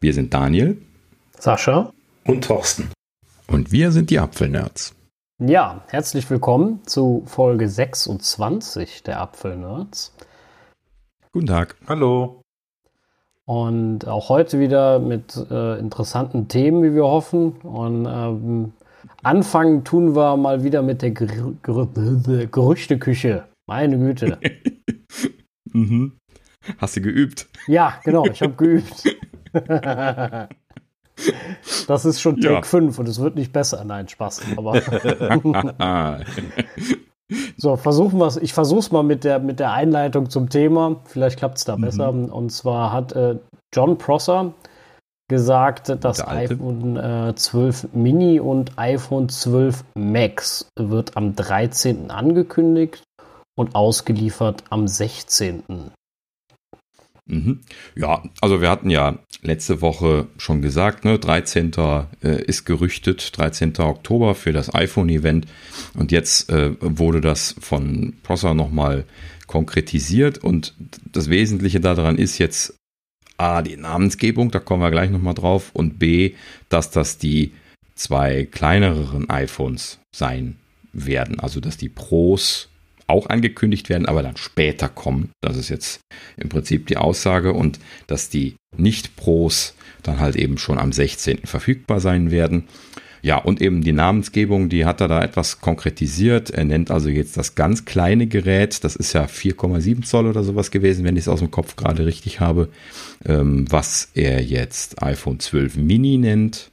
Wir sind Daniel, Sascha und Thorsten. Und wir sind die Apfelnerds. Ja, herzlich willkommen zu Folge 26 der Apfelnerds. Guten Tag. Hallo. Und auch heute wieder mit äh, interessanten Themen, wie wir hoffen. Und ähm, anfangen tun wir mal wieder mit der Ger Ger Gerüchteküche. Meine Güte. mhm. Hast du geübt? Ja, genau, ich habe geübt. das ist schon Take ja. 5 und es wird nicht besser. Nein, Spaß. Aber so, versuchen wir Ich versuche es mal mit der, mit der Einleitung zum Thema. Vielleicht klappt es da mhm. besser. Und zwar hat äh, John Prosser gesagt, das iPhone äh, 12 Mini und iPhone 12 Max wird am 13. angekündigt und ausgeliefert am 16. Mhm. Ja, also wir hatten ja letzte Woche schon gesagt, ne, 13. Äh, ist gerüchtet, 13. Oktober für das iPhone-Event. Und jetzt äh, wurde das von Prosser nochmal konkretisiert. Und das Wesentliche daran ist jetzt A, die Namensgebung, da kommen wir gleich nochmal drauf. Und B, dass das die zwei kleineren iPhones sein werden. Also dass die Pros auch angekündigt werden, aber dann später kommen. Das ist jetzt im Prinzip die Aussage und dass die Nicht-Pros dann halt eben schon am 16. verfügbar sein werden. Ja, und eben die Namensgebung, die hat er da etwas konkretisiert. Er nennt also jetzt das ganz kleine Gerät, das ist ja 4,7 Zoll oder sowas gewesen, wenn ich es aus dem Kopf gerade richtig habe, ähm, was er jetzt iPhone 12 Mini nennt,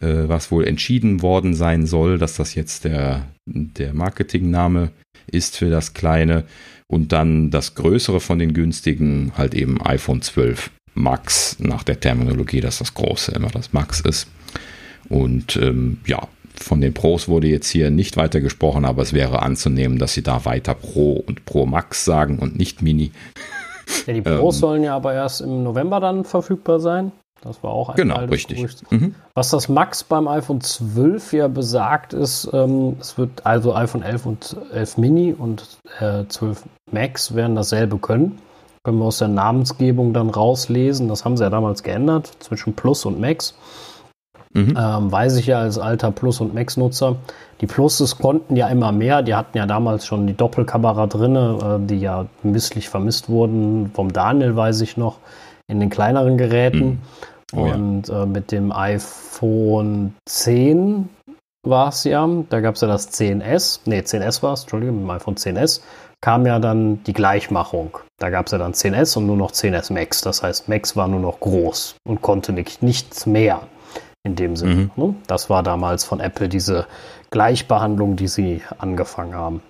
äh, was wohl entschieden worden sein soll, dass das jetzt der, der Marketingname ist für das kleine und dann das größere von den günstigen halt eben iPhone 12 Max nach der Terminologie, dass das große immer das Max ist. Und ähm, ja, von den Pros wurde jetzt hier nicht weiter gesprochen, aber es wäre anzunehmen, dass sie da weiter Pro und Pro Max sagen und nicht Mini. Ja, die Pros ähm, sollen ja aber erst im November dann verfügbar sein. Das war auch ein genau, richtig. Mhm. Was das Max beim iPhone 12 ja besagt, ist, ähm, es wird also iPhone 11 und 11 Mini und äh, 12 Max werden dasselbe können. Können wir aus der Namensgebung dann rauslesen. Das haben sie ja damals geändert zwischen Plus und Max. Mhm. Ähm, weiß ich ja als alter Plus- und Max-Nutzer. Die Pluses konnten ja immer mehr. Die hatten ja damals schon die Doppelkamera drin, äh, die ja misslich vermisst wurden. Vom Daniel weiß ich noch in den kleineren Geräten. Mhm. Oh, und ja. äh, mit dem iPhone 10 war es ja, da gab es ja das 10S, nee, 10S war es, Entschuldigung, mit dem iPhone 10S kam ja dann die Gleichmachung. Da gab es ja dann 10S und nur noch 10S Max. Das heißt, Max war nur noch groß und konnte nicht, nichts mehr in dem Sinne. Mhm. Ne? Das war damals von Apple diese Gleichbehandlung, die sie angefangen haben.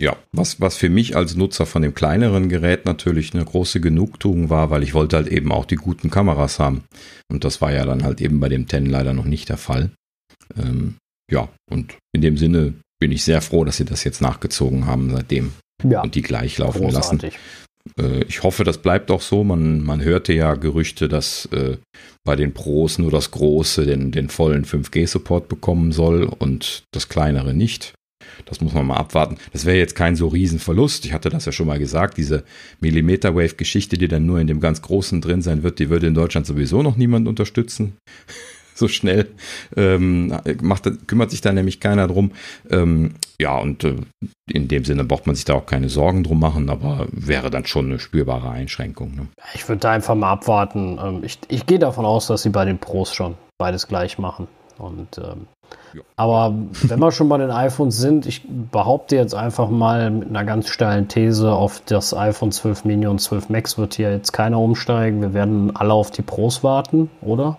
Ja, was, was für mich als Nutzer von dem kleineren Gerät natürlich eine große Genugtuung war, weil ich wollte halt eben auch die guten Kameras haben. Und das war ja dann halt eben bei dem 10 leider noch nicht der Fall. Ähm, ja, und in dem Sinne bin ich sehr froh, dass sie das jetzt nachgezogen haben seitdem ja, und die gleich laufen großartig. lassen. Äh, ich hoffe, das bleibt auch so. Man, man hörte ja Gerüchte, dass äh, bei den Pros nur das Große den, den vollen 5G-Support bekommen soll und das kleinere nicht. Das muss man mal abwarten. Das wäre jetzt kein so Riesenverlust. Ich hatte das ja schon mal gesagt. Diese Millimeter Wave Geschichte, die dann nur in dem ganz Großen drin sein wird, die würde in Deutschland sowieso noch niemand unterstützen. so schnell ähm, macht, kümmert sich da nämlich keiner drum. Ähm, ja, und äh, in dem Sinne braucht man sich da auch keine Sorgen drum machen, aber wäre dann schon eine spürbare Einschränkung. Ne? Ich würde da einfach mal abwarten. Ähm, ich, ich gehe davon aus, dass sie bei den Pros schon beides gleich machen. Und ähm, ja. aber wenn wir schon bei den iPhones sind, ich behaupte jetzt einfach mal mit einer ganz steilen These, auf das iPhone 12 Mini und 12 Max wird hier jetzt keiner umsteigen. Wir werden alle auf die Pros warten, oder?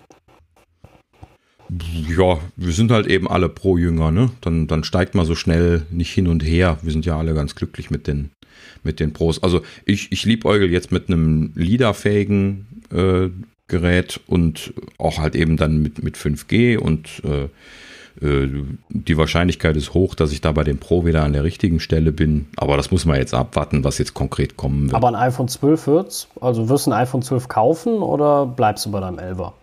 Ja, wir sind halt eben alle Pro-Jünger, ne? Dann, dann steigt man so schnell nicht hin und her. Wir sind ja alle ganz glücklich mit den, mit den Pros. Also ich, ich liebäugel jetzt mit einem LIDAR-fähigen äh, Gerät und auch halt eben dann mit, mit 5G und äh, äh, die Wahrscheinlichkeit ist hoch, dass ich da bei dem Pro wieder an der richtigen Stelle bin. Aber das muss man jetzt abwarten, was jetzt konkret kommen wird. Aber ein iPhone 12 wird's? Also wirst du ein iPhone 12 kaufen oder bleibst du bei deinem 11er?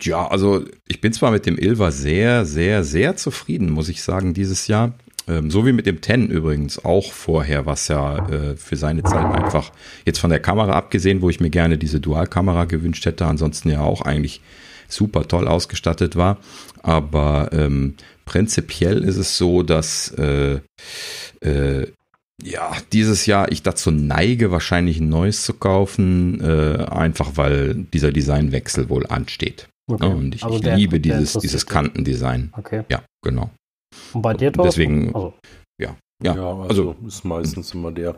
Ja, also ich bin zwar mit dem 11er sehr, sehr, sehr zufrieden, muss ich sagen, dieses Jahr. Ähm, so wie mit dem Ten übrigens auch vorher, was ja äh, für seine Zeit einfach jetzt von der Kamera abgesehen, wo ich mir gerne diese Dualkamera gewünscht hätte, ansonsten ja auch eigentlich super toll ausgestattet war. Aber ähm, prinzipiell ist es so, dass äh, äh, ja, dieses Jahr ich dazu neige, wahrscheinlich ein neues zu kaufen, äh, einfach weil dieser Designwechsel wohl ansteht. Okay. Ja, und ich, also ich liebe dieses, dieses Kantendesign. Okay. Ja, genau. Und bei dir, Thorsten? Deswegen, also. ja. Ja, ja also, also, ist meistens immer der.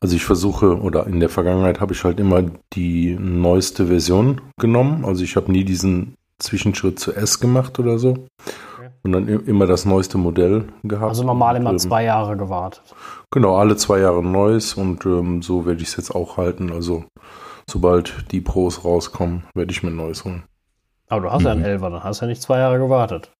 Also ich versuche, oder in der Vergangenheit habe ich halt immer die neueste Version genommen. Also ich habe nie diesen Zwischenschritt zu S gemacht oder so. Okay. Und dann immer das neueste Modell gehabt. Also normal immer und, ähm, zwei Jahre gewartet. Genau, alle zwei Jahre neues und ähm, so werde ich es jetzt auch halten. Also sobald die Pros rauskommen, werde ich mir ein neues holen. Aber du hast mhm. ja einen 11er, dann hast du ja nicht zwei Jahre gewartet.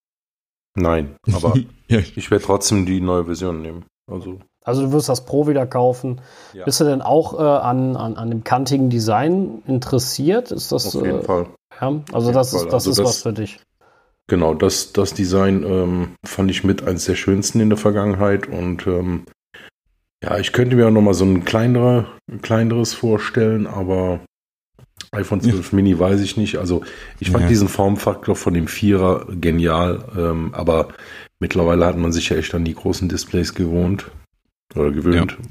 Nein, aber ich werde trotzdem die neue Version nehmen. Also, also du wirst das Pro wieder kaufen. Ja. Bist du denn auch äh, an, an, an dem kantigen Design interessiert? Ist das, Auf jeden äh, Fall. Ja, also das ist, das also ist das, was für dich. Genau, das, das Design ähm, fand ich mit eines der schönsten in der Vergangenheit und ähm, ja, ich könnte mir auch nochmal so ein, kleinere, ein kleineres vorstellen, aber iPhone 12 ja. Mini weiß ich nicht. Also ich fand ja. diesen Formfaktor von dem Vierer genial, ähm, aber mittlerweile hat man sich ja echt an die großen Displays gewohnt oder gewöhnt. Ja.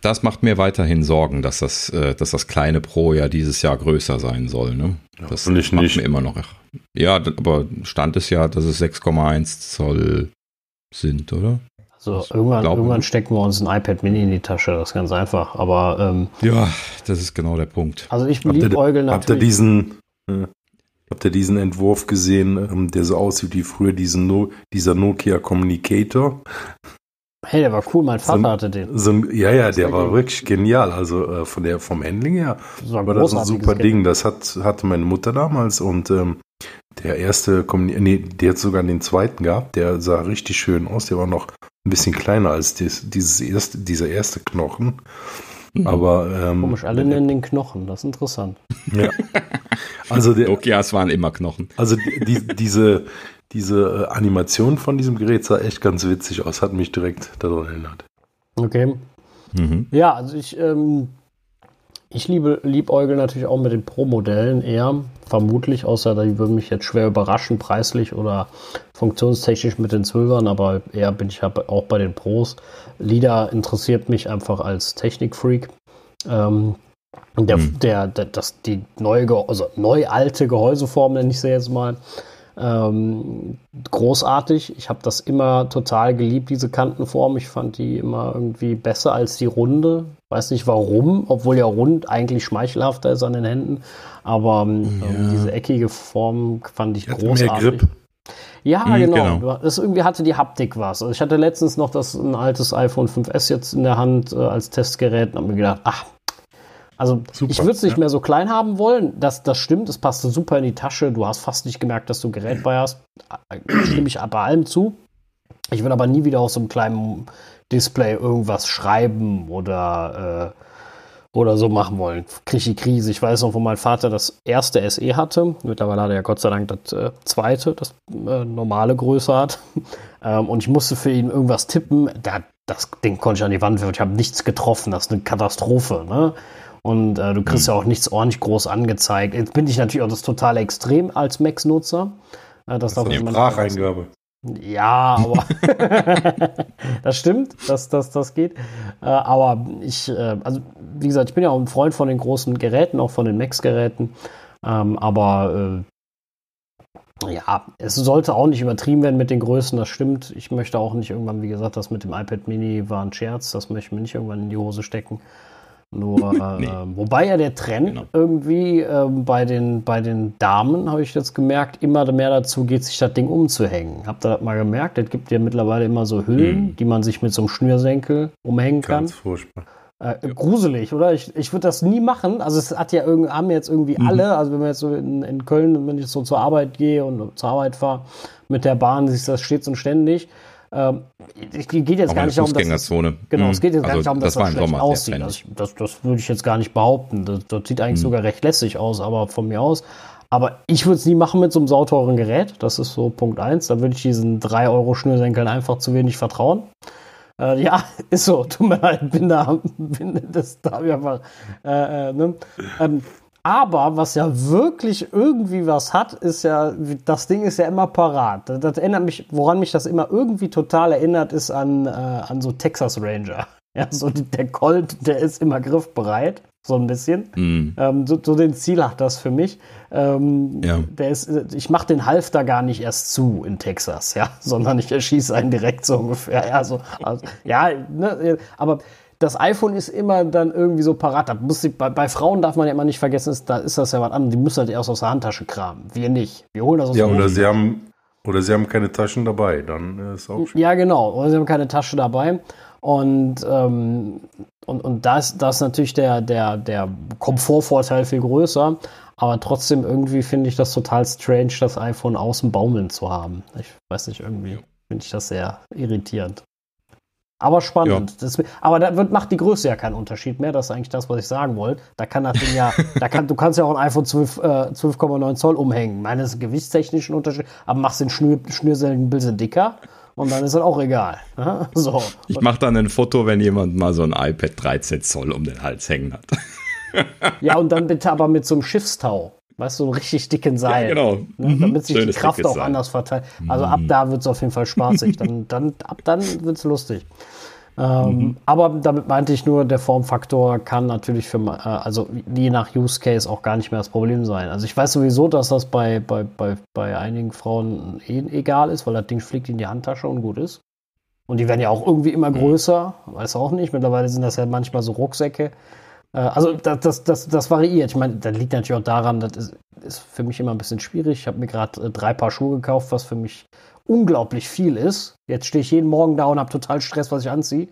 Das macht mir weiterhin Sorgen, dass das, äh, dass das kleine Pro ja dieses Jahr größer sein soll. Ne? Das macht nicht. mir immer noch. Ja, aber Stand ist ja, dass es 6,1 Zoll sind, oder? So, irgendwann, irgendwann stecken wir uns ein iPad Mini in die Tasche, das ist ganz einfach. Aber ähm, ja, das ist genau der Punkt. Also ich liebäugel natürlich. Habt ihr diesen, äh, habt ihr diesen Entwurf gesehen, ähm, der so aussieht wie früher diesen no dieser Nokia Communicator? Hey, der war cool, mein Vater so, hatte den. So ja, ja, der war wirklich genial. Also äh, von der, vom Handling her das war, war das ein super Ding. Das hat, hatte meine Mutter damals und ähm, der erste, nee, der hat sogar den zweiten gehabt, der sah richtig schön aus. Der war noch ein bisschen kleiner als dies, dieses erste, dieser erste Knochen. Mhm. Aber ähm, komisch, alle nennen den Knochen, das ist interessant. Ja. Also der, Nokias waren immer Knochen. Also die, diese, diese äh, Animation von diesem Gerät sah echt ganz witzig aus, hat mich direkt daran erinnert. Okay. Mhm. Ja, also ich ähm, ich liebe Liebäugel natürlich auch mit den Pro-Modellen eher, vermutlich, außer die würden mich jetzt schwer überraschen, preislich oder funktionstechnisch mit den Zwölfern, aber eher bin ich auch bei den Pros. LIDA interessiert mich einfach als Technikfreak. Ähm, der, hm. der, der, das, die neue, also neu alte Gehäuseform, nenne ich sie jetzt mal, ähm, großartig. Ich habe das immer total geliebt, diese Kantenform. Ich fand die immer irgendwie besser als die runde. Weiß nicht warum, obwohl ja rund eigentlich schmeichelhafter ist an den Händen. Aber ähm, ja. diese eckige Form fand ich großartig. Ja, mhm, genau. genau. Das irgendwie hatte die Haptik was. Also ich hatte letztens noch das ein altes iPhone 5S jetzt in der Hand äh, als Testgerät und habe mir gedacht, ach, also super, ich würde es nicht ja. mehr so klein haben wollen. Das, das stimmt, es passte super in die Tasche. Du hast fast nicht gemerkt, dass du Gerät bei hast. Stimme ich bei allem zu. Ich würde aber nie wieder auf so einem kleinen Display irgendwas schreiben oder, äh, oder so machen wollen. Kriege ich die Krise. Ich weiß noch, wo mein Vater das erste SE hatte. Mittlerweile hat er ja Gott sei Dank das äh, zweite, das äh, normale Größe hat. ähm, und ich musste für ihn irgendwas tippen. Da, das Ding konnte ich an die Wand werfen. Ich habe nichts getroffen. Das ist eine Katastrophe. Ne? Und äh, du kriegst mhm. ja auch nichts ordentlich groß angezeigt. Jetzt bin ich natürlich auch das totale Extrem als Max-Nutzer. Äh, das, das ist eine Spracheingabe. Ja, aber das stimmt, dass das, das geht. Äh, aber ich, äh, also wie gesagt, ich bin ja auch ein Freund von den großen Geräten, auch von den Max-Geräten. Ähm, aber äh, ja, es sollte auch nicht übertrieben werden mit den Größen, das stimmt. Ich möchte auch nicht irgendwann, wie gesagt, das mit dem iPad Mini war ein Scherz, das möchte ich mir nicht irgendwann in die Hose stecken. Nur, nee. äh, wobei ja der Trend genau. irgendwie äh, bei, den, bei den Damen, habe ich jetzt gemerkt, immer mehr dazu geht, sich das Ding umzuhängen. Habt ihr das mal gemerkt? Es gibt ja mittlerweile immer so Hüllen, mhm. die man sich mit so einem Schnürsenkel umhängen kann. Ganz furchtbar. Äh. Gruselig, oder? Ich, ich würde das nie machen. Also es hat ja irgendwie, haben jetzt irgendwie mhm. alle, also wenn man jetzt so in, in Köln, wenn ich so zur Arbeit gehe und zur Arbeit fahre mit der Bahn, das stets und ständig. Ähm, es geht jetzt gar nicht darum, dass genau, es geht jetzt gar also, nicht darum, dass das, das schlecht aussieht. Das, das, das, würde ich jetzt gar nicht behaupten. Das, das sieht eigentlich mhm. sogar recht lässig aus, aber von mir aus. Aber ich würde es nie machen mit so einem sauteuren Gerät. Das ist so Punkt 1. Da würde ich diesen 3 Euro Schnürsenkeln einfach zu wenig vertrauen. Äh, ja, ist so. Tut mir leid, bin da, bin, das da ich einfach. Äh, äh, ne? ähm, aber was ja wirklich irgendwie was hat, ist ja, das Ding ist ja immer parat. Das, das erinnert mich, woran mich das immer irgendwie total erinnert, ist an, äh, an so Texas Ranger. Ja, so der Colt, der ist immer griffbereit, so ein bisschen. Mm. Ähm, so, so, den Ziel hat das für mich. Ähm, ja. der ist, ich mache den Halfter gar nicht erst zu in Texas, ja, sondern ich erschieße einen direkt so ungefähr. Ja, so, also, ja ne, aber das iPhone ist immer dann irgendwie so parat. Da muss ich, bei, bei, Frauen darf man ja immer nicht vergessen, ist, da ist das ja was anderes. Die müssen halt erst aus der Handtasche kramen. Wir nicht. Wir holen das aus ja, der oder sie haben oder sie haben keine Taschen dabei, dann ist auch schön. Ja, genau. Oder sie haben keine Tasche dabei. Und, ähm, und, und da ist, da ist natürlich der, der, der Komfortvorteil viel größer. Aber trotzdem irgendwie finde ich das total strange, das iPhone außen baumeln zu haben. Ich weiß nicht, irgendwie finde ich das sehr irritierend. Aber spannend. Ja. Das, aber da wird, macht die Größe ja keinen Unterschied mehr. Das ist eigentlich das, was ich sagen wollte. Da kann das Ding ja, da kann, du kannst ja auch ein iPhone 12, äh, 12,9 Zoll umhängen. Meines gewichtstechnischen Unterschied, aber machst den Schnür, Schnürsenkel ein bisschen dicker und dann ist das auch egal. so. Ich mache dann ein Foto, wenn jemand mal so ein iPad 13 Zoll um den Hals hängen hat. ja, und dann bitte aber mit so einem Schiffstau. Weißt du, so richtig dicken Seil. Ja, genau. Ne, mhm. Damit sich Schönes die Kraft auch Seil. anders verteilt. Also ab mhm. da wird es auf jeden Fall spaßig. Dann, dann, ab dann wird es lustig. Ähm, mhm. Aber damit meinte ich nur, der Formfaktor kann natürlich für, äh, also je nach Use Case auch gar nicht mehr das Problem sein. Also ich weiß sowieso, dass das bei, bei, bei, bei einigen Frauen eh egal ist, weil das Ding fliegt in die Handtasche und gut ist. Und die werden ja auch irgendwie immer mhm. größer, weiß auch nicht. Mittlerweile sind das ja manchmal so Rucksäcke. Äh, also das, das, das, das, variiert. Ich meine, das liegt natürlich auch daran, das ist, ist für mich immer ein bisschen schwierig. Ich habe mir gerade äh, drei Paar Schuhe gekauft, was für mich unglaublich viel ist. Jetzt stehe ich jeden Morgen da und habe total Stress, was ich anziehe.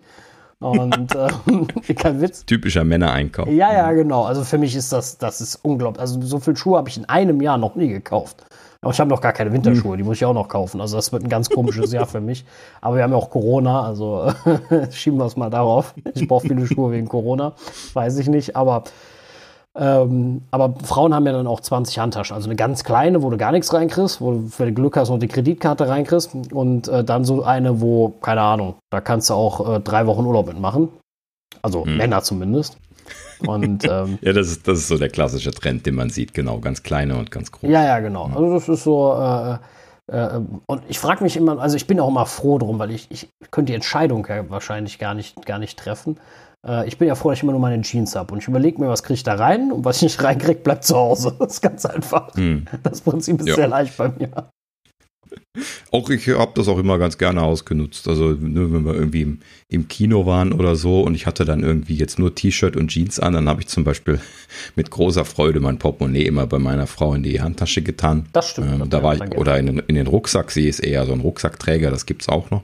Und äh, kein Witz. Typischer Männereinkauf. Ja, ja, genau. Also für mich ist das, das ist unglaublich. Also so viel Schuhe habe ich in einem Jahr noch nie gekauft. Aber ich habe noch gar keine Winterschuhe, hm. die muss ich auch noch kaufen. Also das wird ein ganz komisches Jahr für mich. Aber wir haben ja auch Corona, also schieben wir es mal darauf. Ich brauche viele Schuhe wegen Corona, weiß ich nicht. Aber, ähm, aber Frauen haben ja dann auch 20 Handtaschen. Also eine ganz kleine, wo du gar nichts reinkriegst, wo du für Glück hast noch die Kreditkarte reinkriegst. Und äh, dann so eine, wo, keine Ahnung, da kannst du auch äh, drei Wochen Urlaub mitmachen. Also hm. Männer zumindest. Und, ähm, ja, das ist, das ist so der klassische Trend, den man sieht, genau, ganz kleine und ganz große. Ja, ja, genau. Also das ist so, äh, äh, und ich frage mich immer, also ich bin auch immer froh drum, weil ich, ich könnte die Entscheidung ja wahrscheinlich gar nicht, gar nicht treffen. Äh, ich bin ja froh, dass ich immer nur meine Jeans habe und ich überlege mir, was kriege ich da rein und was ich nicht reinkriege, bleibt zu Hause. Das ist ganz einfach. Hm. Das Prinzip ist ja. sehr leicht bei mir. Auch ich habe das auch immer ganz gerne ausgenutzt. Also ne, wenn wir irgendwie im, im, Kino waren oder so und ich hatte dann irgendwie jetzt nur T-Shirt und Jeans an, dann habe ich zum Beispiel mit großer Freude mein Portemonnaie immer bei meiner Frau in die Handtasche getan. Das stimmt. Ähm, da war ich, oder in den, in den Rucksack, sie ist eher so ein Rucksackträger, das gibt es auch noch.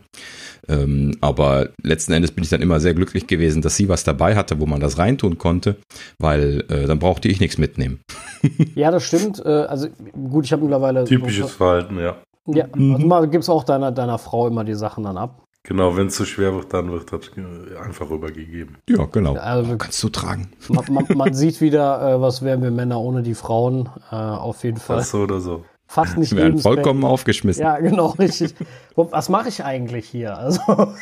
Ähm, aber letzten Endes bin ich dann immer sehr glücklich gewesen, dass sie was dabei hatte, wo man das reintun konnte, weil äh, dann brauchte ich nichts mitnehmen. ja, das stimmt. Äh, also gut, ich habe mittlerweile. Typisches so, Verhalten, ja. Ja, mhm. also mal gibst auch deiner, deiner Frau immer die Sachen dann ab. Genau, wenn es zu schwer wird, dann wird das einfach rübergegeben. Ja, genau. Also, Kannst du tragen. Man, man, man sieht wieder, äh, was wären wir Männer ohne die Frauen. Äh, auf jeden Fall. Das so oder so. Fast nicht Wir werden vollkommen aufgeschmissen. Ja, genau, richtig. Was mache ich eigentlich hier? Also,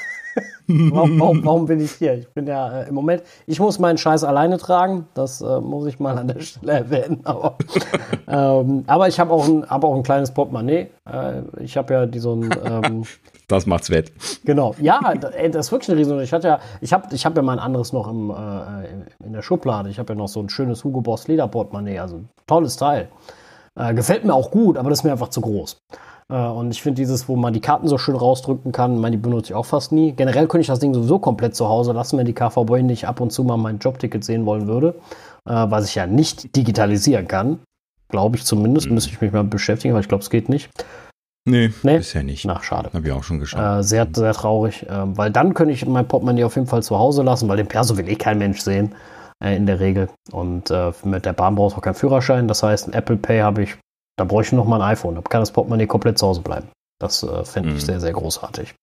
warum, warum, warum, bin ich hier? Ich bin ja äh, im Moment, ich muss meinen Scheiß alleine tragen. Das äh, muss ich mal an der Stelle erwähnen. Aber, ähm, aber ich habe auch, ein, hab auch ein kleines Portemonnaie. Äh, ich habe ja die, so ein. Ähm, das macht's wett. Genau. Ja, ey, das ist wirklich eine Riesen. Ich hatte ja, ich habe ich hab ja mein anderes noch im, äh, in der Schublade. Ich habe ja noch so ein schönes Hugo Boss Leder Portemonnaie. Also tolles Teil. Äh, gefällt mir auch gut, aber das ist mir einfach zu groß. Äh, und ich finde dieses, wo man die Karten so schön rausdrücken kann, meine, die benutze ich auch fast nie. Generell könnte ich das Ding sowieso komplett zu Hause lassen, wenn die KVB nicht ab und zu mal mein Jobticket sehen wollen würde, äh, was ich ja nicht digitalisieren kann. Glaube ich zumindest, mhm. müsste ich mich mal beschäftigen, aber ich glaube, es geht nicht. Nee, nee, bisher nicht. Ach, schade. Habe ich auch schon geschaut. Äh, sehr, sehr traurig, äh, weil dann könnte ich mein Portemonnaie auf jeden Fall zu Hause lassen, weil den Perso will eh kein Mensch sehen, äh, in der Regel. Und äh, mit der Bahn braucht auch keinen Führerschein. Das heißt, ein Apple Pay habe ich da bräuchte ich noch mal ein iPhone. Da kann das Portemonnaie komplett zu Hause bleiben. Das äh, fände ich mhm. sehr, sehr großartig.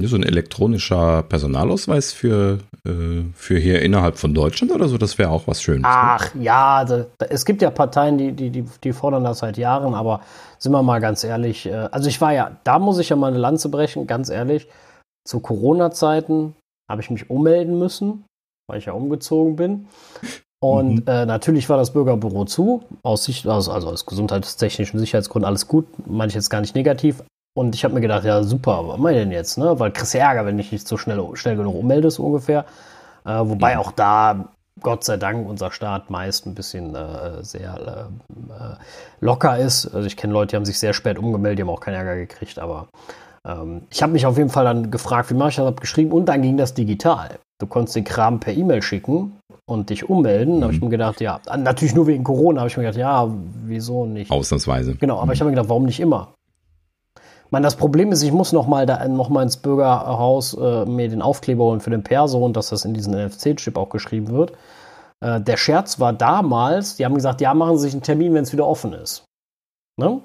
So ein elektronischer Personalausweis für, äh, für hier innerhalb von Deutschland oder so, das wäre auch was Schönes. Ne? Ach ne? ja, da, da, es gibt ja Parteien, die, die, die, die, fordern das seit Jahren, aber sind wir mal ganz ehrlich, äh, also ich war ja, da muss ich ja mal eine Lanze brechen, ganz ehrlich, zu Corona-Zeiten habe ich mich ummelden müssen, weil ich ja umgezogen bin. Und mhm. äh, natürlich war das Bürgerbüro zu, aus Sicht, also, also aus gesundheitstechnischen Sicherheitsgründen alles gut, meine ich jetzt gar nicht negativ, und ich habe mir gedacht, ja super, was mache ich denn jetzt? Ne? Weil kriegst du Ärger, wenn dich nicht so schnell, schnell genug ummeldest ungefähr. Äh, wobei ja. auch da, Gott sei Dank, unser Staat meist ein bisschen äh, sehr äh, locker ist. Also ich kenne Leute, die haben sich sehr spät umgemeldet, die haben auch keinen Ärger gekriegt. Aber ähm, ich habe mich auf jeden Fall dann gefragt, wie mache ich das? Habe geschrieben und dann ging das digital. Du konntest den Kram per E-Mail schicken und dich ummelden. Da habe ich mhm. mir gedacht, ja, natürlich nur wegen Corona habe ich mir gedacht, ja, wieso nicht? Ausnahmsweise. Genau, aber mhm. ich habe mir gedacht, warum nicht immer? meine, das Problem ist, ich muss noch mal, da, noch mal ins Bürgerhaus äh, mir den Aufkleber holen für den Perso und dass das in diesen NFC-Chip auch geschrieben wird. Äh, der Scherz war damals, die haben gesagt, ja, machen Sie sich einen Termin, wenn es wieder offen ist. Ne?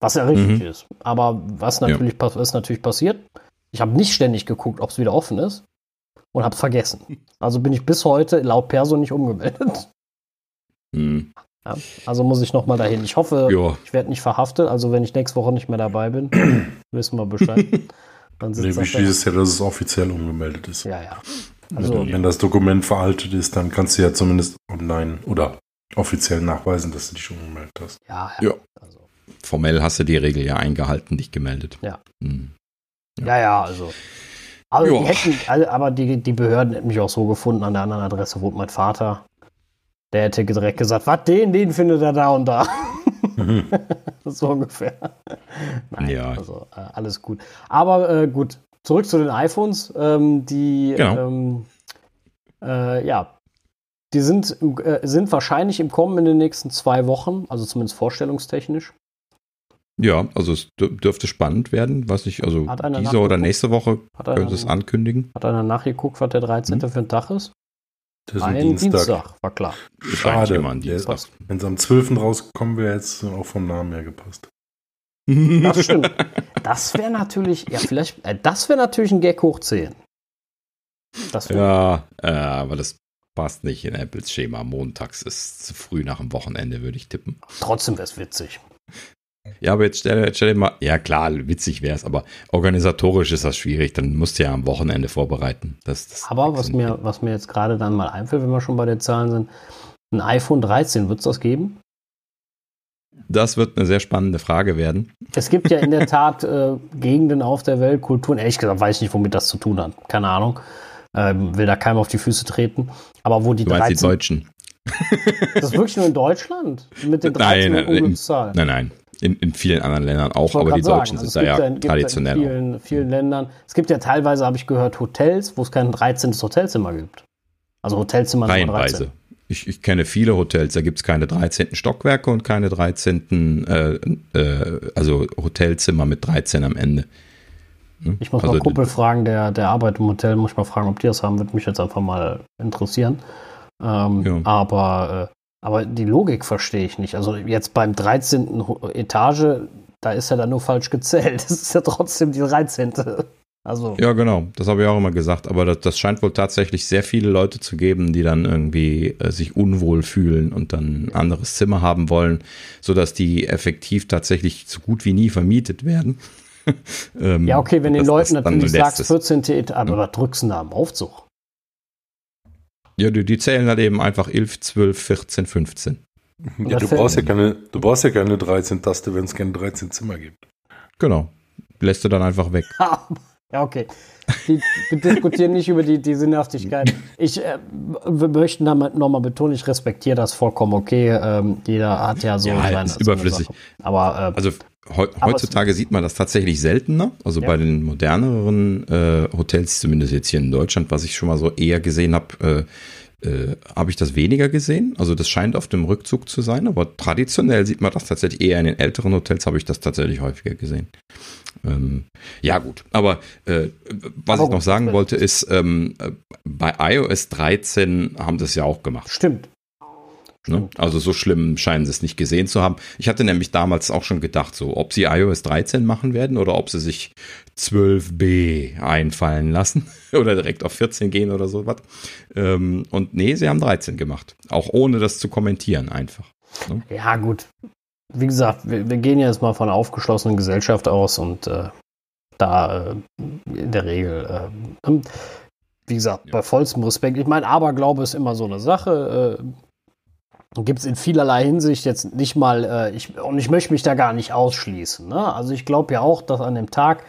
Was ja richtig mhm. ist. Aber was natürlich, ja. ist natürlich passiert, ich habe nicht ständig geguckt, ob es wieder offen ist und habe es vergessen. Also bin ich bis heute laut Perso nicht umgemeldet. Mhm. Ja, also muss ich nochmal dahin. Ich hoffe, jo. ich werde nicht verhaftet. Also wenn ich nächste Woche nicht mehr dabei bin, wissen wir Bescheid. Dann nee, wichtig ist ja, dass es offiziell umgemeldet ist. Ja, ja. Also, wenn, wenn das Dokument veraltet ist, dann kannst du ja zumindest online oder offiziell nachweisen, dass du dich umgemeldet hast. Ja, ja. ja. Also. Formell hast du die Regel ja eingehalten, dich gemeldet. Ja. Hm. Ja. ja, ja, also. Also die hätten, aber die, die Behörden hätten mich auch so gefunden, an der anderen Adresse wohnt mein Vater. Der hätte direkt gesagt, was den, den findet er da und da. Mhm. so ungefähr. Nein, ja. also äh, alles gut. Aber äh, gut, zurück zu den iPhones. Ähm, die, genau. ähm, äh, ja, die sind, äh, sind wahrscheinlich im Kommen in den nächsten zwei Wochen, also zumindest vorstellungstechnisch. Ja, also es dürfte spannend werden, was ich, also diese oder nächste Woche könnte es ankündigen. Hat einer nachgeguckt, was der 13. Hm. für ein Tag ist? Das ist ein, ein Dienstag. Dienstag. war klar. Schade. Wenn es am 12. rauskommen wäre, jetzt auch vom Namen her gepasst. Das stimmt. Das wäre natürlich, ja, vielleicht, äh, das wäre natürlich ein Gag hoch 10. ja, äh, aber das passt nicht in Apples Schema. Montags ist zu früh nach dem Wochenende, würde ich tippen. Trotzdem wäre es witzig. Ja, aber jetzt stell, stell dir mal, ja klar, witzig wäre es, aber organisatorisch ist das schwierig, dann musst du ja am Wochenende vorbereiten. Das, das aber was mir, was mir jetzt gerade dann mal einfällt, wenn wir schon bei den Zahlen sind, ein iPhone 13, wird es das geben? Das wird eine sehr spannende Frage werden. Es gibt ja in der Tat äh, Gegenden auf der Welt, Kulturen, ehrlich gesagt weiß ich nicht, womit das zu tun hat. Keine Ahnung. Ähm, will da keinem auf die Füße treten. Aber wo die du 13, die Deutschen. Das ist wirklich nur in Deutschland? Mit den 13 nein, nein, nein, nein. In, in vielen anderen Ländern auch, aber die Deutschen also sind da ja, ja traditionell. In vielen, vielen Ländern. Es gibt ja teilweise, habe ich gehört, Hotels, wo es kein 13. Hotelzimmer gibt. Also Hotelzimmer Reihenweise. Ich, ich kenne viele Hotels, da gibt es keine 13. Stockwerke und keine 13. Äh, äh, also Hotelzimmer mit 13 am Ende. Hm? Ich muss also, mal Kumpel fragen, der, der arbeitet im Hotel, muss ich mal fragen, ob die das haben, würde mich jetzt einfach mal interessieren. Ähm, ja. Aber äh, aber die Logik verstehe ich nicht. Also jetzt beim 13. Etage, da ist ja dann nur falsch gezählt. Das ist ja trotzdem die 13. Also. Ja, genau. Das habe ich auch immer gesagt. Aber das, das, scheint wohl tatsächlich sehr viele Leute zu geben, die dann irgendwie äh, sich unwohl fühlen und dann ein anderes Zimmer haben wollen, sodass die effektiv tatsächlich so gut wie nie vermietet werden. ähm, ja, okay, wenn den Leuten natürlich sagst, 14. Etage, aber was drückst du da am Aufzug? Ja, die, die zählen halt eben einfach 11, 12, 14, 15. Ja, du brauchst ja keine, du brauchst ja keine 13 Taste, wenn es keine 13 Zimmer gibt. Genau. Lässt du dann einfach weg. ja, okay. Die, wir diskutieren nicht über die, die Sinnhaftigkeit. Ich äh, wir möchten damit nochmal betonen, ich respektiere das vollkommen okay. Ähm, jeder hat ja so ja, seine, ist überflüssig. Aber äh, also heutzutage sieht man das tatsächlich seltener. Also ja. bei den moderneren äh, Hotels, zumindest jetzt hier in Deutschland, was ich schon mal so eher gesehen habe, äh, äh, habe ich das weniger gesehen. Also das scheint auf dem Rückzug zu sein, aber traditionell sieht man das tatsächlich eher in den älteren Hotels, habe ich das tatsächlich häufiger gesehen. Ähm, ja gut, aber äh, was aber ich noch sagen wollte ist, ähm, bei iOS 13 haben das ja auch gemacht. Stimmt. Ne? Also so schlimm scheinen sie es nicht gesehen zu haben. Ich hatte nämlich damals auch schon gedacht, so ob sie iOS 13 machen werden oder ob sie sich 12b einfallen lassen oder direkt auf 14 gehen oder sowas. Ähm, und nee, sie haben 13 gemacht. Auch ohne das zu kommentieren einfach. Ne? Ja, gut. Wie gesagt, wir, wir, gehen jetzt mal von einer aufgeschlossenen Gesellschaft aus und äh, da äh, in der Regel, äh, wie gesagt, ja. bei vollstem Respekt. Ich meine, Aberglaube ist immer so eine Sache. Äh, Gibt es in vielerlei Hinsicht jetzt nicht mal, äh, ich, und ich möchte mich da gar nicht ausschließen. Ne? Also ich glaube ja auch, dass an dem Tag,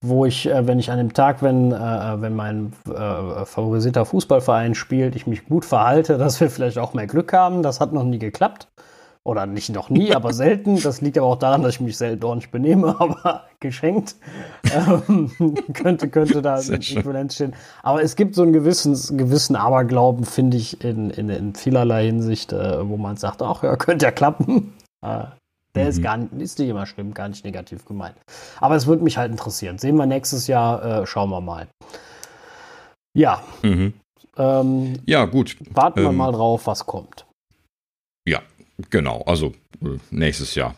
wo ich, äh, wenn ich an dem Tag, wenn, äh, wenn mein äh, favorisierter Fußballverein spielt, ich mich gut verhalte, dass wir vielleicht auch mehr Glück haben. Das hat noch nie geklappt. Oder nicht noch nie, aber selten. Das liegt aber auch daran, dass ich mich selten ordentlich benehme, aber geschenkt. Ähm, könnte, könnte da ein Äquivalenz stehen. Aber es gibt so einen gewissen, gewissen Aberglauben, finde ich, in, in, in vielerlei Hinsicht, äh, wo man sagt, ach ja, könnte ja klappen. Äh, der mhm. ist gar nicht, ist nicht immer schlimm, gar nicht negativ gemeint. Aber es würde mich halt interessieren. Sehen wir nächstes Jahr, äh, schauen wir mal. Ja. Mhm. Ähm, ja, gut. Warten wir ähm, mal drauf, was kommt. Genau, also äh, nächstes Jahr.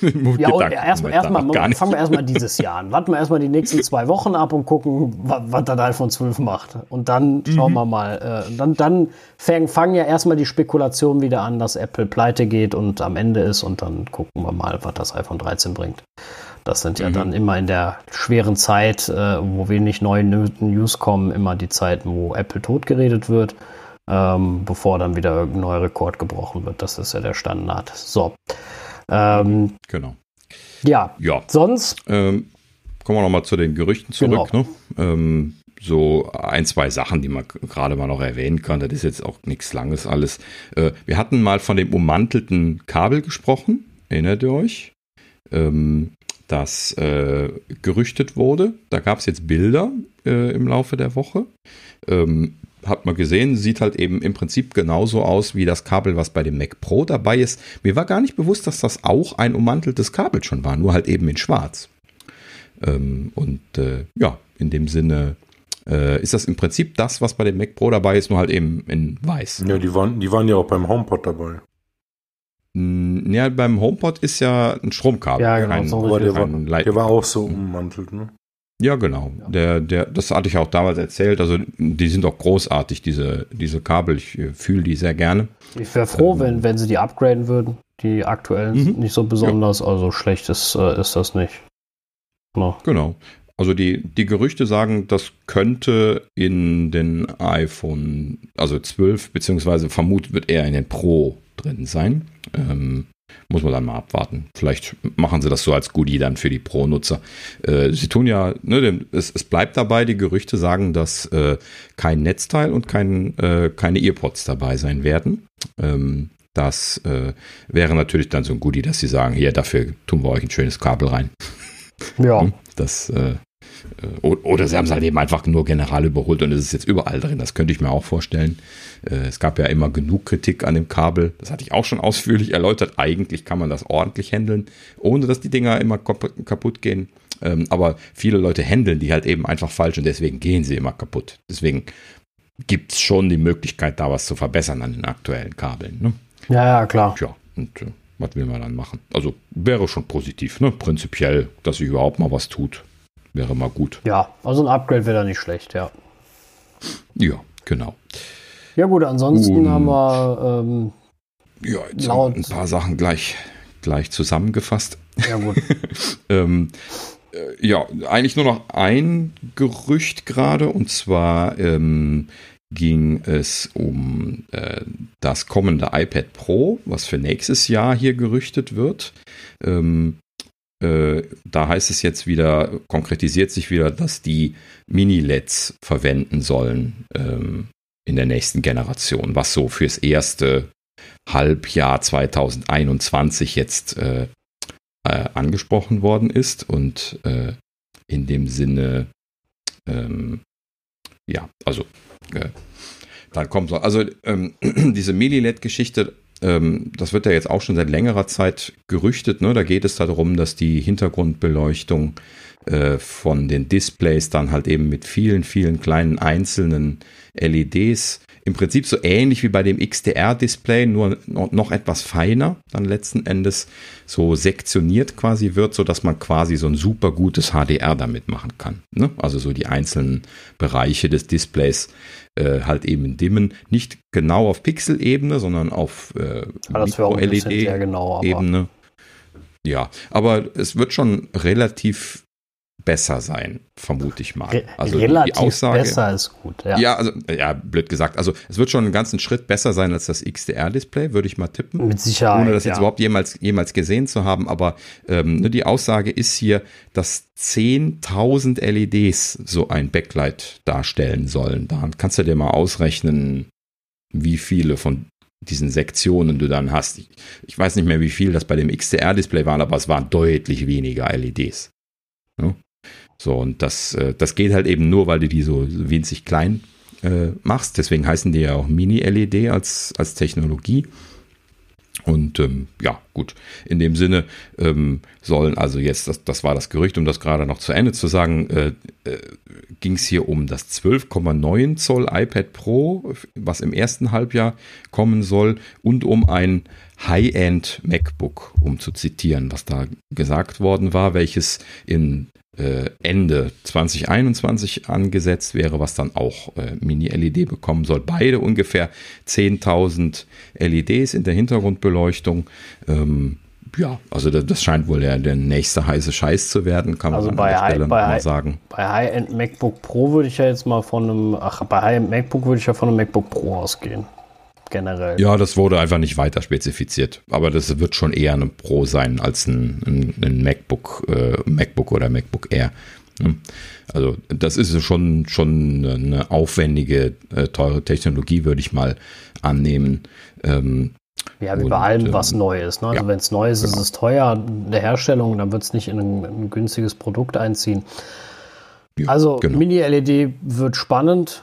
ja, und erstmal erstmal fangen wir erstmal dieses Jahr an. Warten wir erstmal die nächsten zwei Wochen ab und gucken, was, was der iPhone 12 macht. Und dann mhm. schauen wir mal. Äh, dann dann fangen, fangen ja erstmal die Spekulationen wieder an, dass Apple pleite geht und am Ende ist. Und dann gucken wir mal, was das iPhone 13 bringt. Das sind ja mhm. dann immer in der schweren Zeit, äh, wo wenig neue News kommen, immer die Zeiten, wo Apple totgeredet wird ähm, bevor dann wieder irgendein neuer Rekord gebrochen wird. Das ist ja der Standard. So. Ähm, genau. Ja. Ja. Sonst. Ähm, kommen wir nochmal zu den Gerüchten zurück. Genau. Ne? Ähm, so ein, zwei Sachen, die man gerade mal noch erwähnen kann. Das ist jetzt auch nichts Langes alles. Äh, wir hatten mal von dem ummantelten Kabel gesprochen. Erinnert ihr euch? Ähm, das äh, gerüchtet wurde. Da gab es jetzt Bilder äh, im Laufe der Woche. Ähm, hat man gesehen, sieht halt eben im Prinzip genauso aus wie das Kabel, was bei dem Mac Pro dabei ist. Mir war gar nicht bewusst, dass das auch ein ummanteltes Kabel schon war, nur halt eben in schwarz. Ähm, und äh, ja, in dem Sinne äh, ist das im Prinzip das, was bei dem Mac Pro dabei ist, nur halt eben in weiß. Ja, die waren, die waren ja auch beim HomePod dabei. Ja, beim HomePod ist ja ein Stromkabel. Ja, genau. Kein, so der, war, der war auch so ummantelt, ne? Ja, genau. Der, der, das hatte ich auch damals erzählt. Also die sind auch großartig, diese, diese Kabel. Ich äh, fühle die sehr gerne. Ich wäre froh, ähm, wenn, wenn sie die upgraden würden. Die aktuellen sind mhm. nicht so besonders. Ja. Also schlecht ist, äh, ist das nicht. No. Genau. Also die, die Gerüchte sagen, das könnte in den iPhone, also 12, beziehungsweise vermutet wird eher in den Pro drin sein. Ähm, muss man dann mal abwarten. Vielleicht machen sie das so als Goodie dann für die Pro-Nutzer. Äh, sie tun ja, ne, es, es, bleibt dabei, die Gerüchte sagen, dass äh, kein Netzteil und kein, äh, keine Earpods dabei sein werden. Ähm, das äh, wäre natürlich dann so ein Goodie, dass sie sagen, hier, dafür tun wir euch ein schönes Kabel rein. Ja. Hm? das äh, äh, oder sie haben es halt eben einfach nur general überholt und es ist jetzt überall drin. Das könnte ich mir auch vorstellen. Äh, es gab ja immer genug Kritik an dem Kabel. Das hatte ich auch schon ausführlich erläutert. Eigentlich kann man das ordentlich handeln, ohne dass die Dinger immer kaputt gehen. Ähm, aber viele Leute handeln die halt eben einfach falsch und deswegen gehen sie immer kaputt. Deswegen gibt es schon die Möglichkeit, da was zu verbessern an den aktuellen Kabeln. Ne? Ja, ja, klar. Ja, und äh, was will man dann machen? Also wäre schon positiv, ne? Prinzipiell, dass sich überhaupt mal was tut wäre mal gut. Ja, also ein Upgrade wäre da nicht schlecht, ja. Ja, genau. Ja gut, ansonsten um, haben wir ähm, ja, jetzt laut, ein paar Sachen gleich, gleich zusammengefasst. Ja gut. ähm, äh, ja, eigentlich nur noch ein Gerücht gerade und zwar ähm, ging es um äh, das kommende iPad Pro, was für nächstes Jahr hier gerüchtet wird. Ähm, äh, da heißt es jetzt wieder, konkretisiert sich wieder, dass die Mini-LEDs verwenden sollen ähm, in der nächsten Generation, was so fürs erste Halbjahr 2021 jetzt äh, äh, angesprochen worden ist und äh, in dem Sinne, ähm, ja, also äh, dann kommt so, also ähm, diese Mini-LED-Geschichte ähm, das wird ja jetzt auch schon seit längerer Zeit gerüchtet. Ne? Da geht es darum, dass die Hintergrundbeleuchtung äh, von den Displays dann halt eben mit vielen, vielen kleinen einzelnen LEDs im Prinzip so ähnlich wie bei dem XDR-Display, nur noch etwas feiner, dann letzten Endes so sektioniert quasi wird, so dass man quasi so ein super gutes HDR damit machen kann. Ne? Also so die einzelnen Bereiche des Displays äh, halt eben dimmen, nicht genau auf Pixel-Ebene, sondern auf äh, LED-Ebene. Genau, ja, aber es wird schon relativ besser sein, vermute ich mal. Also Relativ die Aussage, besser ist gut, ja. Ja, also, ja, blöd gesagt. Also es wird schon einen ganzen Schritt besser sein als das XDR-Display, würde ich mal tippen. Mit Sicherheit. Ohne das jetzt überhaupt jemals, jemals gesehen zu haben. Aber ähm, ne, die Aussage ist hier, dass 10.000 LEDs so ein Backlight darstellen sollen. Da kannst du dir mal ausrechnen, wie viele von diesen Sektionen du dann hast. Ich, ich weiß nicht mehr, wie viel das bei dem XDR-Display waren, aber es waren deutlich weniger LEDs. Ja? So, und das, äh, das geht halt eben nur, weil du die so winzig klein äh, machst. Deswegen heißen die ja auch Mini-LED als, als Technologie. Und ähm, ja, gut, in dem Sinne ähm, sollen also jetzt, das, das war das Gerücht, um das gerade noch zu Ende zu sagen, äh, äh, ging es hier um das 12,9 Zoll iPad Pro, was im ersten Halbjahr kommen soll, und um ein High-End MacBook, um zu zitieren, was da gesagt worden war, welches in Ende 2021 angesetzt wäre, was dann auch äh, Mini-LED bekommen soll. Beide ungefähr 10.000 LEDs in der Hintergrundbeleuchtung. Ähm, ja, also das, das, scheint wohl der, der nächste heiße Scheiß zu werden, kann also man bei an der Stelle bei mal sagen. Bei High-End MacBook Pro würde ich ja jetzt mal von einem, ach, bei High-End MacBook würde ich ja von einem MacBook Pro ausgehen generell. Ja, das wurde einfach nicht weiter spezifiziert. Aber das wird schon eher ein Pro sein als ein, ein, ein MacBook, äh, MacBook oder MacBook Air. Also das ist schon, schon eine aufwendige, äh, teure Technologie, würde ich mal annehmen. Ähm, ja, wie bei allem, was ähm, neu ist. Ne? Also ja, wenn es neu ist, genau. ist es teuer der Herstellung, dann wird es nicht in ein, ein, günstiges Produkt einziehen. Ja, also genau. Mini-LED wird spannend.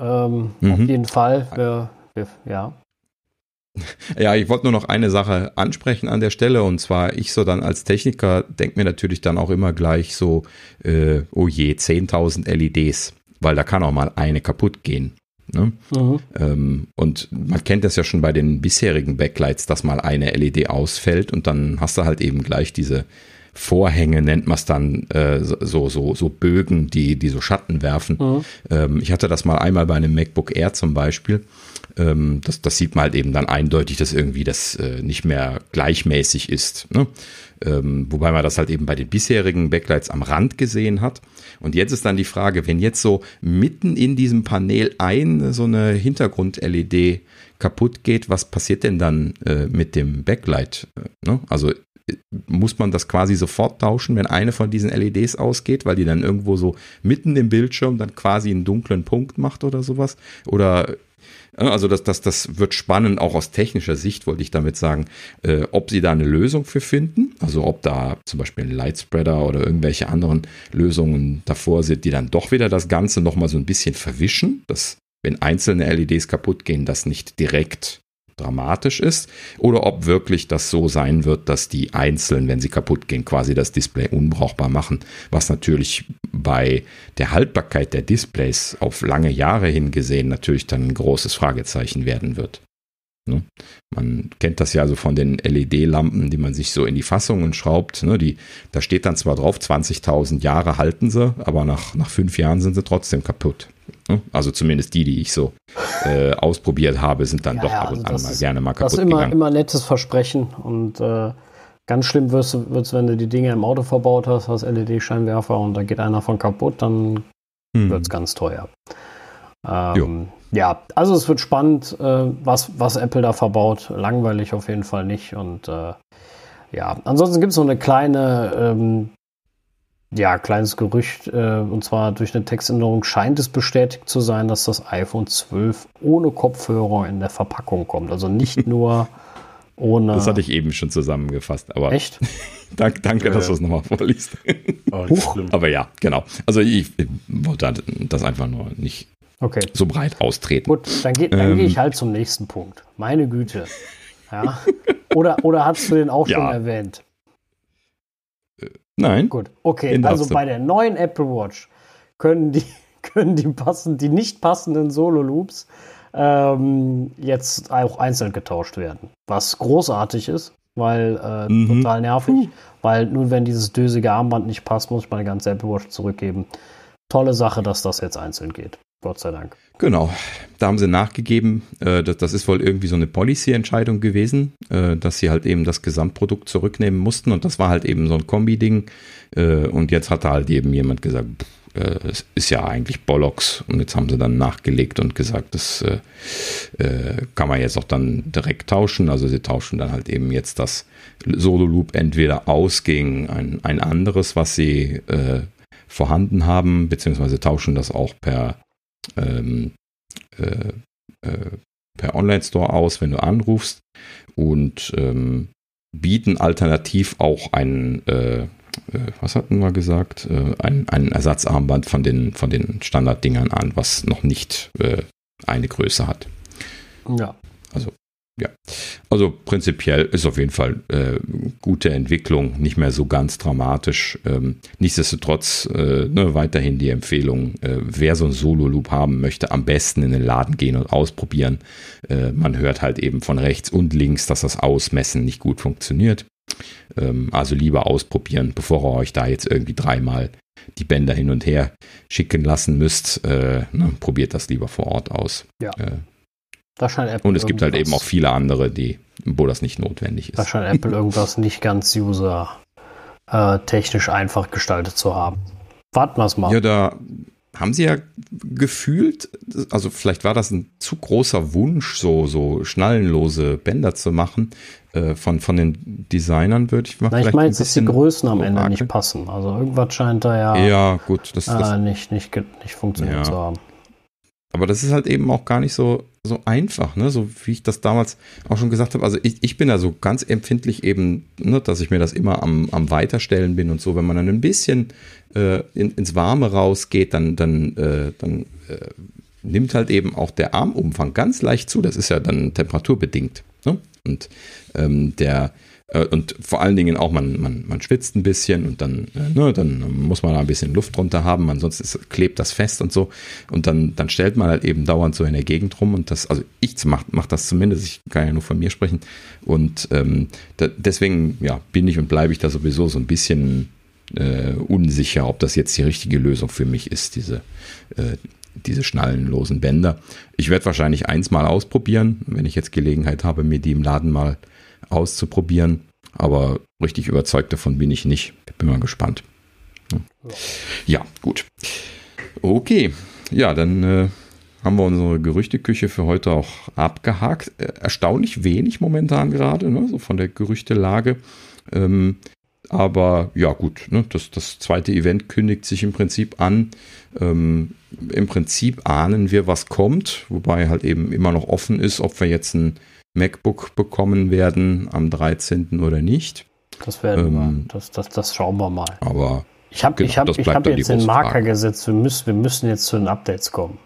Ähm, mhm. Auf jeden Fall. Wir, ja. Ja, ich wollte nur noch eine Sache ansprechen an der Stelle und zwar ich so dann als Techniker denke mir natürlich dann auch immer gleich so, äh, oh je, 10.000 LEDs, weil da kann auch mal eine kaputt gehen. Ne? Mhm. Ähm, und man kennt das ja schon bei den bisherigen Backlights, dass mal eine LED ausfällt und dann hast du halt eben gleich diese Vorhänge nennt man es dann, äh, so, so, so Bögen, die, die so Schatten werfen. Mhm. Ähm, ich hatte das mal einmal bei einem MacBook Air zum Beispiel. Ähm, das, das sieht man halt eben dann eindeutig, dass irgendwie das äh, nicht mehr gleichmäßig ist. Ne? Ähm, wobei man das halt eben bei den bisherigen Backlights am Rand gesehen hat. Und jetzt ist dann die Frage, wenn jetzt so mitten in diesem Panel ein so eine Hintergrund-LED kaputt geht, was passiert denn dann äh, mit dem Backlight? Äh, ne? Also muss man das quasi sofort tauschen, wenn eine von diesen LEDs ausgeht, weil die dann irgendwo so mitten im Bildschirm dann quasi einen dunklen Punkt macht oder sowas? Oder also das, das, das wird spannend, auch aus technischer Sicht wollte ich damit sagen, äh, ob sie da eine Lösung für finden, also ob da zum Beispiel ein Lightspreader oder irgendwelche anderen Lösungen davor sind, die dann doch wieder das Ganze nochmal so ein bisschen verwischen, dass wenn einzelne LEDs kaputt gehen, das nicht direkt dramatisch ist oder ob wirklich das so sein wird, dass die einzeln, wenn sie kaputt gehen, quasi das Display unbrauchbar machen, was natürlich bei der Haltbarkeit der Displays auf lange Jahre hingesehen natürlich dann ein großes Fragezeichen werden wird. Ne? Man kennt das ja so von den LED-Lampen, die man sich so in die Fassungen schraubt. Ne? Die, da steht dann zwar drauf, 20.000 Jahre halten sie, aber nach, nach fünf Jahren sind sie trotzdem kaputt. Ne? Also zumindest die, die ich so äh, ausprobiert habe, sind dann ja, doch ab und also an mal gerne mal kaputt Das ist immer, gegangen. immer nettes Versprechen und äh, ganz schlimm wird es, wenn du die Dinge im Auto verbaut hast, hast LED-Scheinwerfer und da geht einer von kaputt, dann hm. wird es ganz teuer. Ähm, ja, also es wird spannend, äh, was, was Apple da verbaut. Langweilig auf jeden Fall nicht. Und äh, ja, ansonsten gibt es noch eine kleine ähm, ja, kleines Gerücht, äh, und zwar durch eine Textänderung scheint es bestätigt zu sein, dass das iPhone 12 ohne Kopfhörer in der Verpackung kommt. Also nicht nur ohne. Das hatte ich eben schon zusammengefasst, aber. Echt? danke, danke dass du es nochmal vorliest. Oh, aber ja, genau. Also ich, ich wollte das einfach nur nicht okay. so breit austreten. Gut, dann, ge dann ähm, gehe ich halt zum nächsten Punkt. Meine Güte. Ja. Oder, oder hast du den auch ja. schon erwähnt? Nein. Gut, okay. Also bei der neuen Apple Watch können die, können die, passen, die nicht passenden Solo-Loops ähm, jetzt auch einzeln getauscht werden. Was großartig ist, weil äh, Mhm. total nervig. Weil nur wenn dieses dösige Armband nicht passt, muss ich meine ganze Apple Watch zurückgeben. Tolle Sache, dass das jetzt einzeln geht. Gott sei Dank. Genau, da haben sie nachgegeben, äh, das, ist wohl irgendwie so eine Policy-Entscheidung gewesen, äh, dass sie halt eben das Gesamtprodukt zurücknehmen mussten. Und das war halt eben so ein Kombi-Ding. Äh, und jetzt hat halt eben jemand gesagt, es ist ja eigentlich Bollocks. Und jetzt haben sie dann nachgelegt und gesagt, das kann man jetzt auch dann direkt tauschen, also sie tauschen dann halt eben jetzt das Solo-Loop entweder aus gegen ein, ein anderes, was sie vorhanden haben, beziehungsweise tauschen das auch per ähm, äh, äh, per Online-Store aus, wenn du anrufst und ähm, bieten alternativ auch einen, äh, äh, was hatten wir gesagt, äh, ein, ein Ersatzarmband von den, von den Standarddingern an, was noch nicht äh, eine Größe hat. Ja. Also prinzipiell ist auf jeden Fall äh, gute Entwicklung, nicht mehr so ganz dramatisch. Ähm, nichtsdestotrotz äh, ne, weiterhin die Empfehlung, äh, wer so ein Solo-Loop haben möchte, am besten in den Laden gehen und ausprobieren. Äh, man hört halt eben von rechts und links, dass das Ausmessen nicht gut funktioniert. Ähm, also lieber ausprobieren, bevor ihr euch da jetzt irgendwie dreimal die Bänder hin und her schicken lassen müsst. Äh, ne, probiert das lieber vor Ort aus. Ja. Äh, Da scheint Apple und es gibt halt eben auch viele andere, die, wo das nicht notwendig Da ist. scheint Apple irgendwas nicht ganz user äh, einfach gestaltet zu haben. Warten wir es mal. Ja, da haben sie ja gefühlt, also vielleicht war das ein zu großer Wunsch, so, so schnallenlose Bänder zu machen, äh, von, von den Designern, würde ich mal Na, ich meine, ein dass die Größen am Ende nicht passen. Also irgendwas scheint da ja, Ja, gut, das, das, äh, nicht, nicht, ge- nicht funktioniert Ja. zu haben. Aber das ist halt eben auch gar nicht so, so einfach, ne? So wie ich das damals auch schon gesagt habe. Also ich, ich bin da so ganz empfindlich eben, ne, dass ich mir das immer am, am Weiterstellen bin und so. Wenn man dann ein bisschen äh, in, ins Warme rausgeht, dann, dann, äh, dann äh, nimmt halt eben auch der Armumfang ganz leicht zu. Das ist ja dann temperaturbedingt. Ne? Und ähm, der und vor allen Dingen auch, man, man, man schwitzt ein bisschen und dann, äh, ne, dann muss man da ein bisschen Luft drunter haben, ansonsten ist, klebt das fest und so. Und dann, dann stellt man halt eben dauernd so in der Gegend rum und das, also ich mach, mach das zumindest, ich kann ja nur von mir sprechen. Und ähm, da, deswegen, ja, bin ich und bleibe ich da sowieso so ein bisschen äh, unsicher, ob das jetzt die richtige Lösung für mich ist, diese, äh, diese schnallenlosen Bänder. Ich werde wahrscheinlich eins mal ausprobieren, wenn ich jetzt Gelegenheit habe, mir die im Laden mal auszuprobieren. Aber richtig überzeugt davon bin ich nicht. Bin mal gespannt. Ja, gut. Okay. Ja, dann äh, haben wir unsere Gerüchteküche für heute auch abgehakt. Äh, erstaunlich wenig momentan gerade, ne? so von der Gerüchtelage. Ähm, aber ja, gut, ne? das, das zweite Event kündigt sich im Prinzip an. Ähm, Im Prinzip ahnen wir, was kommt, wobei halt eben immer noch offen ist, ob wir jetzt ein MacBook bekommen werden am 13. oder nicht. Das werden Ähm, wir. Das, das, das schauen wir mal. Aber Ich habe genau, ich hab, ich hab jetzt den Marker Frage. gesetzt. Wir müssen, wir müssen jetzt zu den Updates kommen.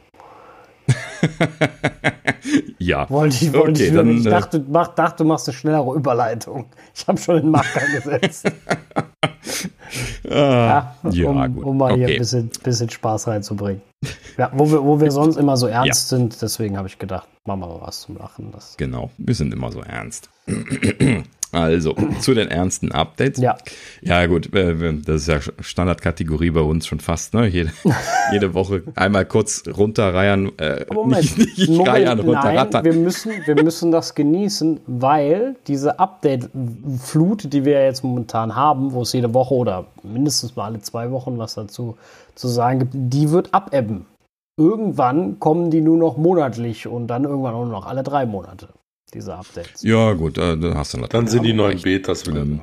ja, Wollte ich, wollte Okay, ich, dann, ich äh, dachte, mach, dachte, du machst eine schnellere Überleitung. Ich habe schon den Marker gesetzt. ah, Ja, ja, um, gut. um mal hier ein okay. bisschen, bisschen Spaß reinzubringen. Ja, wo wir, wo wir sonst immer so ernst sind, deswegen habe ich gedacht, machen wir mal was zum Lachen. Das, Genau, wir sind immer so ernst. Also, zu den ernsten Updates. ja, Ja, gut, äh, das ist ja Standardkategorie bei uns schon fast, ne? Jede, jede Woche einmal kurz runterreiern, äh, Moment, nicht, nicht Moment reiern, nein, runterrattern. wir müssen, wir müssen das genießen, weil diese Update-Flut, die wir jetzt momentan haben, wo es jede Woche oder mindestens mal alle zwei Wochen was dazu zu sagen gibt, die wird abebben. Irgendwann kommen die nur noch monatlich und dann irgendwann auch nur noch alle drei Monate, diese Updates. Ja, gut, äh, da hast du natürlich Dann sind die neuen. Betas wieder Ähm.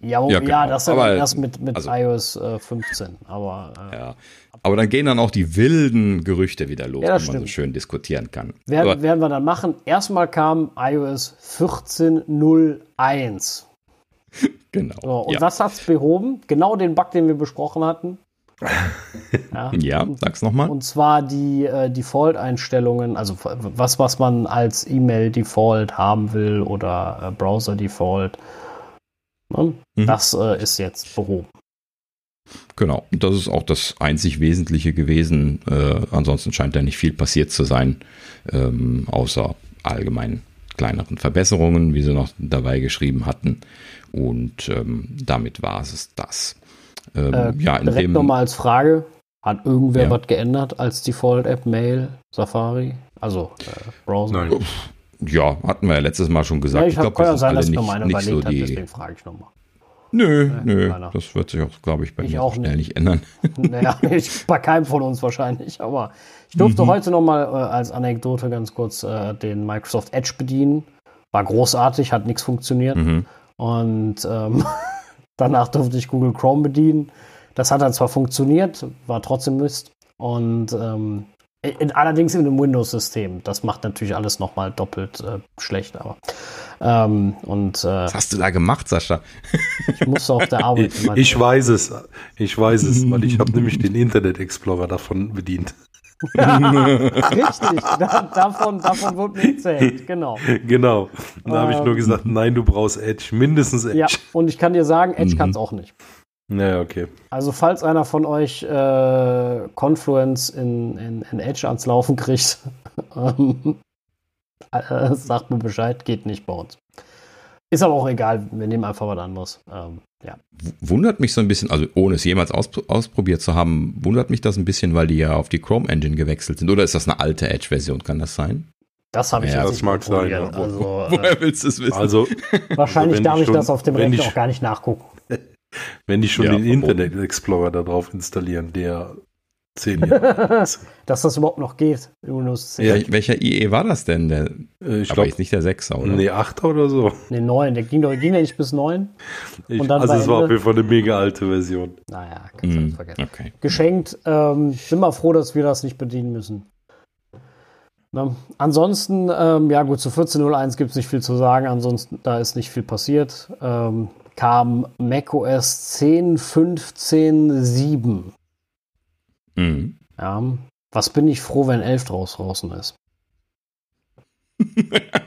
Ja, Ja, ja, genau. das ist ja Aber, dann erst mit, mit also- iOS äh, 15. Aber äh, Ja. Aber dann gehen dann auch die wilden Gerüchte wieder los, Ja, das die man so stimmt. schön diskutieren kann. werden, Aber, werden wir dann machen. Erstmal kam iOS 14.01. genau. So, und ja. was hat's behoben? Genau den Bug, den wir besprochen hatten. Ja. ja, sag's nochmal. Und zwar die äh, Default-Einstellungen, also was, was man als E-Mail-Default haben will oder äh, Browser-Default. Ne? Mhm. Das äh, ist jetzt behoben. Genau, das ist auch das einzig Wesentliche gewesen. Äh, ansonsten scheint da nicht viel passiert zu sein, ähm, außer allgemein kleineren Verbesserungen, wie sie noch dabei geschrieben hatten. Und ähm, damit war es das. Ähm, äh, ja, in direkt nochmal als Frage: Hat irgendwer ja. was geändert als Default-App Mail, Safari? Also äh, Browser? Nein. Ja, hatten wir ja letztes Mal schon gesagt. Ja, ich, ich glaube, das ist sein, alle nicht, nicht so die. Hat, deswegen frage ich nochmal. Nö, äh, nö, keiner. das wird sich auch, glaube ich, bei ich mir auch schnell nicht. nicht ändern. Naja, ich, bei keinem von uns wahrscheinlich, aber ich durfte mhm. heute nochmal äh, als Anekdote ganz kurz äh, den Microsoft Edge bedienen. War großartig, hat nichts funktioniert. Mhm. Und ähm, danach durfte ich Google Chrome bedienen. Das hat dann zwar funktioniert, war trotzdem Mist. Und ähm, in, allerdings in einem Windows-System. Das macht natürlich alles nochmal doppelt äh, schlecht, aber. Ähm, und, äh, Was hast du da gemacht, Sascha? ich musste auf der Arbeit. ich, ich weiß es. Ich weiß es, weil ich habe nämlich den Internet Explorer davon bedient. Richtig, da, davon, davon wird mir erzählt, genau. Genau. Da ähm, habe ich nur gesagt, nein, du brauchst Edge, mindestens Edge. Ja, und ich kann dir sagen, Edge mhm. kann es auch nicht. Ja, okay. Also falls einer von euch äh, Confluence in, in, in, Edge ans Laufen kriegt, ähm, äh, sagt mir Bescheid, geht nicht bei uns. Ist aber auch egal, wir nehmen einfach was anderes. Ähm, ja. Wundert mich so ein bisschen, also ohne es jemals aus, ausprobiert zu haben, wundert mich das ein bisschen, weil die ja auf die Chrome Engine gewechselt sind. Oder ist das eine alte Edge-Version? Kann das sein? Das habe ich ja, jetzt das mag sein. Ja. Also, Woher äh, willst du es wissen? Also, wahrscheinlich darf ich schon, das auf dem Rechner auch gar nicht nachgucken. Wenn die schon ja, den Internet Explorer da drauf installieren, der zehn Jahre ist. Dass das überhaupt noch geht, Windows 10. Ja, welcher IE war das denn? Der, äh, ich glaube nicht der 6er, oder? Nee, 8er oder so. Nee, 9. Der ging doch ging der nicht bis 9. Ich, und dann also es war auf jeden Fall eine mega alte Version. Naja, kannst du mm, vergessen. Okay. Geschenkt. Ähm, bin mal froh, dass wir das nicht bedienen müssen. Na, ansonsten, ähm, ja gut, zu 14.01 gibt es nicht viel zu sagen. Ansonsten, da ist nicht viel passiert. Ähm, kam macOS 10, 15, 7. Mhm. Ja, was bin ich froh, wenn 11 draus draußen ist.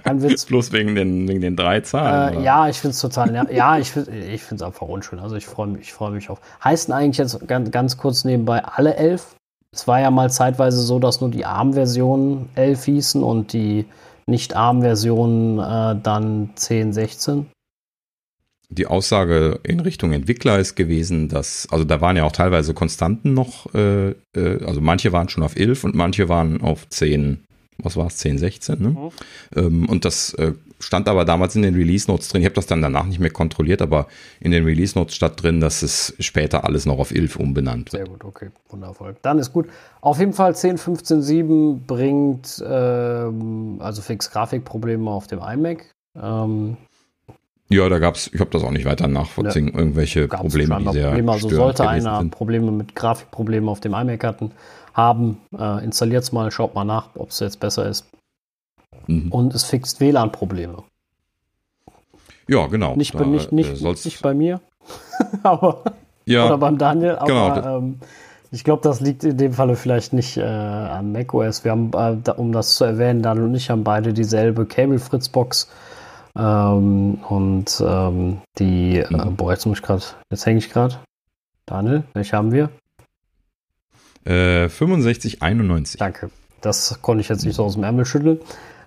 Kein Witz. Bloß wegen den, wegen den drei Zahlen. Äh, ja, ich finde es total nervig. Ja, ich finde ich es einfach unschön. Also ich freue mich, freu mich auf. Heißen eigentlich jetzt ganz, ganz kurz nebenbei alle 11? Es war ja mal zeitweise so, dass nur die ARM-Versionen 11 hießen und die nicht ARM-Versionen äh, dann 10, 16 die Aussage in Richtung Entwickler ist gewesen, dass, also da waren ja auch teilweise Konstanten noch, äh, äh, also manche waren schon auf 11 und manche waren auf 10, was war es, 10, 16, ne? Mhm. Ähm, und das äh, stand aber damals in den Release Notes drin. Ich habe das dann danach nicht mehr kontrolliert, aber in den Release Notes stand drin, dass es später alles noch auf 11 umbenannt wird. Sehr gut, okay, wundervoll. Dann ist gut. Auf jeden Fall 10, 15, 7 bringt ähm, also fix Grafikprobleme auf dem iMac. Ähm, ja, da gab es, ich habe das auch nicht weiter nachvollziehen, ja. irgendwelche gab's Probleme, die sehr Probleme. Also sollte einer sind. Probleme mit Grafikproblemen auf dem iMac hatten, haben, äh, installiert es mal, schaut mal nach, ob es jetzt besser ist. Mhm. Und es fixt WLAN-Probleme. Ja, genau. Nicht, da, nicht, nicht, äh, nicht bei mir, aber ja, oder beim Daniel, aber genau. ähm, ich glaube, das liegt in dem Falle vielleicht nicht äh, an macOS. Wir haben, äh, um das zu erwähnen, Daniel und ich haben beide dieselbe Cable-Fritz-Box ähm, und ähm, die, äh, mhm. boah, jetzt muss ich gerade, jetzt hänge ich gerade. Daniel, welche haben wir? Äh, 6591. Danke. Das konnte ich jetzt nicht so aus dem Ärmel schütteln.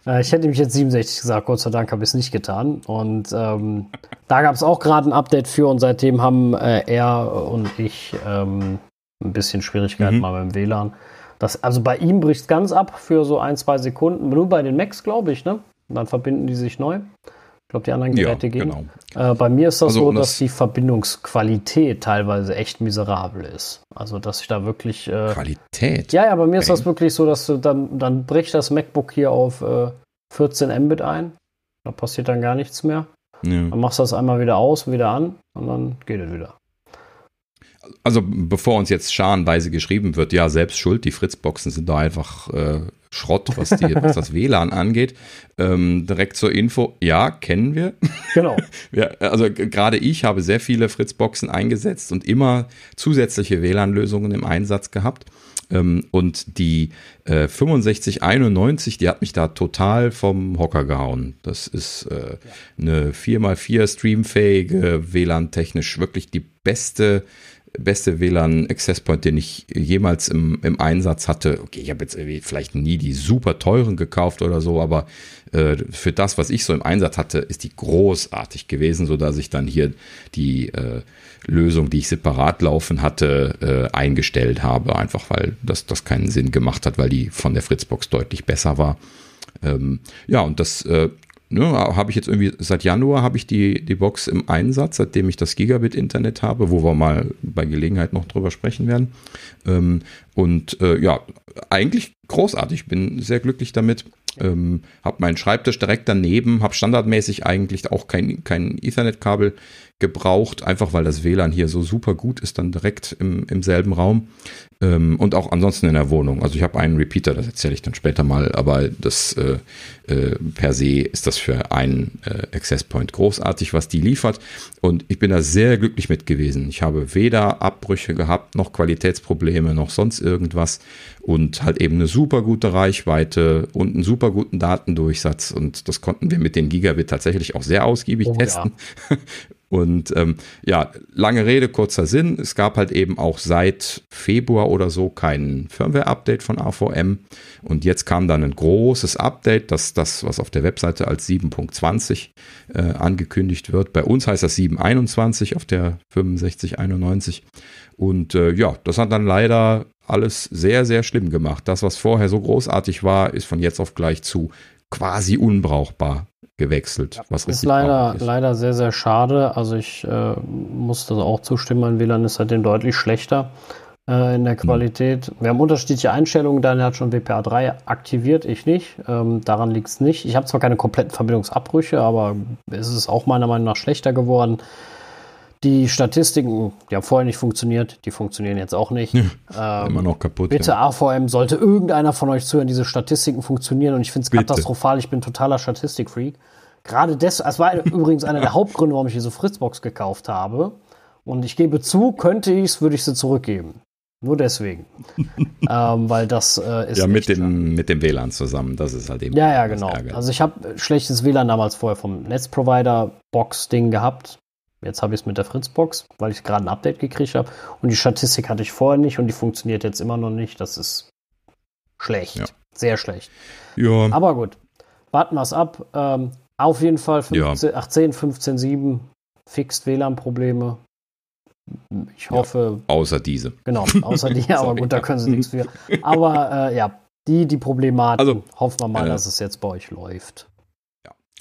Äh, ich hätte nämlich jetzt 67 gesagt, Gott sei Dank habe ich es nicht getan. Und ähm, da gab es auch gerade ein Update für und seitdem haben äh, er und ich ähm, ein bisschen Schwierigkeiten mhm. mal beim WLAN. Das, also bei ihm bricht es ganz ab für so ein, zwei Sekunden. Nur bei den Macs, glaube ich, ne? Und dann verbinden die sich neu. Ich glaube, die anderen Geräte ja, gehen. Genau. Äh, bei mir ist das also, so, dass das die Verbindungsqualität teilweise echt miserabel ist. Also, dass ich da wirklich. Äh, Qualität? Ja, ja, bei mir ist das wirklich so, dass du dann, dann bricht das MacBook hier auf äh, 14 Mbit ein. Da passiert dann gar nichts mehr. Ja. Dann machst du das einmal wieder aus, wieder an und dann geht es wieder. Also bevor uns jetzt scharenweise geschrieben wird, ja, selbst schuld, die Fritzboxen sind da einfach äh, Schrott, was, die, was das WLAN angeht. Ähm, direkt zur Info, ja, kennen wir. Genau. ja, also gerade ich habe sehr viele Fritzboxen eingesetzt und immer zusätzliche WLAN-Lösungen im Einsatz gehabt. Ähm, und die äh, 6591, die hat mich da total vom Hocker gehauen. Das ist äh, eine 4x4 streamfähige, WLAN-technisch wirklich die beste beste WLAN Access Point, den ich jemals im, im Einsatz hatte. Okay, ich habe jetzt vielleicht nie die super teuren gekauft oder so, aber äh, für das, was ich so im Einsatz hatte, ist die großartig gewesen, so dass ich dann hier die äh, Lösung, die ich separat laufen hatte, äh, eingestellt habe, einfach weil das, das keinen Sinn gemacht hat, weil die von der Fritzbox deutlich besser war. Ähm, ja, und das äh, ne, habe ich jetzt irgendwie seit Januar habe ich die, die Box im Einsatz, seitdem ich das Gigabit-Internet habe, wo wir mal bei Gelegenheit noch drüber sprechen werden. Ähm, und äh, ja, eigentlich großartig, bin sehr glücklich damit. Ähm, habe meinen Schreibtisch direkt daneben, habe standardmäßig eigentlich auch kein, kein Ethernet-Kabel gebraucht, einfach weil das WLAN hier so super gut ist, dann direkt im, im selben Raum. Ähm, und auch ansonsten in der Wohnung. Also ich habe einen Repeater, das erzähle ich dann später mal, aber das äh, äh, per se ist das für einen äh, Access Point großartig, was die liefert. Und ich bin da sehr glücklich mit gewesen. Ich habe weder Abbrüche gehabt, noch Qualitätsprobleme, noch sonst irgendwas. Und halt eben eine super gute Reichweite und einen super guten Datendurchsatz. Und das konnten wir mit den Gigabit tatsächlich auch sehr ausgiebig oh, testen. Ja. Und ähm, ja, lange Rede, kurzer Sinn. Es gab halt eben auch seit Februar oder so kein Firmware-Update von AVM. Und jetzt kam dann ein großes Update, das, das was auf der Webseite als 7.20 äh, angekündigt wird. Bei uns heißt das 7.21 auf der 6591. Und äh, ja, das hat dann leider alles sehr, sehr schlimm gemacht. Das, was vorher so großartig war, ist von jetzt auf gleich zu quasi unbrauchbar gewechselt. Was ist leider, ist. leider sehr, sehr schade. Also ich äh, muss das auch zustimmen, mein WLAN ist seitdem deutlich schlechter äh, in der hm. Qualität. Hm. Wir haben unterschiedliche Einstellungen. Daniel hat schon WPA 3 aktiviert, ich nicht. Ähm, daran liegt es nicht. Ich habe zwar keine kompletten Verbindungsabbrüche, aber es ist auch meiner Meinung nach schlechter geworden. Die Statistiken, die haben vorher nicht funktioniert, die funktionieren jetzt auch nicht. ähm, immer noch kaputt. Bitte ja. AVM, sollte irgendeiner von euch zuhören, diese Statistiken funktionieren und ich finde es katastrophal. Ich bin totaler Statistikfreak. Gerade das, es war übrigens einer der Hauptgründe, warum ich diese Fritzbox gekauft habe. Und ich gebe zu, könnte ich es, würde ich sie zurückgeben. Nur deswegen. ähm, weil das äh, ist. Ja, mit dem, mit dem WLAN zusammen. Das ist halt eben. Ja, ja, genau. Also ich habe schlechtes WLAN damals vorher vom Netzprovider-Box-Ding gehabt. Jetzt habe ich es mit der Fritzbox, weil ich gerade ein Update gekriegt habe. Und die Statistik hatte ich vorher nicht und die funktioniert jetzt immer noch nicht. Das ist schlecht. Ja. Sehr schlecht. Ja. Aber gut. Warten wir es ab. Ähm, auf jeden Fall 15, ja. 18, 15, 7 Fixed WLAN-Probleme. Ich hoffe. Ja, außer diese. Genau, außer die, aber gut, da können sie nichts für. Aber äh, ja, die, die Probleme also, hoffen wir mal, äh, dass es jetzt bei euch läuft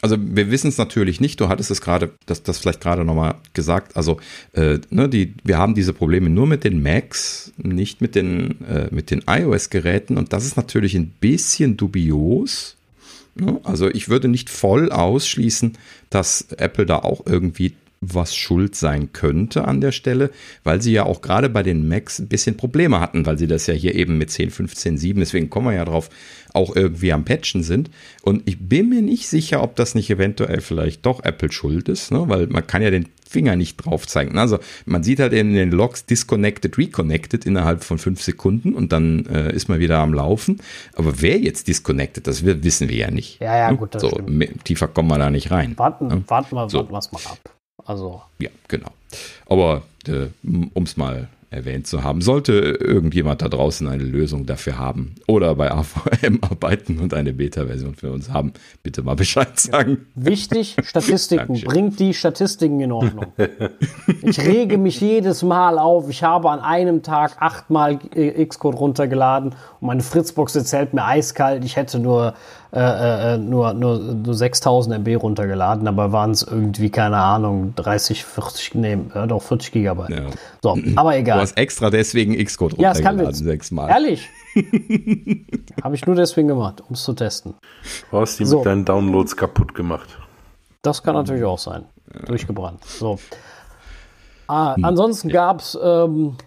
also wir wissen es natürlich nicht, du hattest es gerade, das, das vielleicht gerade nochmal gesagt, also äh, ne, die, wir haben diese Probleme nur mit den Macs, nicht mit den, äh, den iOS-Geräten und das ist natürlich ein bisschen dubios. Ne? Also ich würde nicht voll ausschließen, dass Apple da auch irgendwie was schuld sein könnte an der Stelle, weil sie ja auch gerade bei den Macs ein bisschen Probleme hatten, weil sie das ja hier eben mit 10, 15, 7, deswegen kommen wir ja drauf, auch irgendwie am Patchen sind. Und ich bin mir nicht sicher, ob das nicht eventuell vielleicht doch Apple schuld ist, ne? weil man kann ja den Finger nicht drauf zeigen. Also man sieht halt in den Logs disconnected, reconnected innerhalb von fünf Sekunden und dann äh, ist man wieder am Laufen. Aber wer jetzt disconnected, das wissen wir ja nicht. Ja, ja, gut, das so, stimmt. Tiefer kommen wir da nicht rein. Warten, ja? warten wir, so. warten wir es mal ab. Also. Ja, genau. Aber äh, um es mal erwähnt zu haben. Sollte irgendjemand da draußen eine Lösung dafür haben oder bei AVM arbeiten und eine Beta-Version für uns haben, bitte mal Bescheid sagen. Wichtig, Statistiken. Bringt die Statistiken in Ordnung. Ich rege mich jedes Mal auf. Ich habe an einem Tag achtmal Xcode runtergeladen und meine Fritzbox erzählt mir eiskalt, ich hätte nur äh, äh, nur, nur, nur 6000 MB runtergeladen, aber waren es irgendwie, keine Ahnung, 30, 40, nee, ja, doch 40 Gigabyte. Ja. So, aber egal. Du hast extra deswegen Xcode ja, runtergeladen, ja, sechsmal. Ehrlich? Habe ich nur deswegen gemacht, um es zu testen. Du hast die so. mit deinen Downloads kaputt gemacht. Das kann natürlich auch sein. Ja. Durchgebrannt. So. Ah, hm. ansonsten gab es ähm,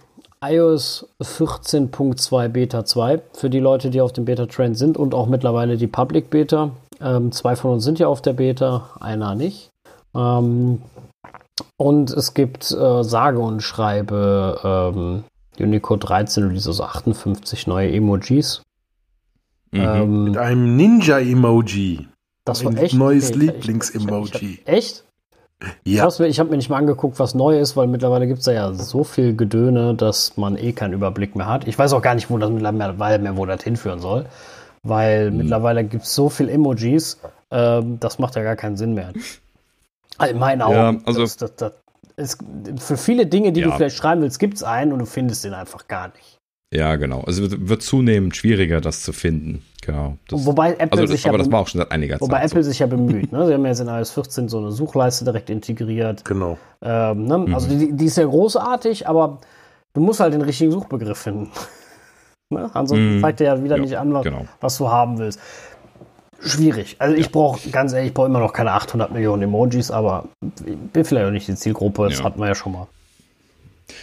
iOS 14.2 Beta 2 für die Leute, die auf dem Beta-Trend sind und auch mittlerweile die Public Beta. Ähm, zwei von uns sind ja auf der Beta, einer nicht. Ähm, und es gibt äh, sage und schreibe ähm, Unicode 13 release also 58 neue Emojis. Mhm. Ähm, Mit einem Ninja-Emoji. Das war echt neues okay, Lieblings-Emoji. Echt? Ja. Ich habe mir nicht mal angeguckt, was neu ist, weil mittlerweile gibt es ja so viel Gedöne, dass man eh keinen Überblick mehr hat. Ich weiß auch gar nicht, wo das mittlerweile mehr, wo das hinführen soll. Weil hm. mittlerweile gibt es so viel Emojis, ähm, das macht ja gar keinen Sinn mehr. In meinen Augen. Ja, also das, das, das ist, für viele Dinge, die ja. du vielleicht schreiben willst, gibt es einen und du findest den einfach gar nicht. Ja, genau. Also wird, wird zunehmend schwieriger, das zu finden. Genau. Das, wobei Apple also sich ja aber das war auch schon seit einiger wobei Zeit. Wobei Apple so. sich ja bemüht. Ne? Sie haben ja jetzt in iOS 14 so eine Suchleiste direkt integriert. Genau. Ähm, ne? mhm. Also die, die, ist ja großartig, aber du musst halt den richtigen Suchbegriff finden. ne? Ansonsten mhm. zeigt er ja wieder ja, nicht an, was, genau. was du haben willst schwierig. Also ich brauche, ganz ehrlich, ich brauche immer noch keine 800 Millionen Emojis, aber ich bin vielleicht auch nicht die Zielgruppe, das ja. hatten wir ja schon mal.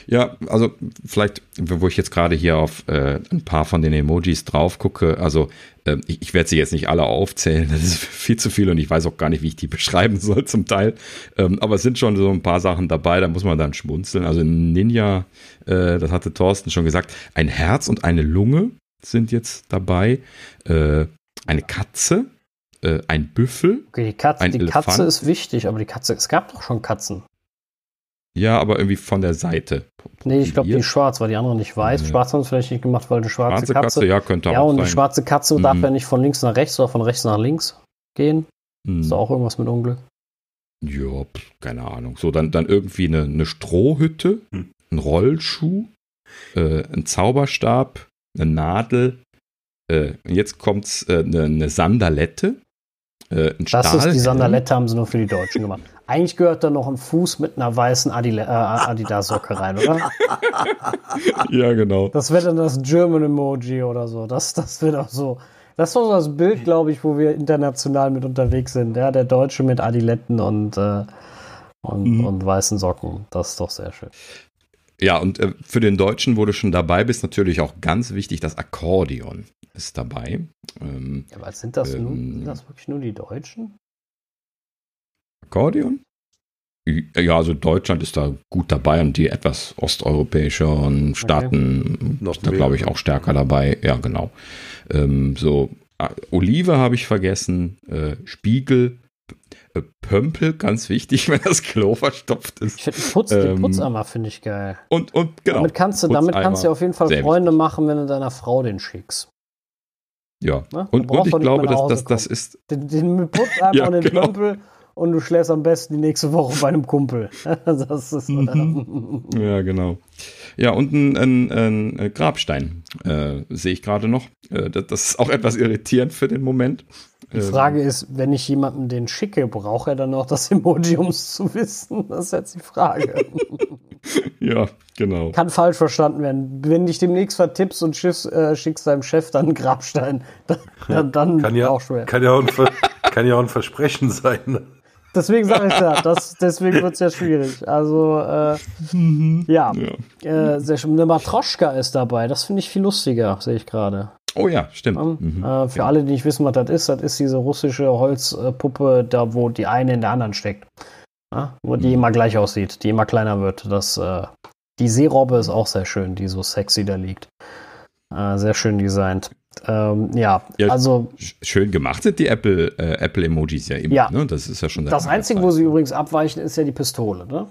Ja, also vielleicht, wo ich jetzt gerade hier auf äh, ein paar von den Emojis drauf gucke, also äh, ich, ich werde sie jetzt nicht alle aufzählen, das ist viel zu viel und ich weiß auch gar nicht, wie ich die beschreiben soll zum Teil. Ähm, aber es sind schon so ein paar Sachen dabei, da muss man dann schmunzeln. Also Ninja, äh, das hatte Thorsten schon gesagt, ein Herz und eine Lunge sind jetzt dabei. Äh, eine Katze, äh, ein Büffel. Okay, die, Katze, die Katze ist wichtig, aber die Katze, es gab doch schon Katzen. Ja, aber irgendwie von der Seite. Nee, ich glaube, die ist schwarz, weil die andere nicht weiß. Ja. Schwarz haben es vielleicht nicht gemacht, weil eine schwarze, schwarze Katze, Katze. Ja, könnte ja, auch und die schwarze Katze mhm. darf ja nicht von links nach rechts oder von rechts nach links gehen. Mhm. Ist da auch irgendwas mit Unglück? Ja, keine Ahnung. So, dann, dann irgendwie eine, eine Strohhütte, mhm. ein Rollschuh, äh, ein Zauberstab, eine Nadel, äh, jetzt kommt äh, eine, eine Sandalette. Äh, ein das ist die Sandalette, haben sie nur für die Deutschen gemacht. Eigentlich gehört da noch ein Fuß mit einer weißen äh, Adidas-Socke rein, oder? ja, genau. Das wäre dann das German-Emoji oder so. Das, das wird auch so. Das ist doch so das Bild, glaube ich, wo wir international mit unterwegs sind. Ja, der Deutsche mit Adiletten und, äh, und, mhm. und weißen Socken. Das ist doch sehr schön. Ja, und äh, für den Deutschen, wo du schon dabei bist, natürlich auch ganz wichtig, das Akkordeon ist dabei. Ähm, ja, aber sind das, ähm, nur, sind das wirklich nur die Deutschen? Akkordeon? Ja, also Deutschland ist da gut dabei und die etwas osteuropäischen Staaten okay. da glaube ich auch stärker dabei. Ja, genau. Ähm, so äh, Olive habe ich vergessen, äh, Spiegel, äh, Pömpel, ganz wichtig, wenn das Klo verstopft ist. Ich finde Putz, ähm, den Putzeimer finde ich geil. Und, und genau. Damit kannst du, damit kannst du auf jeden Fall Freunde wichtig. machen, wenn du deiner Frau den schickst. Ja, ne? und, und ich glaube, dass das, das ist. Den, den Putzeimer ja, und den genau. Pömpel und du schläfst am besten die nächste Woche bei einem Kumpel. das ist, mhm. ja, genau. Ja, und ein, ein, ein Grabstein äh, sehe ich gerade noch. Äh, das, das, ist auch etwas irritierend für den Moment. Die Frage ähm, ist, wenn ich jemandem den schicke, braucht er dann noch das Emoji, um es zu wissen? Das ist jetzt die Frage. ja, genau. Kann falsch verstanden werden. Wenn dich demnächst vertippst und schiffst, äh, schickst deinem Chef dann einen Grabstein, dann, dann kann ja, auch schwer. Kann ja auch ein, kann ja auch ein Versprechen sein. Deswegen sage ich ja, das, deswegen wird es ja schwierig. Also, äh, mhm. ja, ja. Äh, sehr schön. Eine Matroschka ist dabei, das finde ich viel lustiger, sehe ich gerade. Oh ja, stimmt. Mhm. Äh, für ja. alle, die nicht wissen, was das ist, das ist diese russische Holzpuppe, da wo die eine in der anderen steckt. Ja? Wo die mhm. immer gleich aussieht, die immer kleiner wird. Das, äh, die Seerobbe ist auch sehr schön, die so sexy da liegt. Äh, sehr schön designt. Ähm, ja, ja, also. Schön gemacht sind die Apple, äh, Apple ja immer. Ja. Ne? Das ist ja schon. Das Einzige, Zeit. wo sie übrigens abweichen, ist ja die Pistole, ne?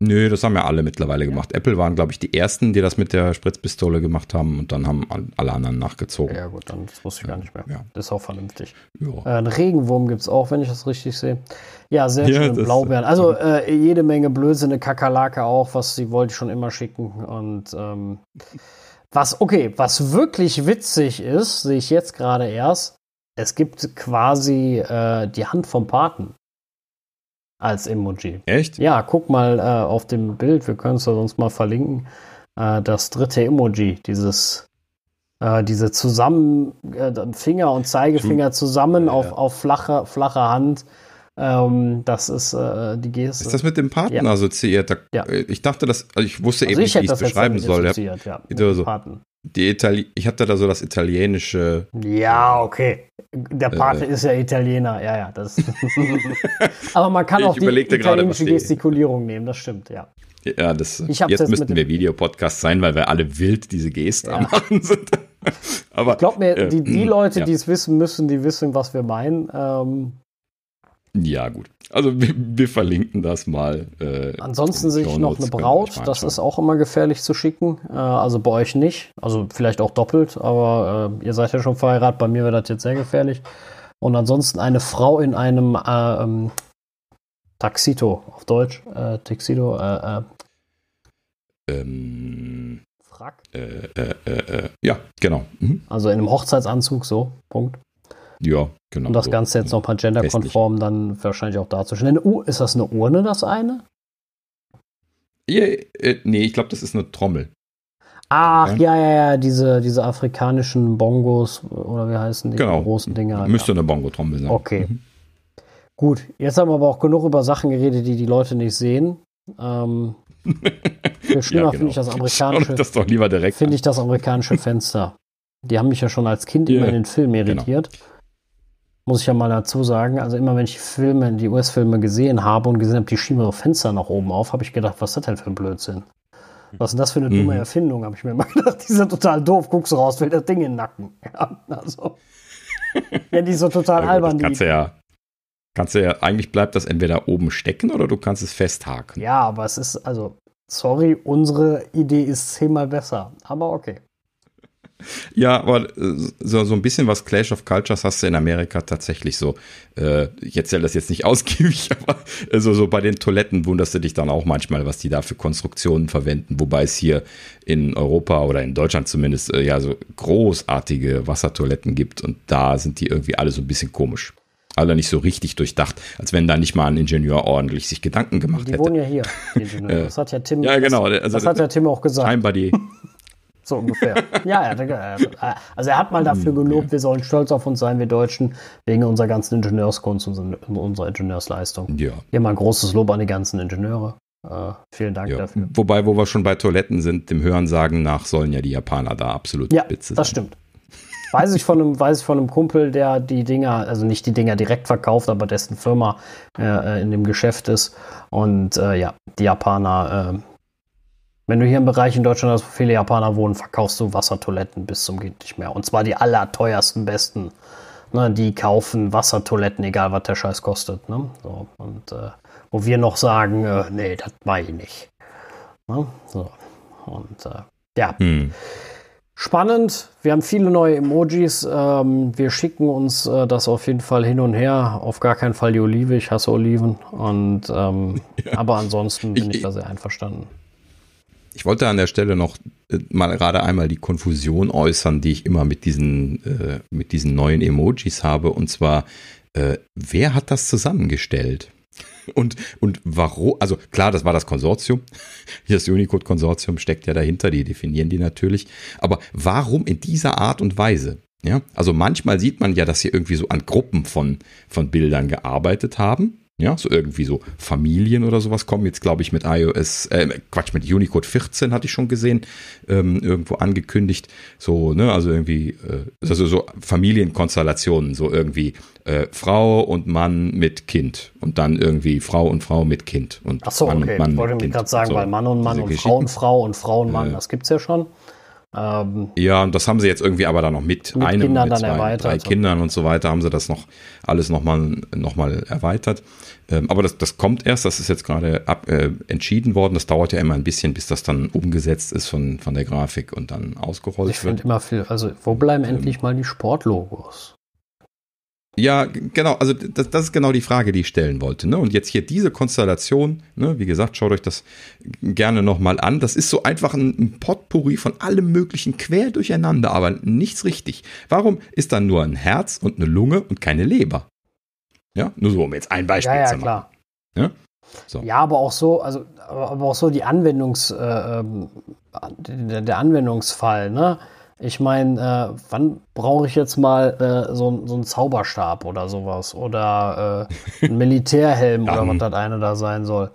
Nö, das haben ja alle mittlerweile ja. gemacht. Apple waren, glaube ich, die ersten, die das mit der Spritzpistole gemacht haben und dann haben alle anderen nachgezogen. Ja, gut, dann das wusste ich gar nicht mehr. Ja. Das ist auch vernünftig. Ja. Äh, einen Regenwurm gibt es auch, wenn ich das richtig sehe. Ja, sehr schön. Blaubeeren. Also äh, jede Menge Blödsinn, eine Kakerlake auch, was sie wollte ich schon immer schicken. Und ähm, was, okay, was wirklich witzig ist, sehe ich jetzt gerade erst, es gibt quasi äh, die Hand vom Paten als Emoji. Echt? Ja, guck mal äh, auf dem Bild, wir können es ja sonst mal verlinken. Äh, das dritte Emoji, dieses, äh, diese zusammen, äh, Finger und Zeigefinger zusammen ja, auf, auf flache, flache Hand. Ähm, das ist äh, die Geste. Ist das mit dem Paten ja. assoziiert? Da, ja. Ich dachte, dass, also ich wusste also eben nicht, wie ich es beschreiben soll. Ja, mit so. Paten. die Itali ich hatte da so das italienische. Ja, okay. Der Pate äh, ist ja Italiener, ja, ja. Das Aber man kann auch die italienische Gestikulierung nehmen, das stimmt, ja. Ja, das, ich jetzt, jetzt müssten wir Videopodcast sein, weil wir alle wild diese Geste ja. machen sind. Aber, ich glaube mir, äh, die, die Leute, ja. die es wissen müssen, die wissen, was wir meinen. Ähm, ja, gut. Also wir, wir verlinken das mal. Äh, Ansonsten sehe ich noch eine Braut. Das ist auch immer gefährlich zu schicken. Äh, also bei euch nicht. Also vielleicht auch doppelt, aber äh, ihr seid ja schon verheiratet. Bei mir wäre das jetzt sehr gefährlich. Und ansonsten eine Frau in einem äh, ähm, Taxito auf Deutsch. Äh, Taxito. Äh, ähm, Frack? ja, genau. Mhm. Also in einem Hochzeitsanzug, so. Punkt. Ja, genau. Um das Ganze jetzt nochmal genderkonform dann wahrscheinlich auch darzustellen. Uh, ist das eine Urne, das eine? Ja, äh, nee, ich glaube, das ist eine Trommel. Ach, ja, ja, ja, diese, diese afrikanischen Bongos oder wie heißen die genau. großen Dinger? Müsste ja. eine Bongo-Trommel sein. Okay. Mhm. Gut, jetzt haben wir aber auch genug über Sachen geredet, die die Leute nicht sehen. Ähm, viel schlimmer ja, genau. finde ich das amerikanische. das doch lieber direkt. Finde ich das amerikanische Fenster. Die haben mich ja schon als Kind yeah. immer in den Film genau. irritiert. Genau. Muss ich ja mal dazu sagen. Also immer wenn ich die Filme, die US-Filme gesehen habe und gesehen habe, die schieben ihre Fenster nach oben auf, habe ich gedacht, was ist das denn für ein Blödsinn? Was ist denn das für eine dumme mhm. Erfindung? Habe ich mir immer gedacht, die sind total doof. Guckst du raus, fällt das Ding in den Nacken. Ja, also. ja, die so total ja, albern. Kannst du ja, kannst du ja, eigentlich bleibt das entweder oben stecken oder du kannst es festhaken. Ja, aber es ist, also, sorry, unsere Idee ist zehnmal besser. Aber okay. Ja, aber äh, so, so ein bisschen was Clash of Cultures hast du in Amerika tatsächlich so. Äh, ich erzähle das jetzt nicht ausgiebig, aber also so bei den Toiletten wunderst du dich dann auch manchmal, was die da für Konstruktionen verwenden, wobei es hier in Europa oder in Deutschland zumindest äh, ja so großartige Wassertoiletten gibt und da sind die irgendwie alle so ein bisschen komisch. Alle nicht so richtig durchdacht, als wenn da nicht mal ein Ingenieur ordentlich sich Gedanken gemacht die hätte. Die wohnen ja hier, die Ingenieure. Das hat ja Tim, ja, genau. Also, das hat ja Tim auch gesagt. Scheinbar die, So ungefähr. ja, er äh, also er hat mal dafür gelobt, wir sollen stolz auf uns sein, wir Deutschen, wegen unserer ganzen Ingenieurskunst und unserer Ingenieursleistung. Ja. Hier mal ein großes Lob an die ganzen Ingenieure. Uh, vielen Dank ja. dafür. Wobei, wo wir schon bei Toiletten sind, dem Hörensagen nach sollen ja die Japaner da absolut ja, Spitze sein. das stimmt. Weiß ich, von einem, weiß ich von einem Kumpel, der die Dinger, also nicht die Dinger direkt verkauft, aber dessen Firma äh, in dem Geschäft ist. Und äh, ja, die Japaner äh, wenn du hier im Bereich in Deutschland hast, wo viele Japaner wohnen, verkaufst du Wassertoiletten bis zum geht nicht mehr. Und zwar die allerteuersten, besten. Ne, die kaufen Wassertoiletten, egal was der Scheiß kostet. Ne? So, und äh, wo wir noch sagen, äh, nee, das mache ich nicht. Ne? So. Und äh, ja. Hm. Spannend. Wir haben viele neue Emojis. Ähm, wir schicken uns äh, das auf jeden Fall hin und her. Auf gar keinen Fall die Olive. Ich hasse Oliven. Und ähm, ja. aber ansonsten bin ich, ich da sehr einverstanden. Ich wollte an der Stelle noch äh, mal gerade einmal die Konfusion äußern, die ich immer mit diesen, äh, mit diesen neuen Emojis habe. Und zwar, äh, wer hat das zusammengestellt? Und, und warum, also klar, das war das Konsortium. Das Unicode-Konsortium steckt ja dahinter, die definieren die natürlich. Aber warum in dieser Art und Weise? Ja, also manchmal sieht man ja, dass sie irgendwie so an Gruppen von, von Bildern gearbeitet haben. Ja, so irgendwie so Familien oder sowas kommen jetzt, glaube ich, mit iOS, äh, Quatsch, mit Unicode 14 hatte ich schon gesehen, ähm, irgendwo angekündigt. So, ne, also irgendwie, äh, also so Familienkonstellationen, so irgendwie äh, Frau und Mann mit Kind und dann irgendwie Frau und Frau mit Kind und Ach so, Mann okay. und Mann. Ich wollte mir gerade sagen, so, weil Mann und Mann und Frau und Frau und Frau und Mann, äh, das gibt's ja schon. Ähm, ja, und das haben sie jetzt irgendwie aber dann noch mit, mit einem, Kindern mit zwei, erweitert, drei. Kindern und so weiter, haben sie das noch alles nochmal noch mal erweitert. Ähm, aber das, das kommt erst, das ist jetzt gerade ab, äh, entschieden worden. Das dauert ja immer ein bisschen, bis das dann umgesetzt ist von, von der Grafik und dann ausgerollt ich wird. Ich finde immer viel, also wo bleiben ähm, endlich mal die Sportlogos? Ja, genau, also das, das, ist genau die Frage, die ich stellen wollte. Ne? Und jetzt hier diese Konstellation, ne? wie gesagt, schaut euch das gerne nochmal an. Das ist so einfach ein, ein Potpourri von allem möglichen quer durcheinander, aber nichts richtig. Warum ist dann nur ein Herz und eine Lunge und keine Leber? Ja, nur so, um jetzt ein Beispiel ja, ja, zu machen. Klar. Ja? So. ja, aber auch so, also aber auch so die Anwendungs, äh, ähm, der, der Anwendungsfall, ne? Ich meine, äh, wann brauche ich jetzt mal äh, so, so einen Zauberstab oder sowas? Oder äh, einen Militärhelm oder was das eine da sein soll?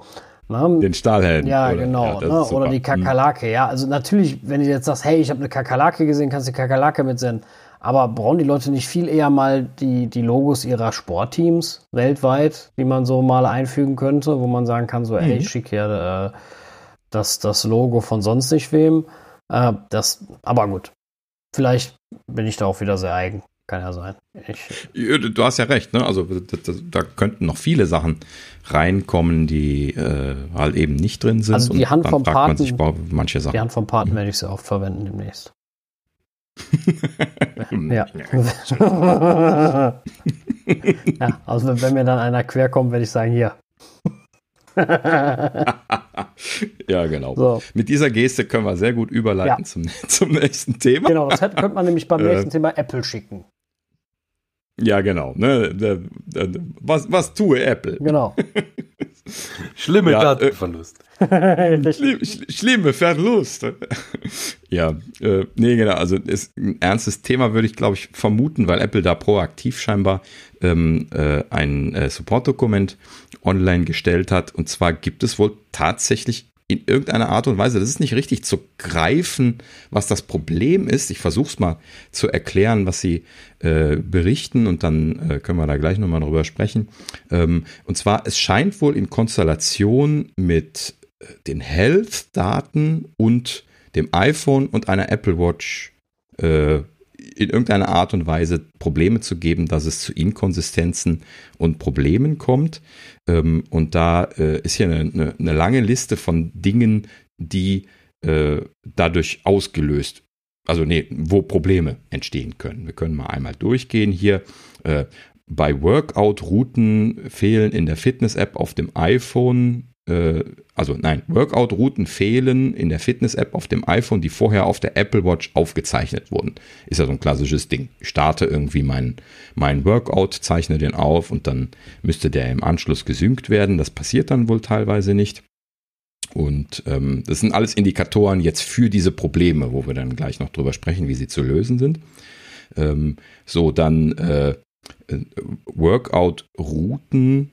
Ne? Den Stahlhelm. Ja, oder? genau. Ja, ne? Oder die hm. Kakerlake. Ja, also natürlich, wenn du jetzt sagst, hey, ich habe eine Kakerlake gesehen, kannst du die Kakerlake mitsenden. Aber brauchen die Leute nicht viel eher mal die, die Logos ihrer Sportteams weltweit, die man so mal einfügen könnte, wo man sagen kann, so, mhm. ey, ich schicke hier äh, das, das Logo von sonst nicht wem. Äh, das, aber gut. Vielleicht bin ich da auch wieder sehr eigen. Kann ja sein. Ich, du hast ja recht, ne? Also da, da, könnten noch viele Sachen reinkommen, die äh, halt eben nicht drin sind. Also die Hand vom Paten, sich, manche Sachen. Die Hand vom Paten werde ich sehr oft verwenden demnächst. ja. ja, also wenn mir dann einer quer kommt, werde ich sagen, hier. ja, genau. So. Mit dieser Geste können wir sehr gut überleiten ja. zum, zum nächsten Thema. Genau, das könnte man nämlich beim nächsten äh. Thema Apple schicken. Ja, genau. Ne? Was, was tue Apple? Genau. Schlimme ja, Datenverlust. Äh, schlimm, schlimme Verlust. ja, äh, nee, genau. Also ist ein ernstes Thema, würde ich, glaube ich, vermuten, weil Apple da proaktiv scheinbar ähm, äh, ein äh, Support-Dokument online gestellt hat. Und zwar gibt es wohl tatsächlich in irgendeiner Art und Weise, das ist nicht richtig zu greifen, was das Problem ist. Ich versuche es mal zu erklären, was sie äh, berichten und dann äh, können wir da gleich nochmal drüber sprechen. Ähm, und zwar, es scheint wohl in Konstellation mit äh, den Health-Daten und dem iPhone und einer Apple Watch äh, in irgendeiner Art und Weise Probleme zu geben, dass es zu Inkonsistenzen und Problemen kommt. Ähm, und da äh, ist hier eine, eine, eine, lange Liste von Dingen, die äh, dadurch ausgelöst, also nee, wo Probleme entstehen können. Wir können mal einmal durchgehen hier. Äh, bei Workout-Routen fehlen in der Fitness-App auf dem iPhone also nein, Workout-Routen fehlen in der Fitness-App auf dem iPhone, die vorher auf der Apple Watch aufgezeichnet wurden. Ist ja so ein klassisches Ding. Ich starte irgendwie meinen mein Workout, zeichne den auf und dann müsste der im Anschluss gesynkt werden. Das passiert dann wohl teilweise nicht. Und ähm, das sind alles Indikatoren jetzt für diese Probleme, wo wir dann gleich noch drüber sprechen, wie sie zu lösen sind. Ähm, so, dann äh, äh Workout-Routen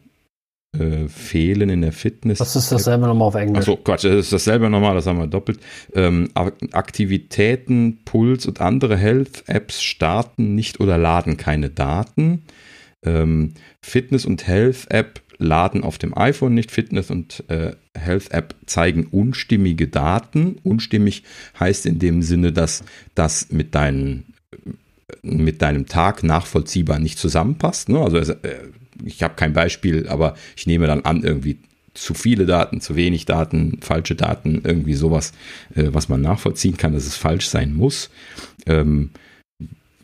äh, fehlen in der Fitness. Was ist dasselbe nochmal auf Englisch? Achso, Quatsch, das ist dasselbe nochmal, das haben wir doppelt. Ähm, Aktivitäten, Puls und andere Health-Apps starten nicht oder laden keine Daten. Ähm, Fitness- und Health-App laden auf dem iPhone nicht. Fitness- und äh, Health-App zeigen unstimmige Daten. Unstimmig heißt in dem Sinne, dass das mit deinen mit deinem Tag nachvollziehbar nicht zusammenpasst. Ne? Also äh, ich habe kein Beispiel, aber ich nehme dann an, irgendwie zu viele Daten, zu wenig Daten, falsche Daten, irgendwie sowas, äh, was man nachvollziehen kann, dass es falsch sein muss. Ähm,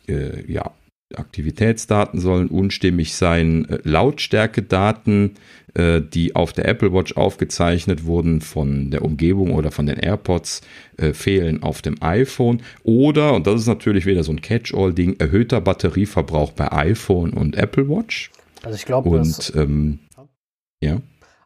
äh, ja, Aktivitätsdaten sollen unstimmig sein, äh, Lautstärkedaten, äh, die auf der Apple Watch aufgezeichnet wurden von der Umgebung oder von den AirPods, äh, fehlen auf dem iPhone. Oder, und das ist natürlich wieder so ein Catch-all-Ding, erhöhter Batterieverbrauch bei iPhone und Apple Watch. Also ich glaube, und ähm, ja.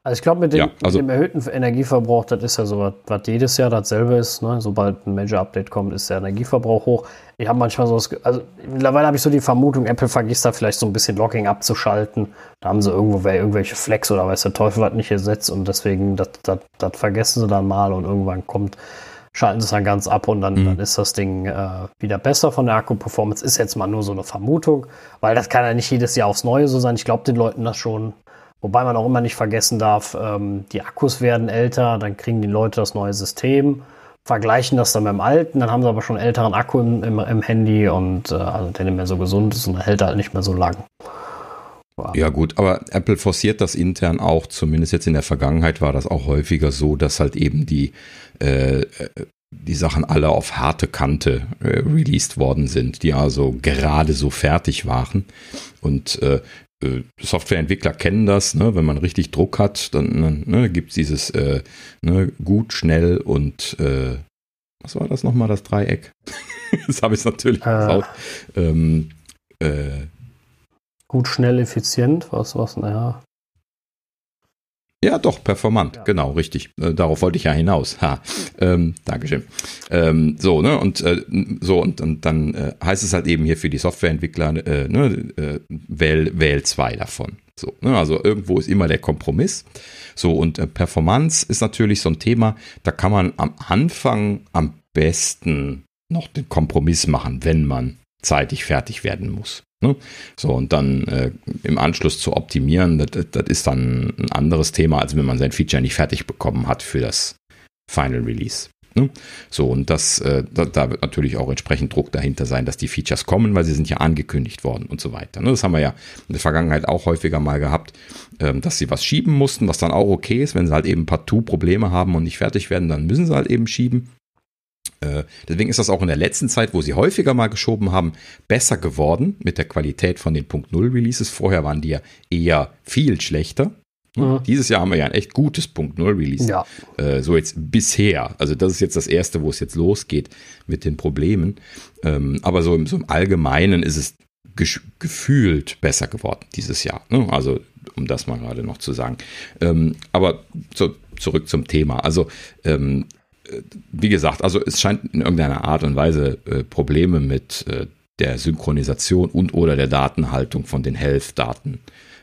Also ich glaube, mit, ja, also, mit, dem erhöhten Energieverbrauch, das ist ja so, was, was jedes Jahr dasselbe ist. Ne? Sobald ein Major-Update kommt, ist der Energieverbrauch hoch. Ich habe manchmal so, das, also mittlerweile habe ich so die Vermutung, Apple vergisst da vielleicht so ein bisschen Logging abzuschalten. Da haben sie irgendwo irgendwelche Flex oder weiß der Teufel was nicht gesetzt und deswegen, das, das, das vergessen sie dann mal und irgendwann kommt, schalten sie es dann ganz ab und dann, mhm. dann ist das Ding äh, wieder besser von der Akku-Performance. Ist jetzt mal nur so eine Vermutung, weil das kann ja nicht jedes Jahr aufs Neue so sein. Ich glaube den Leuten das schon. Wobei man auch immer nicht vergessen darf, ähm, die Akkus werden älter, dann kriegen die Leute das neue System, vergleichen das dann mit dem alten, dann haben sie aber schon einen älteren Akku im, im, im Handy und äh, also der nicht mehr so gesund ist und der hält halt nicht mehr so lang. Ja gut, aber Apple forciert das intern auch, zumindest jetzt in der Vergangenheit war das auch häufiger so, dass halt eben die, äh, die Sachen alle auf harte Kante äh, released worden sind, die also gerade so fertig waren. Und äh, äh, Softwareentwickler kennen das, ne? wenn man richtig Druck hat, dann ne, gibt es dieses äh, ne, gut, schnell und äh, was war das nochmal, das Dreieck? das habe ich natürlich äh. Ähm, äh, gut, schnell, effizient, was, was, naja. Ja, doch, performant, ja. genau, richtig. Äh, darauf wollte ich ja hinaus. Ha. Ähm, Dankeschön. Ähm, so, ne, und äh, so, und, und dann äh, heißt es halt eben hier für die Softwareentwickler, äh, ne, äh, wähl, wähl zwei davon. So, ne? Also irgendwo ist immer der Kompromiss. So, und äh, Performance ist natürlich so ein Thema, da kann man am Anfang am besten noch den Kompromiss machen, wenn man zeitig fertig werden muss. Ne? So, und dann äh, im Anschluss zu optimieren, das, ist dann ein anderes Thema, als wenn man sein Feature nicht fertig bekommen hat für das Final Release. Ne? So, und das, äh, da, da, wird natürlich auch entsprechend Druck dahinter sein, dass die Features kommen, weil sie sind ja angekündigt worden und so weiter. Ne? Das haben wir ja in der Vergangenheit auch häufiger mal gehabt, ähm, dass sie was schieben mussten, was dann auch okay ist, wenn sie halt eben partout Probleme haben und nicht fertig werden, dann müssen sie halt eben schieben. Äh, deswegen ist das auch in der letzten Zeit, wo sie häufiger mal geschoben haben, besser geworden mit der Qualität von den Punkt Null Releases. Vorher waren die ja eher viel schlechter. Mhm. Dieses Jahr haben wir ja ein echt gutes Punkt Null Release. Ja. Äh, so jetzt bisher. Also das ist jetzt das erste, wo es jetzt losgeht mit den Problemen. Ähm, aber so im, so im Allgemeinen ist es gefühlt besser geworden dieses Jahr. Ne? Also um das mal gerade noch zu sagen. Ähm, aber so, zurück zum Thema. Also ähm, wie gesagt, also es scheint in irgendeiner Art und Weise äh, Probleme mit äh, der Synchronisation und oder der Datenhaltung von den Health-Daten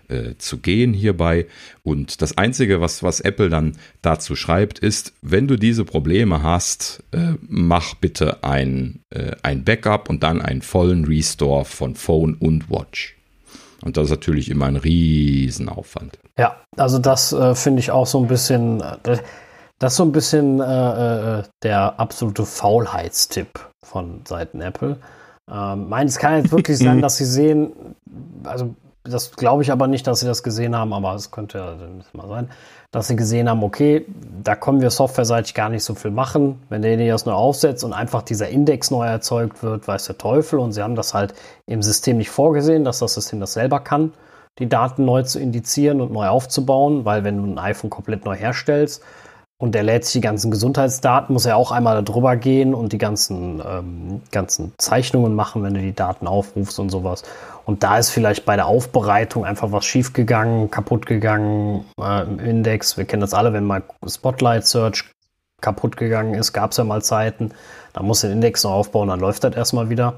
äh, zu gehen hierbei. Und das Einzige, was, was Apple dann dazu schreibt, ist, wenn du diese Probleme hast, äh, mach bitte ein, äh, ein Backup und dann einen vollen Restore von Phone und Watch. Und das ist natürlich immer ein Riesenaufwand. Ja, also das äh, finde ich auch so ein bisschen das ist so ein bisschen äh, äh, der absolute Faulheitstipp von Seiten Apple. Ähm, mein, es kann jetzt wirklich sein, dass sie sehen, also das glaube ich aber nicht, dass sie das gesehen haben, aber es könnte ja mal sein, dass sie gesehen haben, okay, da können wir softwareseitig gar nicht so viel machen. Wenn derjenige das neu aufsetzt und einfach dieser Index neu erzeugt wird, weiß der Teufel. Und sie haben das halt im System nicht vorgesehen, dass das System das selber kann, die Daten neu zu indizieren und neu aufzubauen, weil wenn du ein iPhone komplett neu herstellst, und der lädt sich die ganzen Gesundheitsdaten, muss er auch einmal darüber gehen und die ganzen, ähm, ganzen Zeichnungen machen, wenn du die Daten aufrufst und sowas. Und da ist vielleicht bei der Aufbereitung einfach was schiefgegangen, kaputt gegangen äh, im Index. Wir kennen das alle, wenn mal Spotlight Search kaputt gegangen ist, gab es ja mal Zeiten. Da muss den Index noch aufbauen, dann läuft das erstmal wieder.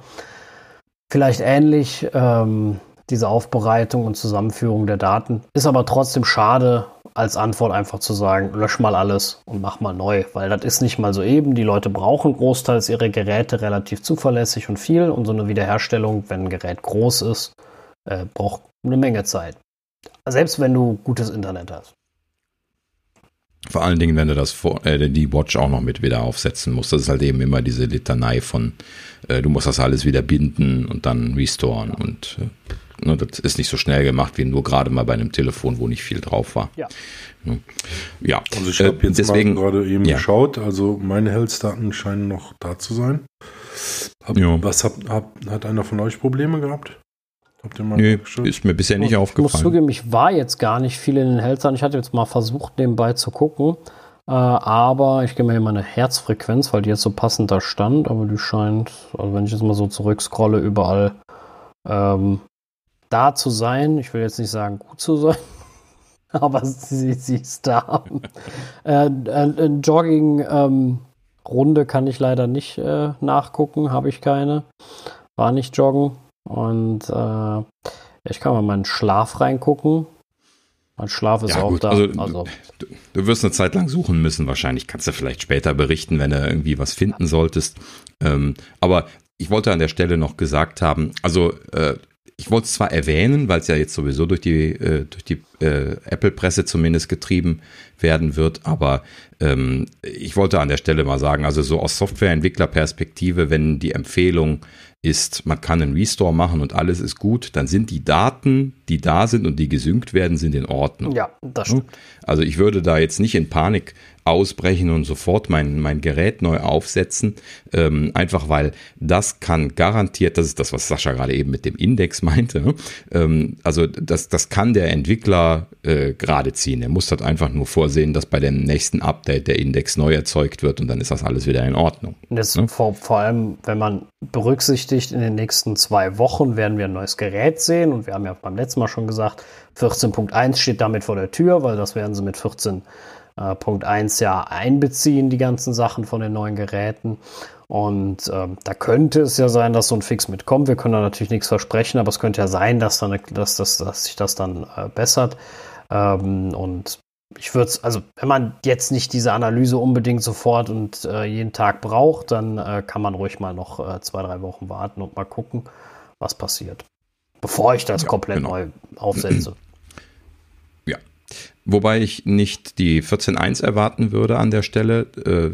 Vielleicht ähnlich ähm, diese Aufbereitung und Zusammenführung der Daten. Ist aber trotzdem schade, als Antwort einfach zu sagen, lösch mal alles und mach mal neu, weil das ist nicht mal so eben. Die Leute brauchen großteils ihre Geräte relativ zuverlässig und viel und so eine Wiederherstellung, wenn ein Gerät groß ist, äh, braucht eine Menge Zeit. Selbst wenn du gutes Internet hast. Vor allen Dingen, wenn du das äh, die Watch auch noch mit wieder aufsetzen musst. Das ist halt eben immer diese Litanei von, äh, du musst das alles wieder binden und dann restoren und äh, Ne, das ist nicht so schnell gemacht wie nur gerade mal bei einem Telefon, wo nicht viel drauf war. Ja. Ne? Ja. Also ich habe äh, jetzt deswegen, mal gerade eben ja. geschaut. Also meine Health-Daten scheinen noch da zu sein. Hab, ja. Was hat, hab, hat einer von euch Probleme gehabt? Habt ihr mal Nö, ist mir bisher nicht aufgefallen. Ich muss zugeben, ich war jetzt gar nicht viel in den Health-Daten. Ich hatte jetzt mal versucht, nebenbei zu gucken. Äh, aber ich gehe mal hier meine Herzfrequenz, weil die jetzt so passend da stand. Aber die scheint, also wenn ich jetzt mal so zurückscrolle, überall ähm, da zu sein. Ich will jetzt nicht sagen, gut zu sein, aber sie, sie ist da. äh, äh, Jogging-Runde ähm, kann ich leider nicht äh, nachgucken, habe ich keine. War nicht joggen. Und äh, ich kann mal meinen Schlaf reingucken. Mein Schlaf ist ja, auch gut, da. Also, also. Du, du, wirst eine Zeit lang suchen müssen, wahrscheinlich. Kannst du vielleicht später berichten, wenn du irgendwie was finden solltest. Ähm, aber ich wollte an der Stelle noch gesagt haben, also äh, ich wollte es zwar erwähnen, weil es ja jetzt sowieso durch die, äh, durch die äh, Apple-Presse zumindest getrieben werden wird, aber ähm, ich wollte an der Stelle mal sagen, also so aus Softwareentwicklerperspektive, wenn die Empfehlung ist, man kann einen Restore machen und alles ist gut, dann sind die Daten, die da sind und die gesynkt werden, sind in Ordnung. Ja, das stimmt. Also ich würde da jetzt nicht in Panik ausbrechen und sofort mein, mein Gerät neu aufsetzen. Ähm, einfach weil das kann garantiert, das ist das, was Sascha gerade eben mit dem Index meinte. Ne? Ähm, also das, das kann der Entwickler äh, gerade ziehen. Er muss halt einfach nur vorsehen, dass bei dem nächsten Update der Index neu erzeugt wird und dann ist das alles wieder in Ordnung. Das ne? vor, vor allem, wenn man berücksichtigt, in den nächsten zwei Wochen werden wir ein neues Gerät sehen und wir haben ja beim letzten Mal schon gesagt, 14.1 steht damit vor der Tür, weil das werden sie mit 14 äh, Punkt 1 ja einbeziehen, die ganzen Sachen von den neuen Geräten. Und ähm, da könnte es ja sein, dass so ein Fix mitkommt. Wir können da natürlich nichts versprechen, aber es könnte ja sein, dass, dann, dass, dass, dass sich das dann äh, bessert. Ähm, und ich würde es, also wenn man jetzt nicht diese Analyse unbedingt sofort und äh, jeden Tag braucht, dann äh, kann man ruhig mal noch äh, zwei, drei Wochen warten und mal gucken, was passiert. Bevor ich das ja, komplett genau. neu aufsetze. Wobei ich nicht die 14.1 erwarten würde an der Stelle. Äh,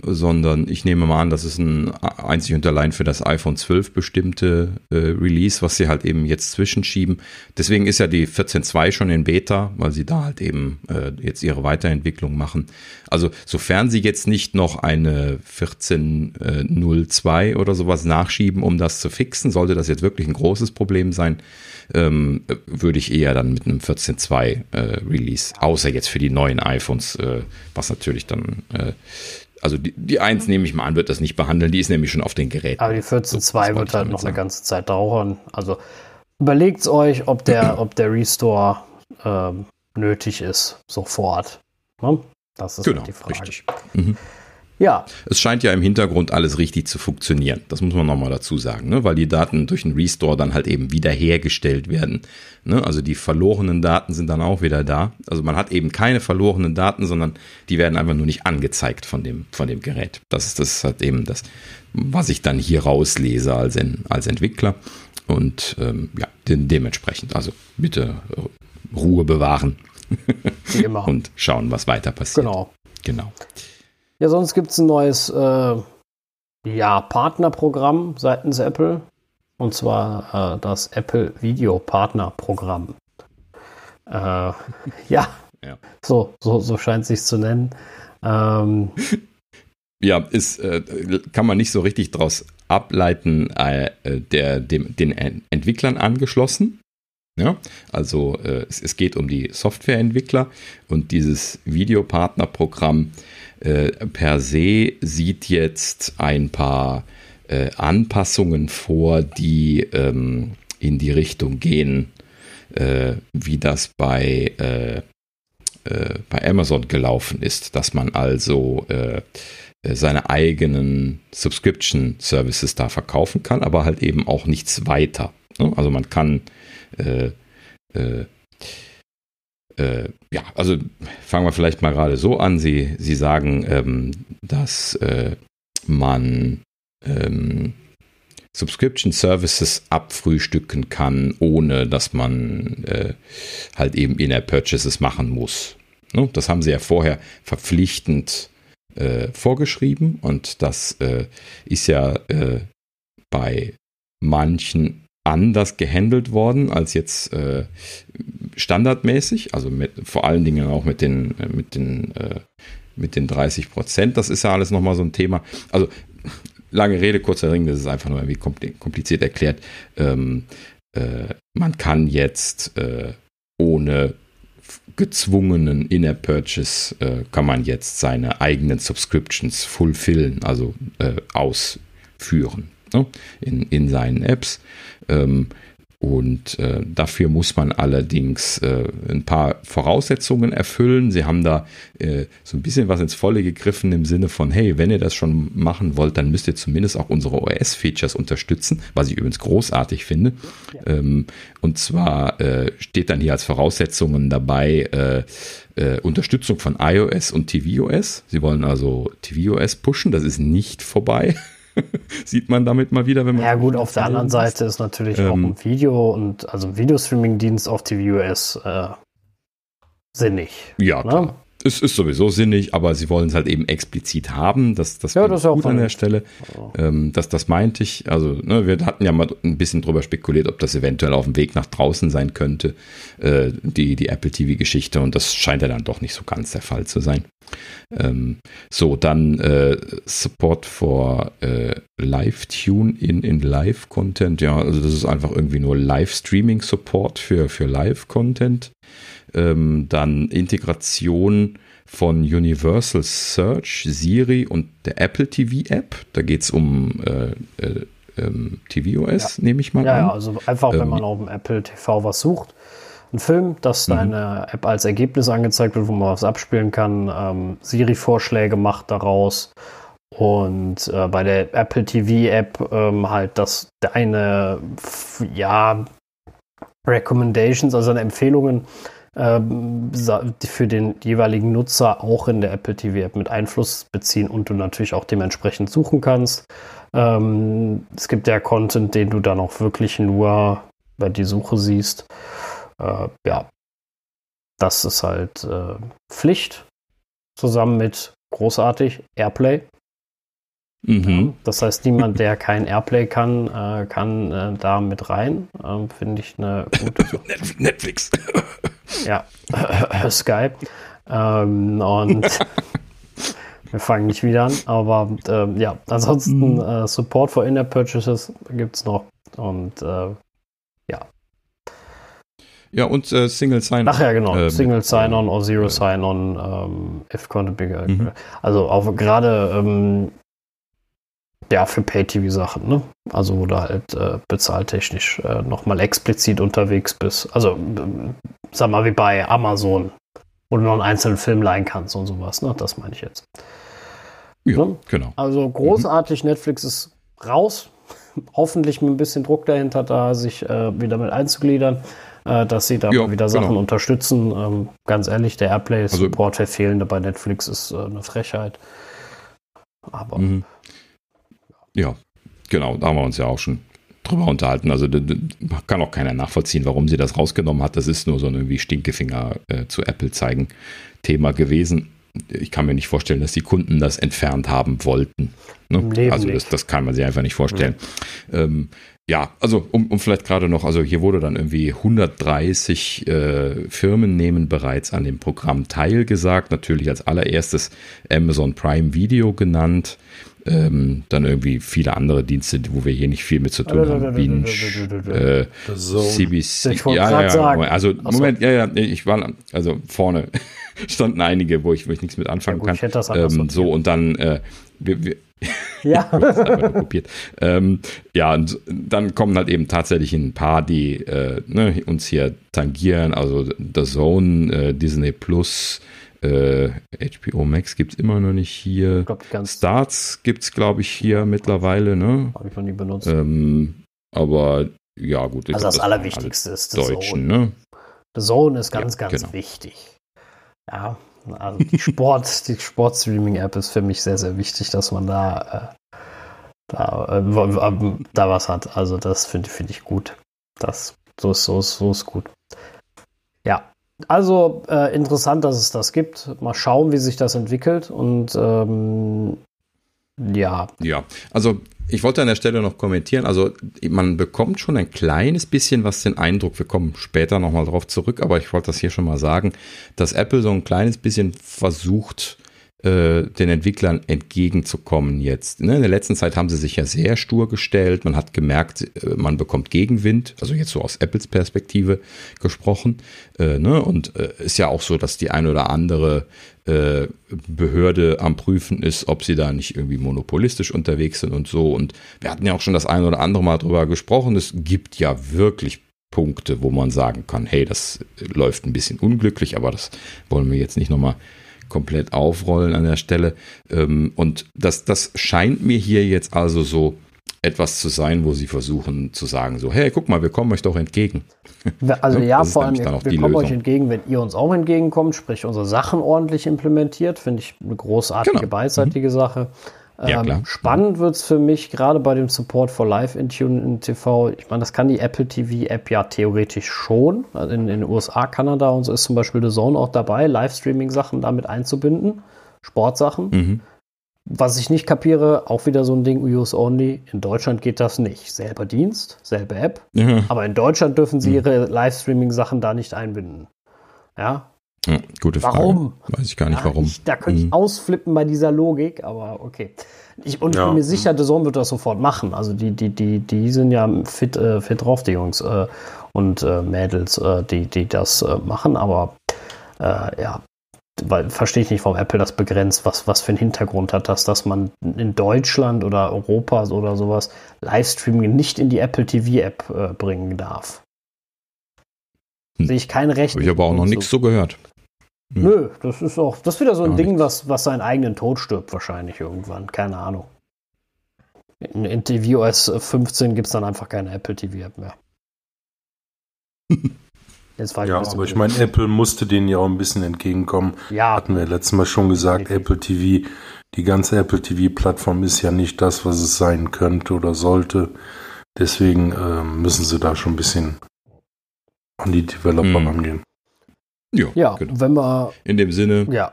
sondern ich nehme mal an, das ist ein einzig und allein für das iPhone 12 bestimmte äh, Release, was sie halt eben jetzt zwischenschieben. Deswegen ist ja die 14.2 schon in Beta, weil sie da halt eben äh, jetzt ihre Weiterentwicklung machen. Also sofern sie jetzt nicht noch eine 14.02 oder sowas nachschieben, um das zu fixen, sollte das jetzt wirklich ein großes Problem sein, ähm, würde ich eher dann mit einem 14.2 äh, Release, außer jetzt für die neuen iPhones, äh, was natürlich dann äh, also die, die 1 nehme ich mal an, wird das nicht behandeln. Die ist nämlich schon auf den Geräten. Aber die 14.2 so, wird halt noch sagen. eine ganze Zeit dauern. Also überlegt euch, ob der, ob der Restore ähm, nötig ist, sofort. Ne? Das ist genau, halt die Frage. Richtig. Mhm. Ja. Es scheint ja im Hintergrund alles richtig zu funktionieren. Das muss man nochmal dazu sagen, ne? weil die Daten durch einen Restore dann halt eben wiederhergestellt werden. Ne? Also die verlorenen Daten sind dann auch wieder da. Also man hat eben keine verlorenen Daten, sondern die werden einfach nur nicht angezeigt von dem, von dem Gerät. Das ist das halt eben das, was ich dann hier rauslese als, als Entwickler. Und ähm, ja, de dementsprechend, also bitte Ruhe bewahren. Und schauen, was weiter passiert. Genau. Genau. Ja, sonst gibt es ein neues äh, ja, Partnerprogramm seitens Apple. Und zwar äh, das Apple Video Partnerprogramm. Äh, ja. ja, So, so, so scheint es sich zu nennen. Ähm, ja, ist, äh, kann man nicht so richtig daraus ableiten, äh, der, dem, den Entwicklern angeschlossen. Ja, also äh, es, es, geht um die Softwareentwickler und dieses Videopartnerprogramm per se sieht jetzt ein paar äh, Anpassungen vor, die ähm, in die Richtung gehen, äh, wie das bei, äh, äh, bei Amazon gelaufen ist, dass man also seine eigenen Subscription Services da verkaufen kann, aber halt eben auch nichts weiter. Ne? Also man kann äh, äh, äh, ja, also fangen wir vielleicht mal gerade so an. Sie, Sie sagen, ähm, dass äh, man ähm, Subscription Services abfrühstücken kann, ohne dass man äh, halt eben In-App-Purchases machen muss. Ne? Das haben sie ja vorher verpflichtend äh, vorgeschrieben und das äh, ist ja äh, bei manchen anders gehandelt worden als jetzt äh, standardmäßig, also mit, vor allen Dingen auch mit den, äh, mit den, äh, mit den 30 Prozent. Das ist ja alles nochmal so ein Thema. Also lange Rede, kurzer Ring, das ist einfach nur irgendwie kompliziert erklärt. Ähm, äh, man kann jetzt äh, ohne gezwungenen In-App-Purchase äh, kann man jetzt seine eigenen Subscriptions fulfillen, also ausführen ne? in, in seinen Apps. Ähm, und äh, dafür muss man allerdings äh, ein paar Voraussetzungen erfüllen. Sie haben da äh, so ein bisschen was ins Volle gegriffen im Sinne von, hey, wenn ihr das schon machen wollt, dann müsst ihr zumindest auch unsere OS-Features unterstützen, was ich übrigens großartig finde. Ja. Ähm, und zwar äh, steht dann hier als Voraussetzungen dabei äh, äh, Unterstützung von iOS und tvOS. Sie wollen also tvOS pushen, das ist nicht vorbei. Sieht man damit mal wieder, wenn man. Ja, gut, auf der anderen Seite ist natürlich ähm, auch ein Video und also ein Videostreaming-Dienst auf tvOS äh, sinnig. Ja, ne? Es ist sowieso sinnig, aber sie wollen es halt eben explizit haben. Das, das, ja, das ist gut an der Stelle. Oh. Ähm, das, das meinte ich. Also, ne, wir hatten ja mal ein bisschen drüber spekuliert, ob das eventuell auf dem Weg nach draußen sein könnte, äh, die, die Apple TV-Geschichte. Und das scheint ja dann doch nicht so ganz der Fall zu sein. Ähm, so, dann äh, Support for äh, Live-Tune in, in Live-Content. Ja, also das ist einfach irgendwie nur Live-Streaming-Support für, für Live-Content ähm, dann Integration von Universal Search, Siri und der Apple TV App. Da geht es um äh, äh, ähm, tvOS, ja. nehme ich mal ja, an. Ja, also einfach, wenn ähm, man auf dem Apple TV was sucht, ein Film, dass mhm. deine App als Ergebnis angezeigt wird, wo man was abspielen kann, ähm, Siri-Vorschläge macht daraus Und äh, bei der Apple TV App ähm, halt das deine, ja, Recommendations, also Empfehlungen ähm, für den jeweiligen Nutzer auch in der Apple TV App mit Einfluss beziehen und du natürlich auch dementsprechend suchen kannst. Ähm, es gibt ja Content, den du dann auch wirklich nur bei die Suche siehst. Äh, ja, das ist halt äh, Pflicht zusammen mit großartig Airplay. Mhm. Das heißt, niemand, der kein Airplay kann, äh, kann äh, da mit rein. Ähm, Finde ich eine gute. Netflix. ja, Skype. Ähm, und wir fangen nicht wieder an, aber ähm, ja, ansonsten mhm. äh, Support for In-App Purchases gibt es noch. Und äh, ja. Ja, und äh, Single Sign-On. Ach ja, genau. Single Sign-On oder Zero Sign-On, ähm, if content bigger. Mhm. Also auch gerade ähm, ja, für Pay-TV-Sachen, ne? Also wo du halt äh, bezahltechnisch äh, nochmal explizit unterwegs bist. Also, äh, sag mal, wie bei Amazon, wo du noch einen einzelnen Film leihen kannst und sowas, ne? Das meine ich jetzt. Ja, ne? genau. Also großartig, mhm. Netflix ist raus. Hoffentlich mit ein bisschen Druck dahinter, da sich äh, wieder mit einzugliedern, äh, dass sie da ja, wieder Sachen genau. unterstützen. Ähm, ganz ehrlich, der Airplay-Support, also, fehlende bei Netflix, ist äh, eine Frechheit. Aber. Mhm. Ja, genau, da haben wir uns ja auch schon drüber unterhalten. Also kann auch keiner nachvollziehen, warum sie das rausgenommen hat. Das ist nur so ein irgendwie Stinkefinger äh, zu Apple zeigen Thema gewesen. Ich kann mir nicht vorstellen, dass die Kunden das entfernt haben wollten. Ne? Also das, das, kann man sich einfach nicht vorstellen. Mhm. Ähm, ja, also um, um vielleicht gerade noch, also hier wurde dann irgendwie 130 äh, Firmen nehmen bereits an dem Programm teilgesagt. Natürlich als allererstes Amazon Prime Video genannt. Ähm, dann irgendwie viele andere Dienste, wo wir hier nicht viel mit zu tun haben. Binge, äh, CBC. Ja, ja, sagen. Also, Moment, ja, ja, ich war, also vorne standen einige, wo ich, wo ich nichts mit anfangen ja, gut, kann. das ähm, so, und dann, äh, wir, wir ja. kopiert. Ähm, ja, und dann kommen halt eben tatsächlich ein paar, die äh, ne, uns hier tangieren. Also The Zone, äh, Disney Plus, äh, HBO Max gibt es immer noch nicht hier. Glaub, Starts gibt es, glaube ich, hier mittlerweile. Ne? Habe ich noch nie benutzt. Ähm, aber ja, gut. Also das, das Allerwichtigste ist das Deutschen, Zone. Ne? The Zone ist ganz, ja, ganz genau. wichtig. Ja, also die Sport, die Sportstreaming-App ist für mich sehr, sehr wichtig, dass man da, äh, da, äh, da was hat. Also das finde find ich gut. Das, so ist, so so ist gut. Ja, also äh, interessant, dass es das gibt. Mal schauen, wie sich das entwickelt. Und ähm, ja. Ja, also ich wollte an der Stelle noch kommentieren. Also man bekommt schon ein kleines bisschen was den Eindruck, wir kommen später nochmal drauf zurück, aber ich wollte das hier schon mal sagen, dass Apple so ein kleines bisschen versucht, äh, den Entwicklern entgegenzukommen jetzt. Ne? In der letzten Zeit haben sie sich ja sehr stur gestellt. Man hat gemerkt, äh, man bekommt Gegenwind, also jetzt so aus Apples Perspektive gesprochen. Äh, ne? Und ist ja auch so, dass die ein oder andere Behörde am Prüfen ist, ob sie da nicht irgendwie monopolistisch unterwegs sind und so. Und wir hatten ja auch schon das ein oder andere Mal drüber gesprochen. Es gibt ja wirklich Punkte, wo man sagen kann, hey, das läuft ein bisschen unglücklich, aber das wollen wir jetzt nicht nochmal komplett aufrollen an der Stelle. Ähm, und das, das scheint mir hier jetzt also so etwas zu sein, wo sie versuchen zu sagen, so, hey, guck mal, wir kommen euch doch entgegen. Also ja, vor allem, wir kommen Lösung. euch entgegen, wenn ihr uns auch entgegenkommt, sprich unsere Sachen ordentlich implementiert, finde ich eine großartige, genau. beidseitige mhm. Sache. Ja, ähm, spannend wird es für mich, gerade bei dem Support for Live in TV. Ich meine, das kann die Apple TV App ja theoretisch schon. Also in, in den USA, Kanada und so ist zum Beispiel The Zone auch dabei, Livestreaming-Sachen damit einzubinden, Sportsachen. Mhm. Was ich nicht kapiere, auch wieder so ein Ding, US Only. In Deutschland geht das nicht. Selber Dienst, selbe App. Ja. Aber in Deutschland dürfen sie mhm. ihre Livestreaming-Sachen da nicht einbinden. Ja, ja, gute Frage. Warum? Weiß ich gar nicht, warum. Ich, da könnte ich mhm. ausflippen bei dieser Logik, aber okay. Ich, und ja. ich bin mir sicher, The Zone wird das sofort machen. Also die, die, die, die sind ja fit, äh, fit drauf, die Jungs äh, und äh, Mädels, äh, die, die das äh, machen, aber äh, ja, weil verstehe ich nicht, warum Apple das begrenzt, was, was für einen Hintergrund hat das, dass man in Deutschland oder Europa oder sowas Livestreaming nicht in die Apple TV App bringen darf. Hm. Sehe ich kein Recht. Habe ich aber auch noch nichts so gehört. Nö, das ist auch, das ist wieder so ein Ding, was, was seinen eigenen Tod stirbt, wahrscheinlich irgendwann. Keine Ahnung. In, in tvOS 15 gibt es dann einfach keine Apple TV-App mehr. Jetzt war ich ja, aber ich meine, Apple musste denen ja auch ein bisschen entgegenkommen. Ja. Hatten wir letztes Mal schon gesagt, Richtig. Apple TV, die ganze Apple TV-Plattform ist ja nicht das, was es sein könnte oder sollte. Deswegen äh, müssen sie da schon ein bisschen an die Developer hm. rangehen. Ja, ja genau. wenn wir. In dem Sinne. Ja.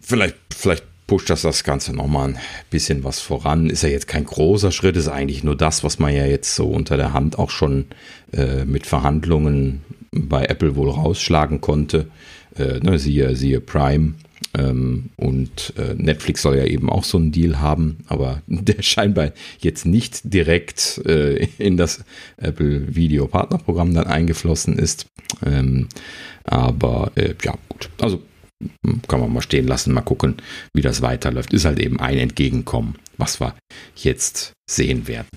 Vielleicht, vielleicht pusht das das Ganze nochmal ein bisschen was voran. Ist ja jetzt kein großer Schritt, ist eigentlich nur das, was man ja jetzt so unter der Hand auch schon äh, mit Verhandlungen bei Apple wohl rausschlagen konnte. Äh, ne, siehe, siehe Prime. Ähm, und äh, Netflix soll ja eben auch so einen Deal haben, aber der scheinbar jetzt nicht direkt äh, in das Apple Video Partnerprogramm dann eingeflossen ist. Ähm, aber äh, ja, gut. Also hm, kann man mal stehen lassen, mal gucken, wie das weiterläuft. Ist halt eben ein Entgegenkommen, was wir jetzt sehen werden.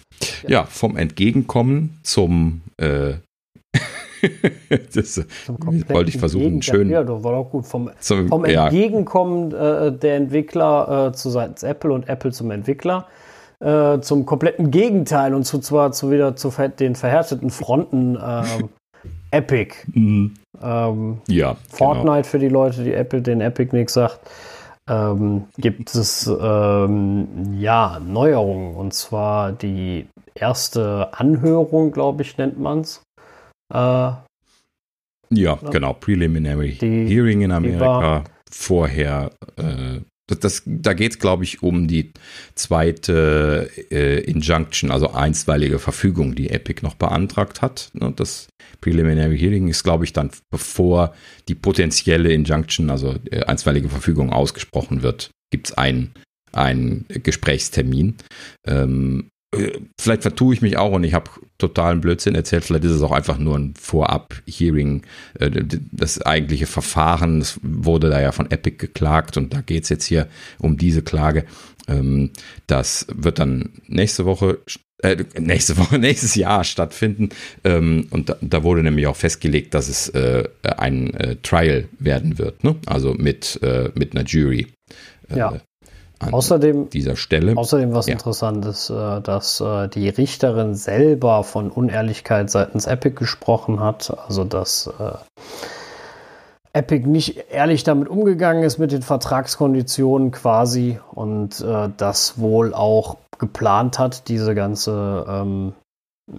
Ja, ja vom Entgegenkommen zum äh, das wollte ich versuchen, schön. Ja, das war doch gut. Vom, zum, vom Entgegenkommen äh, der Entwickler äh, zu seitens Apple und Apple zum Entwickler äh, zum kompletten Gegenteil und zu, zwar zu wieder zu den verhärteten Fronten ähm, Epic. Mhm. Ähm, ja. Fortnite genau. für die Leute, die Apple den Epic nichts sagt. Ähm, gibt es ähm, ja Neuerungen und zwar die erste Anhörung, glaube ich, nennt man es äh, ja, genau. Preliminary die, Hearing in Amerika. Vorher, äh, das, das, da geht es, glaube ich, um die zweite äh, Injunction, also einstweilige Verfügung, die Epic noch beantragt hat. Ne, das Preliminary Hearing ist, glaube ich, dann bevor die potenzielle Injunction, also äh, einstweilige Verfügung ausgesprochen wird, gibt es einen, einen Gesprächstermin. Ähm, vielleicht vertue ich mich auch und ich habe totalen Blödsinn erzählt. Vielleicht ist es auch einfach nur ein Vorab-Hearing. Äh, das eigentliche Verfahren, das wurde da ja von Epic geklagt und da geht es jetzt hier um diese Klage. Ähm, das wird dann nächste Woche äh, nächste Woche, nächstes Jahr stattfinden. Ähm, und da, wurde nämlich auch festgelegt, dass es äh, ein äh, Trial werden wird, ne? Also mit, äh, mit einer Jury. Äh, ja an außerdem, dieser Stelle. Außerdem was ja. interessant ist, äh, dass äh, die Richterin selber von Unehrlichkeit seitens Epic gesprochen hat. Also dass äh, Epic nicht ehrlich damit umgegangen ist mit den Vertragskonditionen quasi und das wohl auch geplant hat, diese ganze ähm,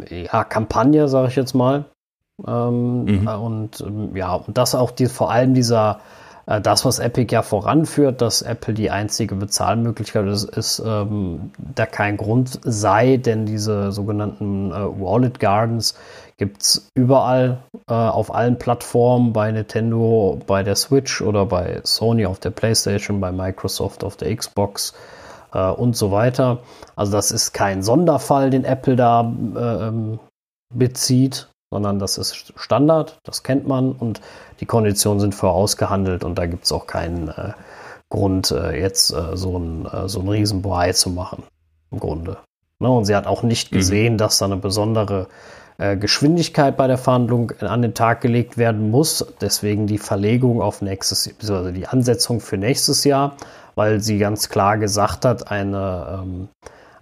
ja, Kampagne, sage ich jetzt mal. Ähm, mhm. Und ähm, ja, und das auch die, vor allem dieser das, was Epic ja voranführt, dass Apple die einzige Bezahlmöglichkeit ist, ist ähm, da kein Grund sei, denn diese sogenannten äh, Wallet Gardens gibt es überall äh, auf allen Plattformen, bei Nintendo, bei der Switch oder bei Sony auf der PlayStation, bei Microsoft auf der Xbox äh, und so weiter. Also das ist kein Sonderfall, den Apple da äh, ähm, bezieht, sondern das ist Standard, das kennt man und die Konditionen sind vorausgehandelt und da gibt es auch keinen äh, Grund, äh, jetzt äh, so ein, äh, so ein Riesenbohai zu machen, im Grunde. Ne? Und sie hat auch nicht mhm. gesehen, mhm. dass da eine besondere äh, Geschwindigkeit bei der Verhandlung an den Tag gelegt werden muss. Deswegen die Verlegung auf nächstes, also die Ansetzung für nächstes Jahr, weil sie ganz klar gesagt hat, eine, ähm,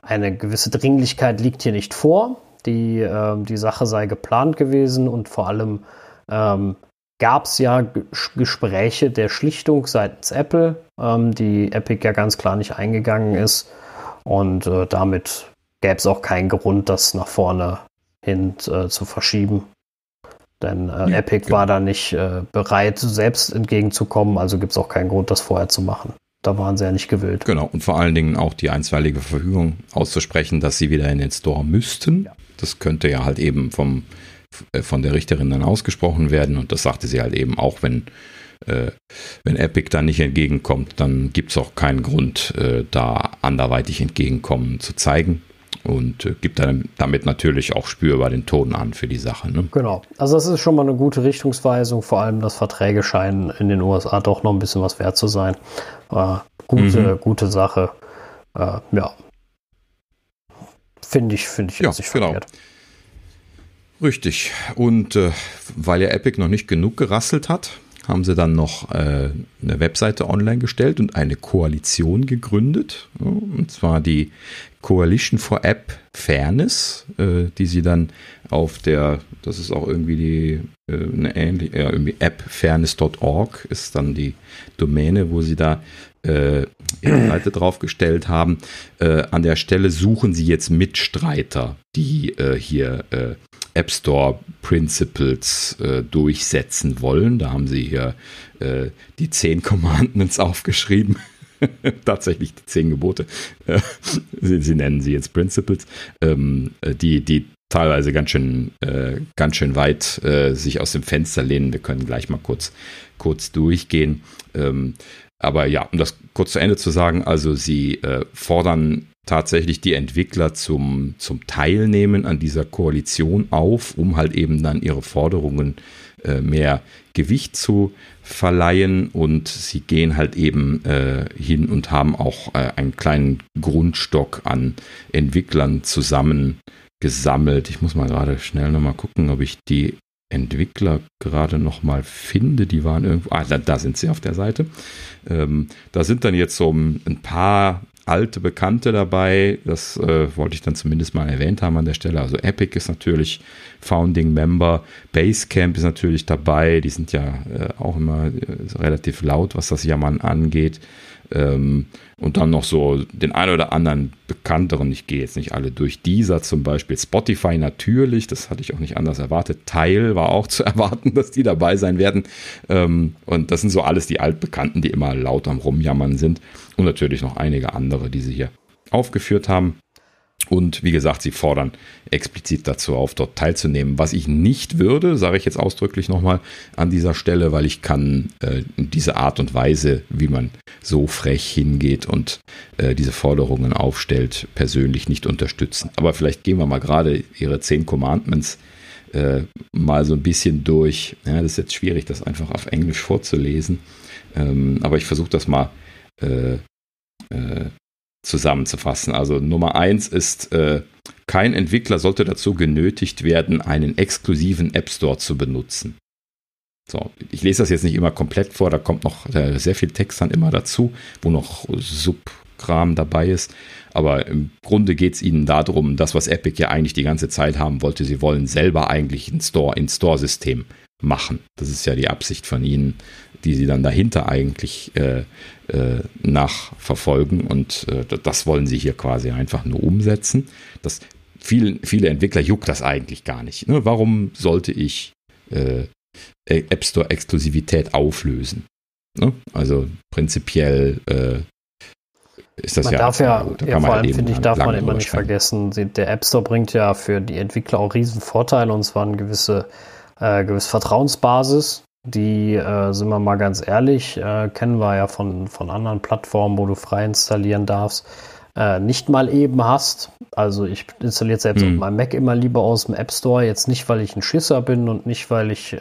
eine gewisse Dringlichkeit liegt hier nicht vor. Die, äh, die Sache sei geplant gewesen und vor allem ähm, gab es ja Gespräche der Schlichtung seitens Apple, ähm, die Epic ja ganz klar nicht eingegangen ist. Und äh, damit gäbe es auch keinen Grund, das nach vorne hin äh, zu verschieben. Denn äh, ja, Epic genau. war da nicht äh, bereit, selbst entgegenzukommen, also gibt es auch keinen Grund, das vorher zu machen. Da waren sie ja nicht gewillt. Genau, und vor allen Dingen auch die einstweilige Verfügung auszusprechen, dass sie wieder in den Store müssten. Ja. Das könnte ja halt eben vom, von der Richterin dann ausgesprochen werden. Und das sagte sie halt eben auch, wenn, äh, wenn Epic da nicht entgegenkommt, dann gibt es auch keinen Grund, äh, da anderweitig entgegenkommen zu zeigen. Und äh, gibt dann damit natürlich auch spürbar den Ton an für die Sache. Ne? Genau. Also das ist schon mal eine gute Richtungsweisung, vor allem, dass Verträge scheinen in den USA doch noch ein bisschen was wert zu sein. Äh, gute, mhm. gute Sache. Äh, ja, Finde ich, finde ich ja, nicht genau. verkehrt. Richtig. Und äh, weil ja Epic noch nicht genug gerasselt hat, haben sie dann noch äh, eine Webseite online gestellt und eine Koalition gegründet. Und zwar die Coalition for App Fairness, äh, die sie dann auf der, das ist auch irgendwie die, äh, eine ähnliche, ja, irgendwie appfairness.org ist dann die Domäne, wo sie da äh, Seite draufgestellt haben. Äh, an der Stelle suchen sie jetzt Mitstreiter, die äh, hier äh, App Store Principles äh, durchsetzen wollen. Da haben sie hier äh, die zehn Commandments aufgeschrieben. Tatsächlich die zehn Gebote. Sie, sie, nennen sie jetzt Principles, ähm, äh, die, die teilweise ganz schön, ganz schön weit sich aus dem Fenster lehnen. Wir können gleich mal kurz, kurz durchgehen. Ähm, aber ja, um das kurz zu Ende zu sagen, also sie äh, fordern tatsächlich die Entwickler zum, zum Teilnehmen an dieser Koalition auf, um halt eben dann ihre Forderungen äh, mehr Gewicht zu verleihen und sie gehen halt eben äh, hin und haben auch äh, einen kleinen Grundstock an Entwicklern zusammengesammelt. Ich muss mal gerade schnell nochmal gucken, ob ich die Entwickler gerade noch mal finde. Die waren irgendwo, ah, da, da sind sie auf der Seite. Ähm, da sind dann jetzt so ein paar alte Bekannte dabei. Das äh, wollte ich dann zumindest mal erwähnt haben an der Stelle. Also Epic ist natürlich Founding Member, Basecamp ist natürlich dabei. Die sind ja äh, auch immer äh, relativ laut, was das Jammern angeht. Ähm, und dann noch so den ein oder anderen bekannteren, ich gehe jetzt nicht alle durch, dieser zum Beispiel, Spotify natürlich, das hatte ich auch nicht anders erwartet, Teil war auch zu erwarten, dass die dabei sein werden. Ähm, und das sind so alles die Altbekannten, die immer laut am Rumjammern sind. Und natürlich noch einige andere, die sie hier aufgeführt haben. Und wie gesagt, sie fordern explizit dazu auf, dort teilzunehmen. Was ich nicht würde, sage ich jetzt ausdrücklich nochmal an dieser Stelle, weil ich kann äh, diese Art und Weise, wie man so frech hingeht und äh, diese Forderungen aufstellt, persönlich nicht unterstützen. Aber vielleicht gehen wir mal gerade ihre zehn Commandments äh, mal so ein bisschen durch. Ja, das ist jetzt schwierig, das einfach auf Englisch vorzulesen. Ähm, aber ich versuche das mal äh, äh, zusammenzufassen. Also Nummer eins ist, äh, kein Entwickler sollte dazu genötigt werden, einen exklusiven App Store zu benutzen. So, ich lese das jetzt nicht immer komplett vor, da kommt noch äh, sehr viel Text dann immer dazu, wo noch Subkram dabei ist. Aber im Grunde geht es ihnen darum, das, was Epic ja eigentlich die ganze Zeit haben wollte, sie wollen selber eigentlich ein Store, ein Store-System machen. Das ist ja die Absicht von ihnen, die sie dann dahinter eigentlich äh, äh, nachverfolgen. Und äh, das wollen sie hier quasi einfach nur umsetzen. Das, viel, viele Entwickler juckt das eigentlich gar nicht. Ne? Warum sollte ich äh, App Store Exklusivität auflösen? Ne? Also prinzipiell äh, ist das man ja. Darf ja, da ja vor halt allem finde ich, darf man immer nicht vergessen, der App Store bringt ja für die Entwickler auch riesen Vorteile und zwar eine gewisse, äh, gewisse Vertrauensbasis. Die, äh, sind wir mal ganz ehrlich, äh, kennen wir ja von, von anderen Plattformen, wo du frei installieren darfst, äh, nicht mal eben hast. Also ich installiere selbst mhm. auf meinem Mac immer lieber aus dem App Store, jetzt nicht, weil ich ein Schisser bin und nicht, weil ich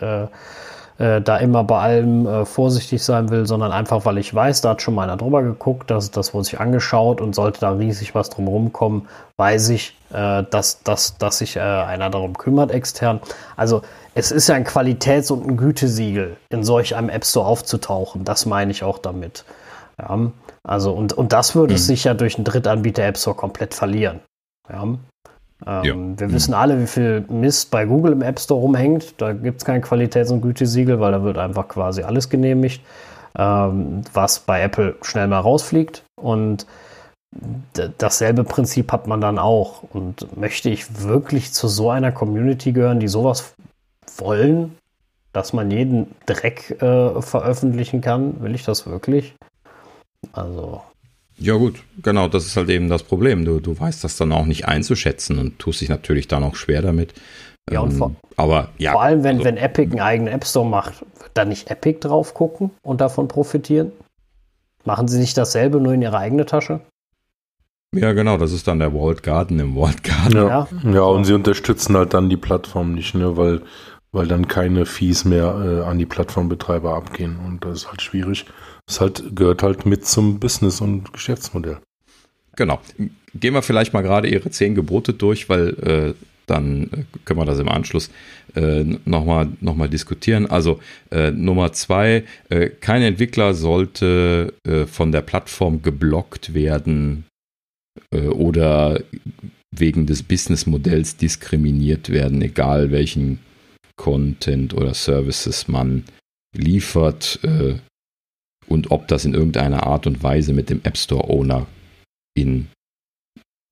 äh, da immer bei allem äh, vorsichtig sein will, sondern einfach, weil ich weiß, da hat schon mal einer drüber geguckt, das, das wurde sich angeschaut und sollte da riesig was drumherum kommen, weiß ich, äh, dass, dass, dass sich äh, einer darum kümmert extern. Also es ist ja ein Qualitäts- und ein Gütesiegel, in solch einem App Store aufzutauchen. Das meine ich auch damit. Ja, also und, und das würde mhm. sich ja durch einen Drittanbieter App Store komplett verlieren. Ja. Ähm, ja. Wir mhm. wissen alle, wie viel Mist bei Google im App Store rumhängt. Da gibt es kein Qualitäts- und Gütesiegel, weil da wird einfach quasi alles genehmigt, ähm, was bei Apple schnell mal rausfliegt. Und dasselbe Prinzip hat man dann auch. Und möchte ich wirklich zu so einer Community gehören, die sowas wollen, dass man jeden Dreck äh, veröffentlichen kann? Will ich das wirklich? Also. Ja gut, genau, das ist halt eben das Problem. Du, du weißt das dann auch nicht einzuschätzen und tust dich natürlich dann auch schwer damit. Ja, und vor, ähm, aber, ja, vor allem, wenn, also, wenn Epic einen eigenen App Store macht, wird da nicht Epic drauf gucken und davon profitieren? Machen sie nicht dasselbe, nur in ihre eigene Tasche? Ja, genau, das ist dann der Walled Garden im Walled Garden. Ja, ja, ja und sie unterstützen halt dann die Plattform nicht, ne, weil, weil dann keine Fees mehr äh, an die Plattformbetreiber abgehen und das ist halt schwierig. Das halt, gehört halt mit zum Business und Geschäftsmodell. Genau. Gehen wir vielleicht mal gerade Ihre zehn Gebote durch, weil äh, dann äh, können wir das im Anschluss äh, nochmal noch mal diskutieren. Also äh, Nummer zwei, äh, kein Entwickler sollte äh, von der Plattform geblockt werden äh, oder wegen des Businessmodells diskriminiert werden, egal welchen Content oder Services man liefert und ob das in irgendeiner Art und Weise mit dem App Store Owner in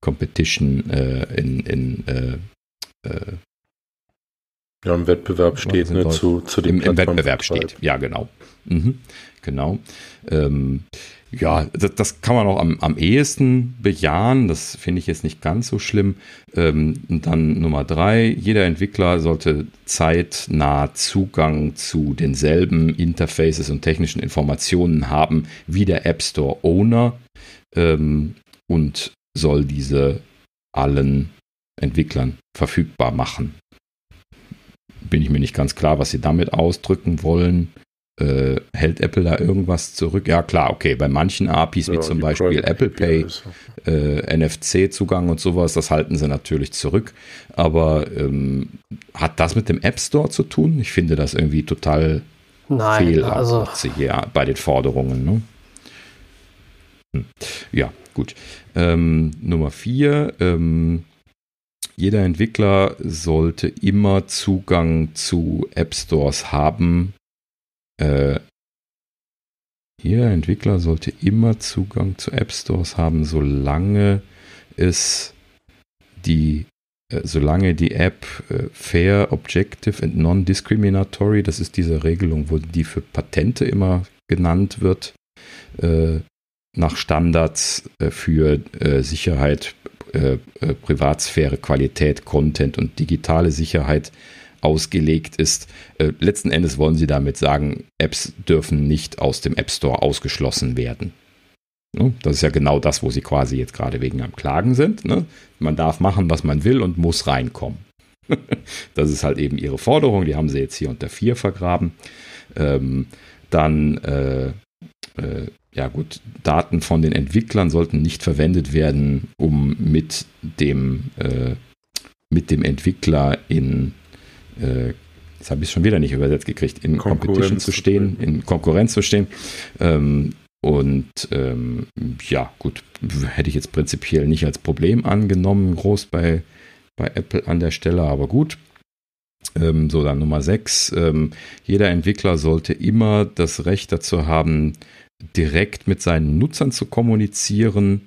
Competition, äh, in, in äh, äh, ja, im Wettbewerb steht, ne, zu, zu dem Im, Im Wettbewerb steht, ja, genau. Mhm, genau. Ähm, ja, das, das, kann man auch am, am ehesten bejahen. Das finde ich jetzt nicht ganz so schlimm. Ähm, dann Nummer drei, jeder Entwickler sollte zeitnah Zugang zu denselben Interfaces und technischen Informationen haben wie der App Store Owner ähm, und soll diese allen Entwicklern verfügbar machen. Bin ich mir nicht ganz klar, was sie damit ausdrücken wollen äh, hält Apple da irgendwas zurück? Ja, klar, okay, bei manchen APIs, wie ja, zum Beispiel Apple Pay, äh, NFC-Zugang und sowas, das halten sie natürlich zurück. Aber ähm, hat das mit dem App Store zu tun? Ich finde das irgendwie total Nein, also ja, bei den Forderungen. Ne? Hm. Ja, gut. Ähm, Nummer vier. Ähm, jeder Entwickler sollte immer Zugang zu App Stores haben, äh, jeder Entwickler sollte immer Zugang zu App Stores haben, solange es die äh, solange die App äh, fair, objective and non-discriminatory, das ist diese Regelung, wo die für Patente immer genannt wird, äh, nach Standards für Sicherheit, Privatsphäre, Qualität, Content und digitale Sicherheit ausgelegt ist. Äh, letzten Endes wollen sie damit sagen, Apps dürfen nicht aus dem App Store ausgeschlossen werden. Ne? Das ist ja genau das, wo sie quasi jetzt gerade wegen am Klagen sind. Ne? Man darf machen, was man will und muss reinkommen. das ist halt eben ihre Forderung, die haben sie jetzt hier unter vier vergraben. Ähm, dann, äh, äh, ja gut, Daten von den Entwicklern sollten nicht verwendet werden, um mit dem, äh, mit dem Entwickler in äh, jetzt habe ich es schon wieder nicht übersetzt gekriegt, in Competition zu stehen, in Konkurrenz zu stehen. Ähm, und ähm, ja, gut, hätte ich jetzt prinzipiell nicht als Problem angenommen, groß bei, bei Apple an der Stelle, aber gut. Ähm, so, dann Nummer 6. Ähm, jeder Entwickler sollte immer das Recht dazu haben, direkt mit seinen Nutzern zu kommunizieren.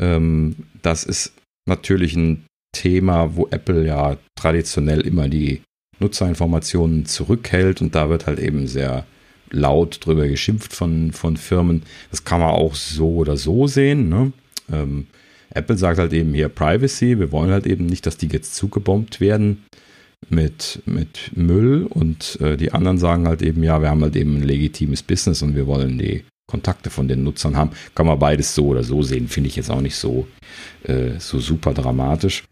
Ähm, das ist natürlich ein Thema, wo Apple ja traditionell immer die Nutzerinformationen zurückhält und da wird halt eben sehr laut drüber geschimpft von, von Firmen. Das kann man auch so oder so sehen. Ne? Ähm, Apple sagt halt eben hier Privacy. Wir wollen halt eben nicht, dass die jetzt zugebombt werden mit, mit Müll und äh, die anderen sagen halt eben, ja, wir haben halt eben ein legitimes Business und wir wollen die Kontakte von den Nutzern haben. Kann man beides so oder so sehen, finde ich jetzt auch nicht so, äh, so super dramatisch.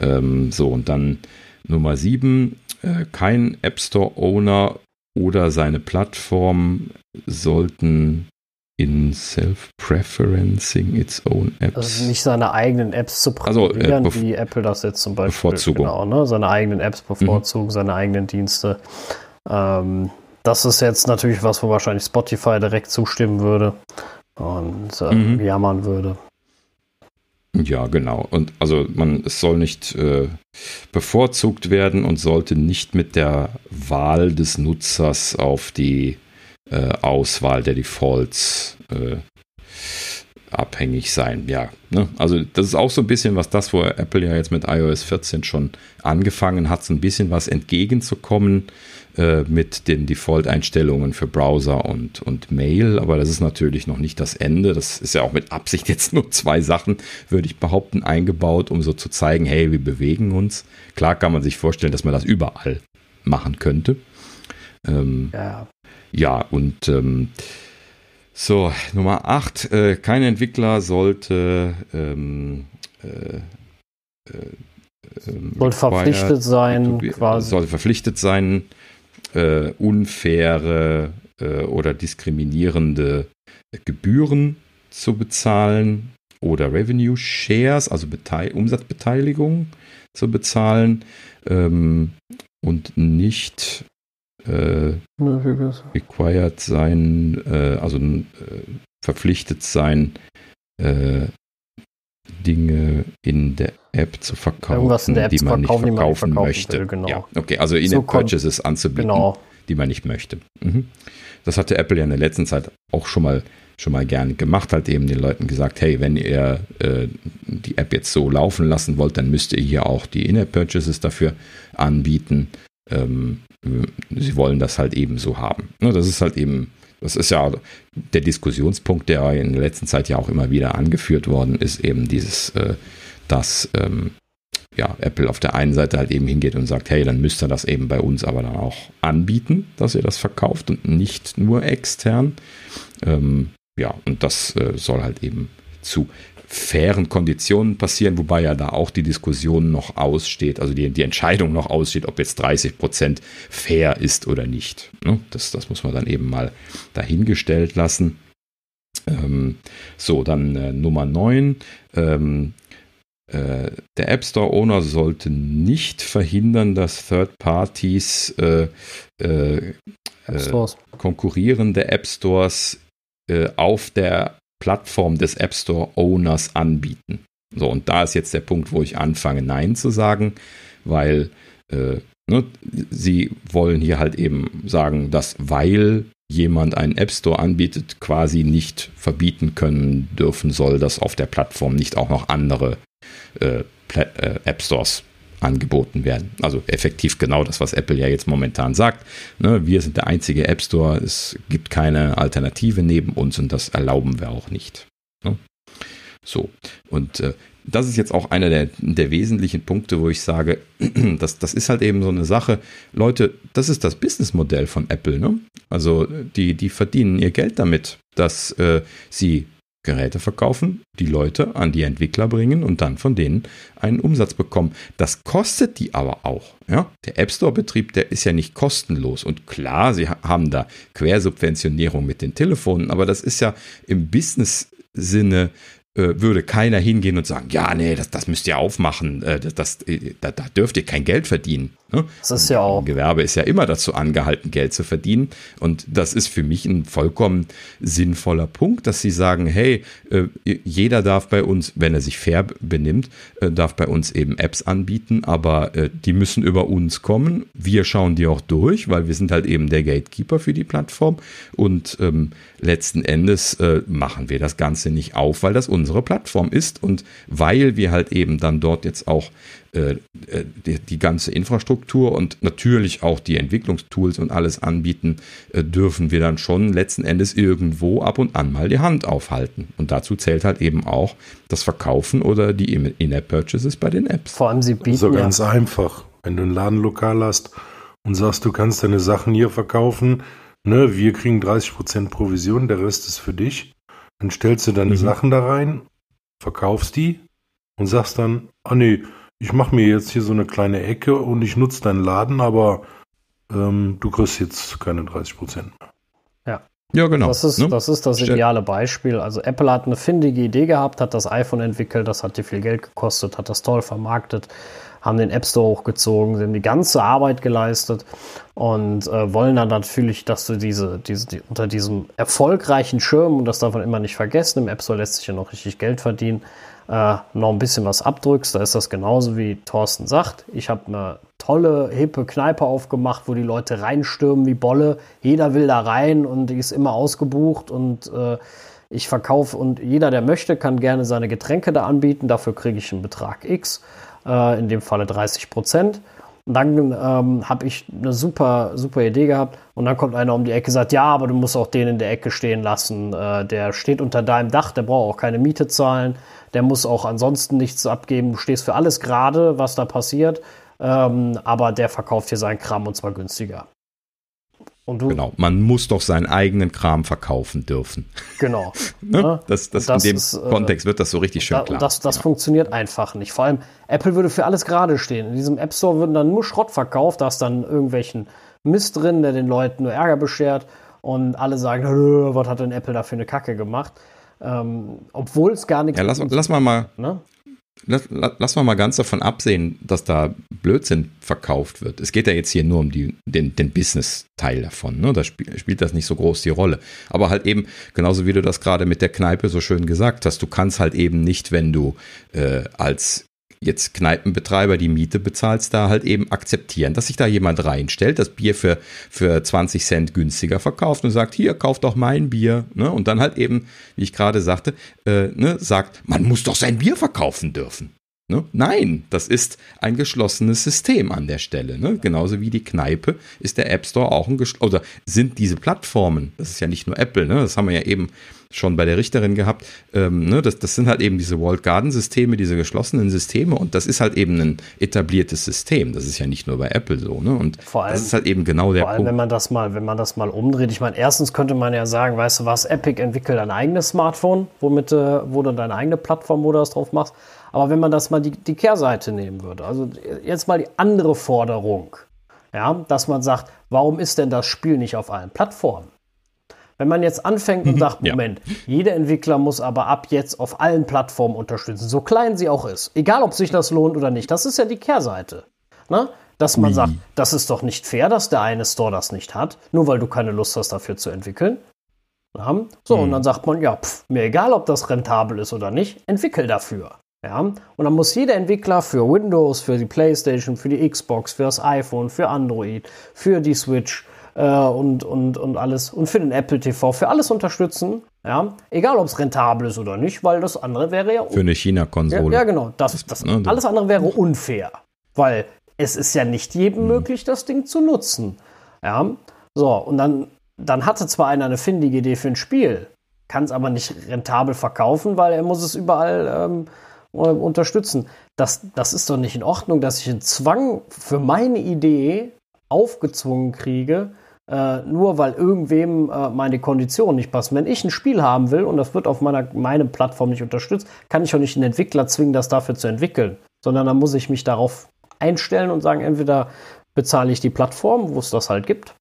Ähm, so, und dann Nummer sieben äh, kein App Store Owner oder seine Plattform sollten in Self-Preferencing its own Apps. Also nicht seine eigenen Apps zu präferieren, also, äh, wie Apple das jetzt zum Beispiel. Bevorzugung. Genau, ne? Seine eigenen Apps bevorzugen, mhm. seine eigenen Dienste. Ähm, das ist jetzt natürlich was, wo wahrscheinlich Spotify direkt zustimmen würde und äh, mhm. jammern würde. Ja, genau. Und also man, es soll nicht äh, bevorzugt werden und sollte nicht mit der Wahl des Nutzers auf die äh, Auswahl der Defaults äh, abhängig sein. Ja, ne? also das ist auch so ein bisschen was das, wo Apple ja jetzt mit iOS 14 schon angefangen hat, so ein bisschen was entgegenzukommen äh, mit den Default-Einstellungen für Browser und, und Mail. Aber das ist natürlich noch nicht das Ende. Das ist ja auch mit Absicht jetzt nur zwei Sachen, würde ich behaupten, eingebaut, um so zu zeigen, hey, wir bewegen uns. Klar kann man sich vorstellen, dass man das überall machen könnte. Ähm, ja. ja, und ähm, so, Nummer 8. Äh, kein Entwickler sollte ähm, äh, äh, ähm, sollte verpflichtet sein, quasi. Sollte verpflichtet sein, äh, unfaire äh, oder diskriminierende Gebühren zu bezahlen oder Revenue Shares, also Bete Umsatzbeteiligung zu bezahlen ähm, und nicht äh, required sein, äh, also äh, verpflichtet sein, äh, Dinge in der App zu verkaufen, App die man nicht verkaufen, die man nicht verkaufen verkaufen möchte. will, genau. Ja, okay, also in So anzubieten, Genau. die man nicht möchte. Mhm. Das hatte Apple ja in der letzten Zeit auch schon mal schon mal gerne gemacht, halt eben den Leuten gesagt, hey, wenn ihr äh, die App jetzt so laufen lassen wollt, dann müsst ihr hier auch die In-App-Purchases dafür anbieten. Ähm, sie wollen das halt eben so haben. Ne, das ist halt eben, das ist ja der Diskussionspunkt, der in der letzten Zeit ja auch immer wieder angeführt worden ist, eben dieses, äh, dass ähm, ja, Apple auf der einen Seite halt eben hingeht und sagt, hey, dann müsst ihr das eben bei uns aber dann auch anbieten, dass ihr das verkauft und nicht nur extern. Ähm, ja, und das äh, soll halt eben zu fairen Konditionen passieren, wobei ja da auch die Diskussion noch aussteht, also die, die Entscheidung noch aussteht, ob jetzt 30 Prozent fair ist oder nicht. Ne? Das, das muss man dann eben mal dahingestellt lassen. Ähm, so, dann äh, Nummer 9. Ähm, äh, der App Store Owner sollte nicht verhindern, dass Third Parties äh, äh, Stores. konkurrierende App Stores äh, auf der Plattform des App Store Owners anbieten. So, und da ist jetzt der Punkt, wo ich anfange, Nein zu sagen, weil äh, ne, sie wollen hier halt eben sagen, dass weil jemand einen App Store anbietet, quasi nicht verbieten können dürfen soll, dass auf der Plattform nicht auch noch andere äh, äh, App Stores angeboten werden. Also effektiv genau das, was Apple ja jetzt momentan sagt. Ne, wir sind der einzige App Store, es gibt keine Alternative neben uns und das erlauben wir auch nicht. Ne? So, und äh, das ist jetzt auch einer der, der wesentlichen Punkte, wo ich sage, das, das ist halt eben so eine Sache. Leute, das ist das Businessmodell von Apple. Ne? Also die, die verdienen ihr Geld damit, dass äh, sie Geräte verkaufen, die Leute an die Entwickler bringen und dann von denen einen Umsatz bekommen. Das kostet die aber auch. Ja? Der App Store-Betrieb, der ist ja nicht kostenlos. Und klar, sie haben da Quersubventionierung mit den Telefonen, aber das ist ja im Business-Sinne äh, würde keiner hingehen und sagen, ja, nee, das, das müsst ihr aufmachen, äh, das, das, da, da dürft ihr kein Geld verdienen. Ne? Das ist ja auch. Gewerbe ist ja immer dazu angehalten, Geld zu verdienen. Und das ist für mich ein vollkommen sinnvoller Punkt, dass sie sagen, hey, äh, jeder darf bei uns, wenn er sich fair benimmt, äh, darf bei uns eben Apps anbieten, aber äh, die müssen über uns kommen. Wir schauen die auch durch, weil wir sind halt eben der Gatekeeper für die Plattform. Und ähm, letzten Endes äh, machen wir das Ganze nicht auf, weil das unsere Plattform ist und weil wir halt eben dann dort jetzt auch äh, die, die, ganze Infrastruktur und natürlich auch die Entwicklungstools und alles anbieten, äh, dürfen wir dann schon letzten Endes irgendwo ab und an mal die Hand aufhalten. Und dazu zählt halt eben auch das Verkaufen oder die In-App-Purchases bei den Apps. Vor allem sie bieten so ganz ja einfach. Wenn du ein Ladenlokal hast und sagst, du kannst deine Sachen hier verkaufen, ne, wir kriegen 30% Provision, der Rest ist für dich. Dann stellst du deine mhm. Sachen da rein, verkaufst die und sagst dann, ah nee, ich mache mir jetzt hier so eine kleine Ecke und ich nutze deinen Laden, aber ähm, du kriegst jetzt keine 30 Prozent mehr. Ja. Ja, genau. Das ist, ne? das ist das ideale Beispiel. Also Apple hat eine findige Idee gehabt, hat das iPhone entwickelt, das hat dir viel Geld gekostet, hat das toll vermarktet, haben den App Store hochgezogen, sie haben die ganze Arbeit geleistet und äh, wollen dann natürlich, dass du diese, diese die, unter diesem erfolgreichen Schirm, und das darf man immer nicht vergessen, im App Store lässt sich ja noch richtig Geld verdienen, äh, noch ein bisschen was abdrückst. Da ist das genauso wie Thorsten sagt. Ich habe eine tolle, hippe Kneipe aufgemacht, wo die Leute reinstürmen wie Bolle. Jeder will da rein und die ist immer ausgebucht und äh, ich verkaufe und jeder, der möchte, kann gerne seine Getränke da anbieten. Dafür kriege ich einen Betrag X, äh, in dem Falle 30 Prozent. Und dann ähm, habe ich eine super, super Idee gehabt. Und dann kommt einer um die Ecke und sagt, ja, aber du musst auch den in der Ecke stehen lassen. Äh, der steht unter deinem Dach, der braucht auch keine Miete zahlen. Der muss auch ansonsten nichts abgeben. Du stehst für alles gerade, was da passiert. Ähm, aber der verkauft hier seinen Kram und zwar günstiger. Genau, man muss doch seinen eigenen Kram verkaufen dürfen. Genau. ne? das, das, das, in dem ist, äh, Kontext wird das so richtig schön da, klar. Das, das ja. funktioniert einfach nicht. Vor allem, Apple würde für alles gerade stehen. In diesem App Store würden dann nur Schrott verkauft, da ist dann irgendwelchen Mist drin, der den Leuten nur Ärger beschert und alle sagen, was hat denn Apple da für eine Kacke gemacht? Ähm, Obwohl es gar nichts. Ja, lass, lass mal mal. Ne? Lass, lass mal ganz davon absehen, dass da Blödsinn verkauft wird. Es geht ja jetzt hier nur um die, den, den Business-Teil davon. Ne? Da spiel, spielt das nicht so groß die Rolle. Aber halt eben, genauso wie du das gerade mit der Kneipe so schön gesagt hast, du kannst halt eben nicht, wenn du äh, als jetzt Kneipenbetreiber die Miete bezahlst, da halt eben akzeptieren, dass sich da jemand reinstellt, das Bier für, für 20 Cent günstiger verkauft und sagt, hier, kauf doch mein Bier. Ne? Und dann halt eben, wie ich gerade sagte, äh, ne, sagt, man muss doch sein Bier verkaufen dürfen. Ne? Nein, das ist ein geschlossenes System an der Stelle. Ne? Genauso wie die Kneipe ist der App Store auch ein geschlossenes, oder sind diese Plattformen, das ist ja nicht nur Apple, ne? das haben wir ja eben schon bei der Richterin gehabt, ähm, ne? das, das sind halt eben diese Walled Garden Systeme, diese geschlossenen Systeme und das ist halt eben ein etabliertes System. Das ist ja nicht nur bei Apple so. Ne? Und vor allem, das ist halt eben genau der vor allem, Punkt. Wenn man das mal, wenn man das mal umdreht, ich meine, erstens könnte man ja sagen, weißt du was, Epic entwickelt ein eigenes Smartphone, womit, äh, wo du deine eigene Plattform, wo du das drauf machst. Aber wenn man das mal die, die Kehrseite nehmen würde, also jetzt mal die andere Forderung, ja, dass man sagt, warum ist denn das Spiel nicht auf allen Plattformen? Wenn man jetzt anfängt und sagt, Moment, ja. jeder Entwickler muss aber ab jetzt auf allen Plattformen unterstützen, so klein sie auch ist, egal ob sich das lohnt oder nicht, das ist ja die Kehrseite. Ne? Dass man Ui. sagt, das ist doch nicht fair, dass der eine Store das nicht hat, nur weil du keine Lust hast, dafür zu entwickeln. Ja? So, hm. und dann sagt man, ja, pff, mir egal, ob das rentabel ist oder nicht, entwickel dafür. Ja, und dann muss jeder Entwickler für Windows, für die PlayStation, für die Xbox, für das iPhone, für Android, für die Switch äh, und, und, und alles und für den Apple TV, für alles unterstützen. Ja, egal ob es rentabel ist oder nicht, weil das andere wäre ja. Für eine China-Konsole. Ja, ja, genau. Das, das, ne, alles andere wäre unfair. Weil es ist ja nicht jedem hm. möglich, das Ding zu nutzen. Ja, so, und dann, dann hatte zwar einer eine findige Idee für ein Spiel, kann es aber nicht rentabel verkaufen, weil er muss es überall. Ähm, unterstützen. Das, das ist doch nicht in Ordnung, dass ich einen Zwang für meine Idee aufgezwungen kriege, äh, nur weil irgendwem äh, meine Konditionen nicht passen. Wenn ich ein Spiel haben will und das wird auf meiner meine Plattform nicht unterstützt, kann ich auch nicht einen Entwickler zwingen, das dafür zu entwickeln, sondern dann muss ich mich darauf einstellen und sagen, entweder bezahle ich die Plattform, wo es das halt gibt,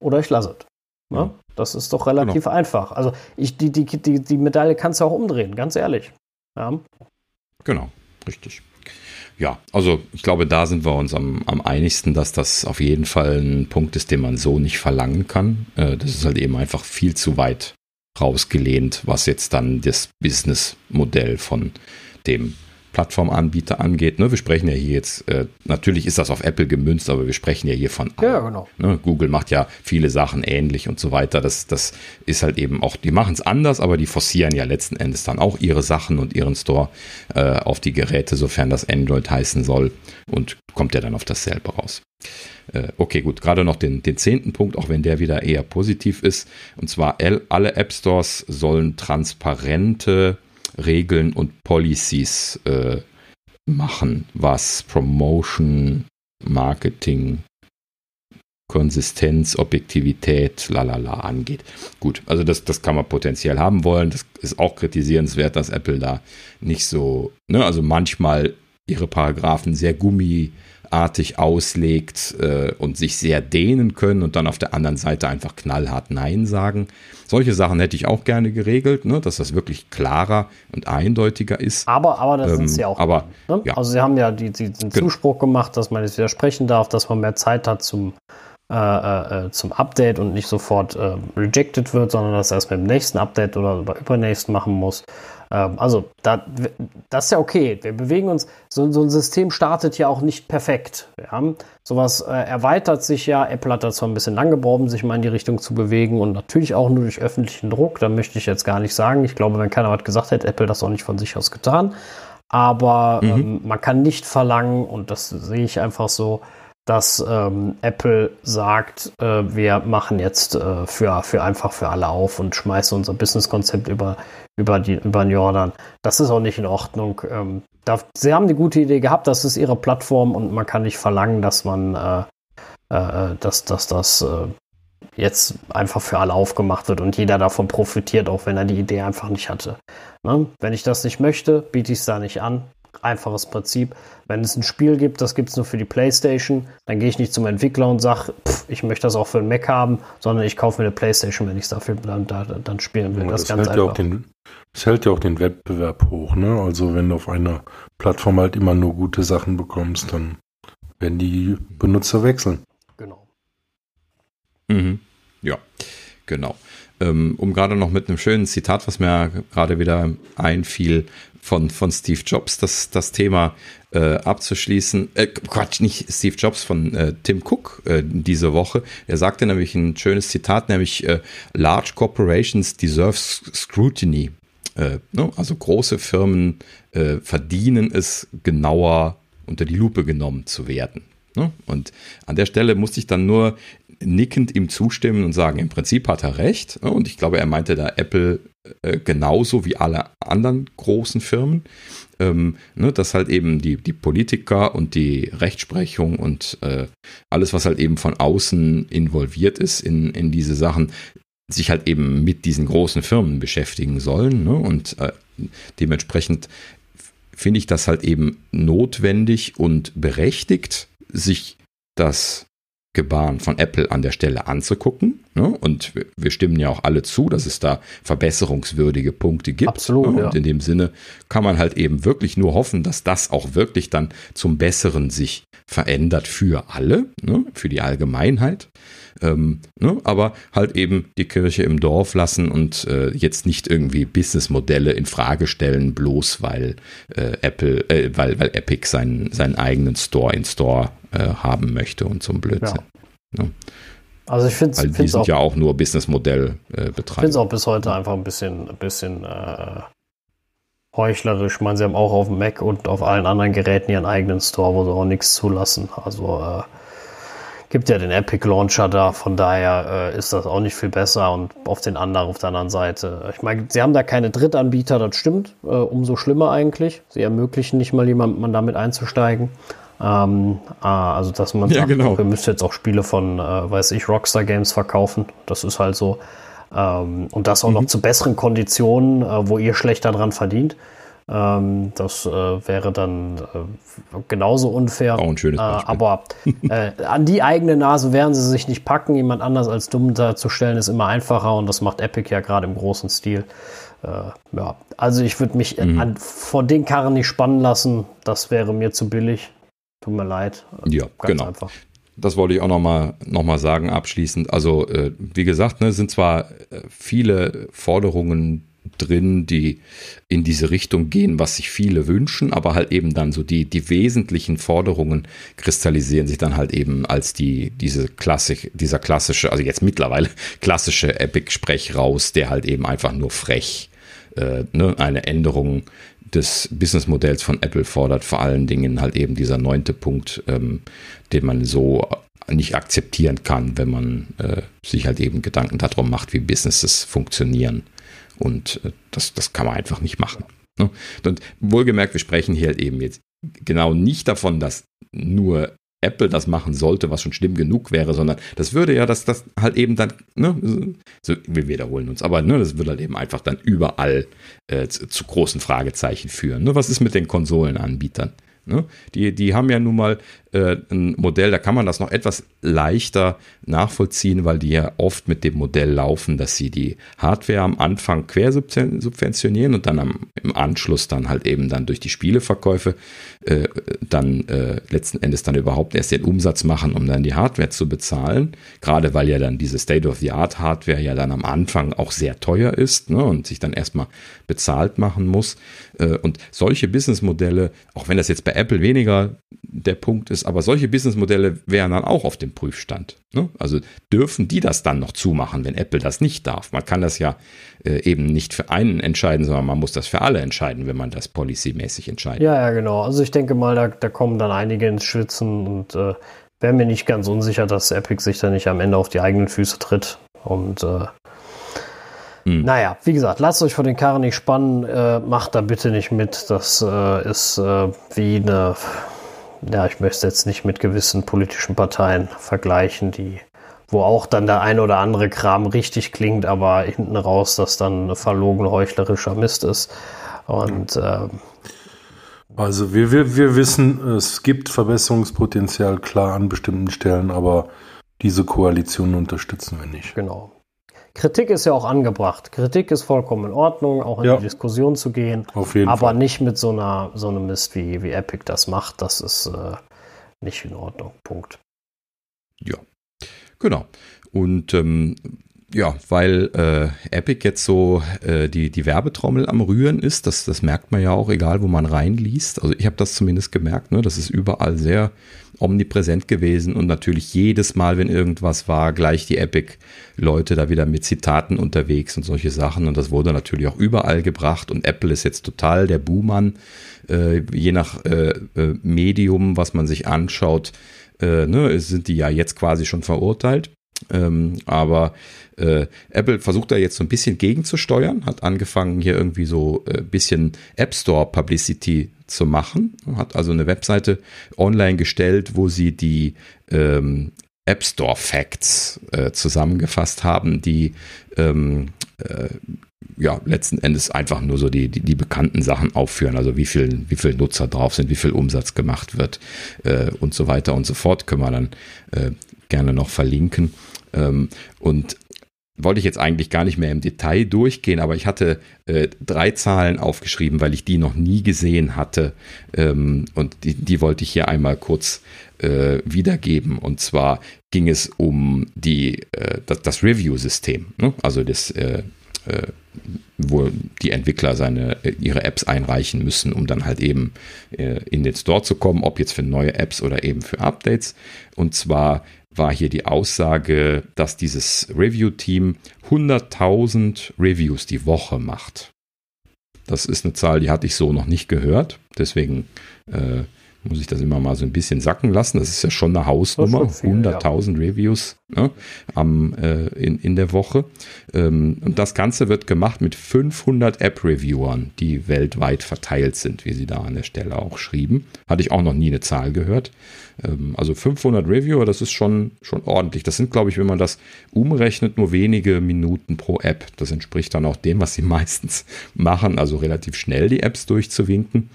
oder ich lasse es. Ja? Das ist doch relativ genau. einfach. Also ich, die, die, die, die Medaille kannst du auch umdrehen, ganz ehrlich. Ja. Genau, richtig. Ja, also ich glaube, da sind wir uns am, am einigsten, dass das auf jeden Fall ein Punkt ist, den man so nicht verlangen kann. Äh, das ist halt eben einfach viel zu weit rausgelehnt, was jetzt dann das Businessmodell von dem Plattformanbieter angeht. Ne, wir sprechen ja hier jetzt, äh, natürlich ist das auf Apple gemünzt, aber wir sprechen ja hier von Ja, genau. Ne, Google macht ja viele Sachen ähnlich und so weiter. Das, das ist halt eben auch, die machen es anders, aber die forcieren ja letzten Endes dann auch ihre Sachen und ihren Store äh, auf die Geräte, sofern das Android heißen soll und kommt ja dann auf dasselbe raus. Äh, okay, gut, gerade noch den, den zehnten Punkt, auch wenn der wieder eher positiv ist. Und zwar alle App Stores sollen transparente Regeln und Policies äh, machen, was Promotion, Marketing, Konsistenz, Objektivität, lalala angeht. Gut, also das, das kann man potenziell haben wollen. Das ist auch kritisierenswert, dass Apple da nicht so, ne, also manchmal ihre Paragraphen sehr gummi artig auslegt äh, und sich sehr dehnen können und dann auf der anderen Seite einfach knallhart Nein sagen. Solche Sachen hätte ich auch gerne geregelt, ne, dass das wirklich klarer und eindeutiger ist. Aber, aber das ähm, sind sie auch. Aber, ne? ja. Also sie haben ja die, die, den Zuspruch gemacht, dass man jetzt widersprechen darf, dass man mehr Zeit hat zum, äh, äh, zum Update und nicht sofort äh, rejected wird, sondern dass er es mit dem nächsten Update oder übernächsten machen muss. Ähm, also, da, das ist ja okay. Wir bewegen uns, so, so, ein System startet ja auch nicht perfekt. Ja? Sowas äh, erweitert sich ja. Apple hat da zwar ein bisschen lang gebraucht, sich mal in die Richtung zu bewegen und natürlich auch nur durch öffentlichen Druck. Da möchte ich jetzt gar nicht sagen. Ich glaube, wenn keiner was gesagt hätte, Apple das auch nicht von sich aus getan. Aber mhm. ähm, man kann nicht verlangen, und das sehe ich einfach so, dass ähm, Apple sagt, äh, wir machen jetzt äh, für, für einfach für alle auf und schmeißen unser Businesskonzept über, über, über den Jordan. Das ist auch nicht in Ordnung. Ähm, da, sie haben eine gute Idee gehabt, das ist ihre Plattform und man kann nicht verlangen, dass man äh, äh dass, dass das äh, jetzt einfach für alle aufgemacht wird und jeder davon profitiert, auch wenn er die Idee einfach nicht hatte. Ne? Wenn ich das nicht möchte, biete ich es da nicht an. Einfaches Prinzip. Wenn es ein Spiel gibt, das gibt es nur für die Playstation, dann gehe ich nicht zum Entwickler und sage, ich möchte das auch für einen Mac haben, sondern ich kaufe mir eine Playstation, wenn ich es dafür dann, dann spielen will. Ja, das, das, hält ja auch den, das hält ja auch den Wettbewerb hoch. Ne? Also wenn du auf einer Plattform halt immer nur gute Sachen bekommst, dann werden die Benutzer wechseln. Genau. Mhm. Ja, genau. Ähm, um gerade noch mit einem schönen Zitat, was mir gerade wieder einfiel, von, von Steve Jobs, das, das Thema äh, abzuschließen. Äh, Quatsch, nicht Steve Jobs, von äh, Tim Cook äh, diese Woche. Er sagte nämlich ein schönes Zitat, nämlich äh, Large corporations deserve scrutiny. Äh, ne? Also große Firmen verdienen es, genauer unter die Lupe genommen zu werden. Ne? Und an der Stelle musste ich dann nur nickend ihm zustimmen und sagen, im Prinzip hat er recht. Und ich glaube, er meinte da Apple äh, genauso wie alle anderen großen Firmen. Ähm, ne, dass halt eben die, die Politiker und die Rechtsprechung und äh, alles, was halt eben von außen involviert ist in, in diese Sachen, sich halt eben mit diesen großen Firmen beschäftigen sollen. Ne? Und äh, dementsprechend finde ich das halt eben notwendig und berechtigt, sich das Gebaren von Apple an der Stelle anzugucken. Ne? Und wir, wir, stimmen ja auch alle zu, dass es da verbesserungswürdige Punkte gibt. Absolut. Ne? Und ja. in dem Sinne kann man halt eben wirklich nur hoffen, dass das auch wirklich dann zum Besseren sich verändert für alle, ne? für die Allgemeinheit. Ähm, ne? Aber halt eben die Kirche im Dorf lassen und äh, jetzt nicht irgendwie Businessmodelle in Frage stellen, bloß weil äh, Apple, äh, weil, weil Epic seinen, seinen eigenen Store in Store äh, haben möchte und so ein Blödsinn. Ja. Ne? Also ich finde es. Die sind auch, ja auch nur Businessmodell äh, betreiben. Ich finde es auch bis heute einfach ein bisschen, ein bisschen äh, heuchlerisch. Ich meine, sie haben auch auf dem Mac und auf allen anderen Geräten ihren eigenen Store, wo sie auch nichts zulassen. Also äh, gibt ja den Epic Launcher da, von daher äh, ist das auch nicht viel besser. Und auf den anderen, auf der anderen Seite, ich meine, sie haben da keine Drittanbieter, das stimmt. Äh, umso schlimmer eigentlich. Sie ermöglichen nicht mal jemandem damit einzusteigen. Ähm, äh, also, dass man ja, sagt, genau. wir müssen jetzt auch Spiele von, äh, weiß ich, Rockstar Games verkaufen. Das ist halt so. Ähm, und das auch mhm. noch zu besseren Konditionen, äh, wo ihr schlechter dran verdient. Ähm, das äh, wäre dann äh, genauso unfair. Auch ein schönes äh, aber an die eigene Nase werden sie sich nicht packen. Jemand anders als dumm darzustellen ist immer einfacher und das macht Epic ja gerade im großen Stil. ja, also ich würde mich mhm. an, vor den Karren nicht spannen lassen. Das wäre mir zu billig. Tut mir leid. Ja, Ganz genau. Einfach. Das wollte ich auch nochmal noch mal sagen abschließend. Also, äh, wie gesagt, ne, sind zwar äh, viele Forderungen drin, die in diese Richtung gehen, was sich viele wünschen, aber halt eben dann so die, die wesentlichen Forderungen kristallisieren sich dann halt eben als die, diese Klassik, dieser klassische, also jetzt mittlerweile klassische Epic-Sprech raus, der halt eben einfach nur frech äh, ne, eine Änderung des Businessmodells von Apple fordert vor allen Dingen halt eben dieser neunte Punkt, ähm, den man so nicht akzeptieren kann, wenn man äh, sich halt eben Gedanken darum macht, wie Businesses funktionieren. Und äh, das, das kann man einfach nicht machen. Ne? Und wohlgemerkt, wir sprechen hier halt eben jetzt genau nicht davon, dass nur Apple das machen sollte, was schon schlimm genug wäre, sondern das würde ja, dass das halt eben dann, ne, so, wir wiederholen uns, aber ne, das würde halt eben einfach dann überall äh, zu, zu, großen Fragezeichen führen. Ne? Was ist mit den Konsolenanbietern? Ne? Die, die haben ja nun mal äh, ein Modell, da kann man das noch etwas leichter nachvollziehen, weil die ja oft mit dem Modell laufen, dass sie die Hardware am Anfang quersubventionieren und dann am, im Anschluss dann halt eben dann durch die Spieleverkäufe äh, dann äh, letzten Endes dann überhaupt erst den Umsatz machen, um dann die Hardware zu bezahlen. Gerade weil ja dann diese State-of-the-Art-Hardware ja dann am Anfang auch sehr teuer ist ne, und sich dann erstmal bezahlt machen muss. Äh, und solche Businessmodelle, auch wenn das jetzt bei Apple weniger der Punkt ist, aber solche Businessmodelle wären dann auch auf dem Prüfstand. Ne? Also dürfen die das dann noch zumachen, wenn Apple das nicht darf? Man kann das ja äh, eben nicht für einen entscheiden, sondern man muss das für alle entscheiden, wenn man das policymäßig entscheidet. Ja, ja, genau. Also ich denke mal, da, da kommen dann einige ins Schwitzen und äh, wäre mir nicht ganz unsicher, dass Epic sich da nicht am Ende auf die eigenen Füße tritt. Und äh, hm. Naja, wie gesagt, lasst euch vor den Karren nicht spannen, äh, macht da bitte nicht mit. Das äh, ist äh, wie eine ja, ich möchte jetzt nicht mit gewissen politischen Parteien vergleichen, die, wo auch dann der ein oder andere Kram richtig klingt, aber hinten raus das dann verlogen heuchlerischer Mist ist. Und äh, Also wir, wir, wir wissen, es gibt Verbesserungspotenzial klar an bestimmten Stellen, aber diese Koalition unterstützen wir nicht. Genau. Kritik ist ja auch angebracht. Kritik ist vollkommen in Ordnung, auch in ja. die Diskussion zu gehen. Auf jeden aber Fall. nicht mit so einer so einem Mist wie, wie Epic das macht. Das ist äh, nicht in Ordnung. Punkt. Ja, genau. Und ähm, ja, weil äh, Epic jetzt so äh, die, die Werbetrommel am Rühren ist, das, das merkt man ja auch, egal wo man reinliest. Also ich habe das zumindest gemerkt, ne? das ist überall sehr omnipräsent gewesen und natürlich jedes Mal, wenn irgendwas war, gleich die Epic-Leute da wieder mit Zitaten unterwegs und solche Sachen. Und das wurde natürlich auch überall gebracht und Apple ist jetzt total der Buhmann, äh, je nach äh, äh, Medium, was man sich anschaut. Äh, ne, sind die ja jetzt quasi schon verurteilt. Ähm, aber äh, Apple versucht da jetzt so ein bisschen gegenzusteuern, hat angefangen hier irgendwie so ein äh, bisschen App Store Publicity zu machen, hat also eine Webseite online gestellt, wo sie die ähm, App Store Facts äh, zusammengefasst haben, die ähm, äh, ja, letzten Endes einfach nur so die, die, die, bekannten Sachen aufführen, also wie viel, wie viel Nutzer drauf sind, wie viel Umsatz gemacht wird äh, und so weiter und so fort, können wir dann äh, gerne noch verlinken. Ähm, und wollte ich jetzt eigentlich gar nicht mehr im Detail durchgehen, aber ich hatte äh, drei Zahlen aufgeschrieben, weil ich die noch nie gesehen hatte. Ähm, und die, die wollte ich hier einmal kurz äh, wiedergeben. Und zwar ging es um die, äh, das, das Review-System, ne? also das, äh, äh, wo die Entwickler seine, äh, ihre Apps einreichen müssen, um dann halt eben in den Store zu kommen, ob jetzt für neue Apps oder eben für Updates. Und zwar war hier die Aussage, dass dieses Review-Team 100.000 Reviews die Woche macht. Das ist eine Zahl, die hatte ich so noch nicht gehört. Deswegen äh, muss ich das immer mal so ein bisschen sacken lassen. Das ist ja schon eine Hausnummer. 100.000 ja. Reviews ne, am, äh, in, in der Woche. Ähm, und das Ganze wird gemacht mit 500 App-Reviewern, die weltweit verteilt sind, wie sie da an der Stelle auch schrieben. Hatte ich auch noch nie eine Zahl gehört. Ähm, also 500 Reviewer, das ist schon, schon ordentlich. Das sind, glaube ich, wenn man das umrechnet, nur wenige Minuten pro App. Das entspricht dann auch dem, was sie meistens machen, also relativ schnell die Apps durchzuwinken.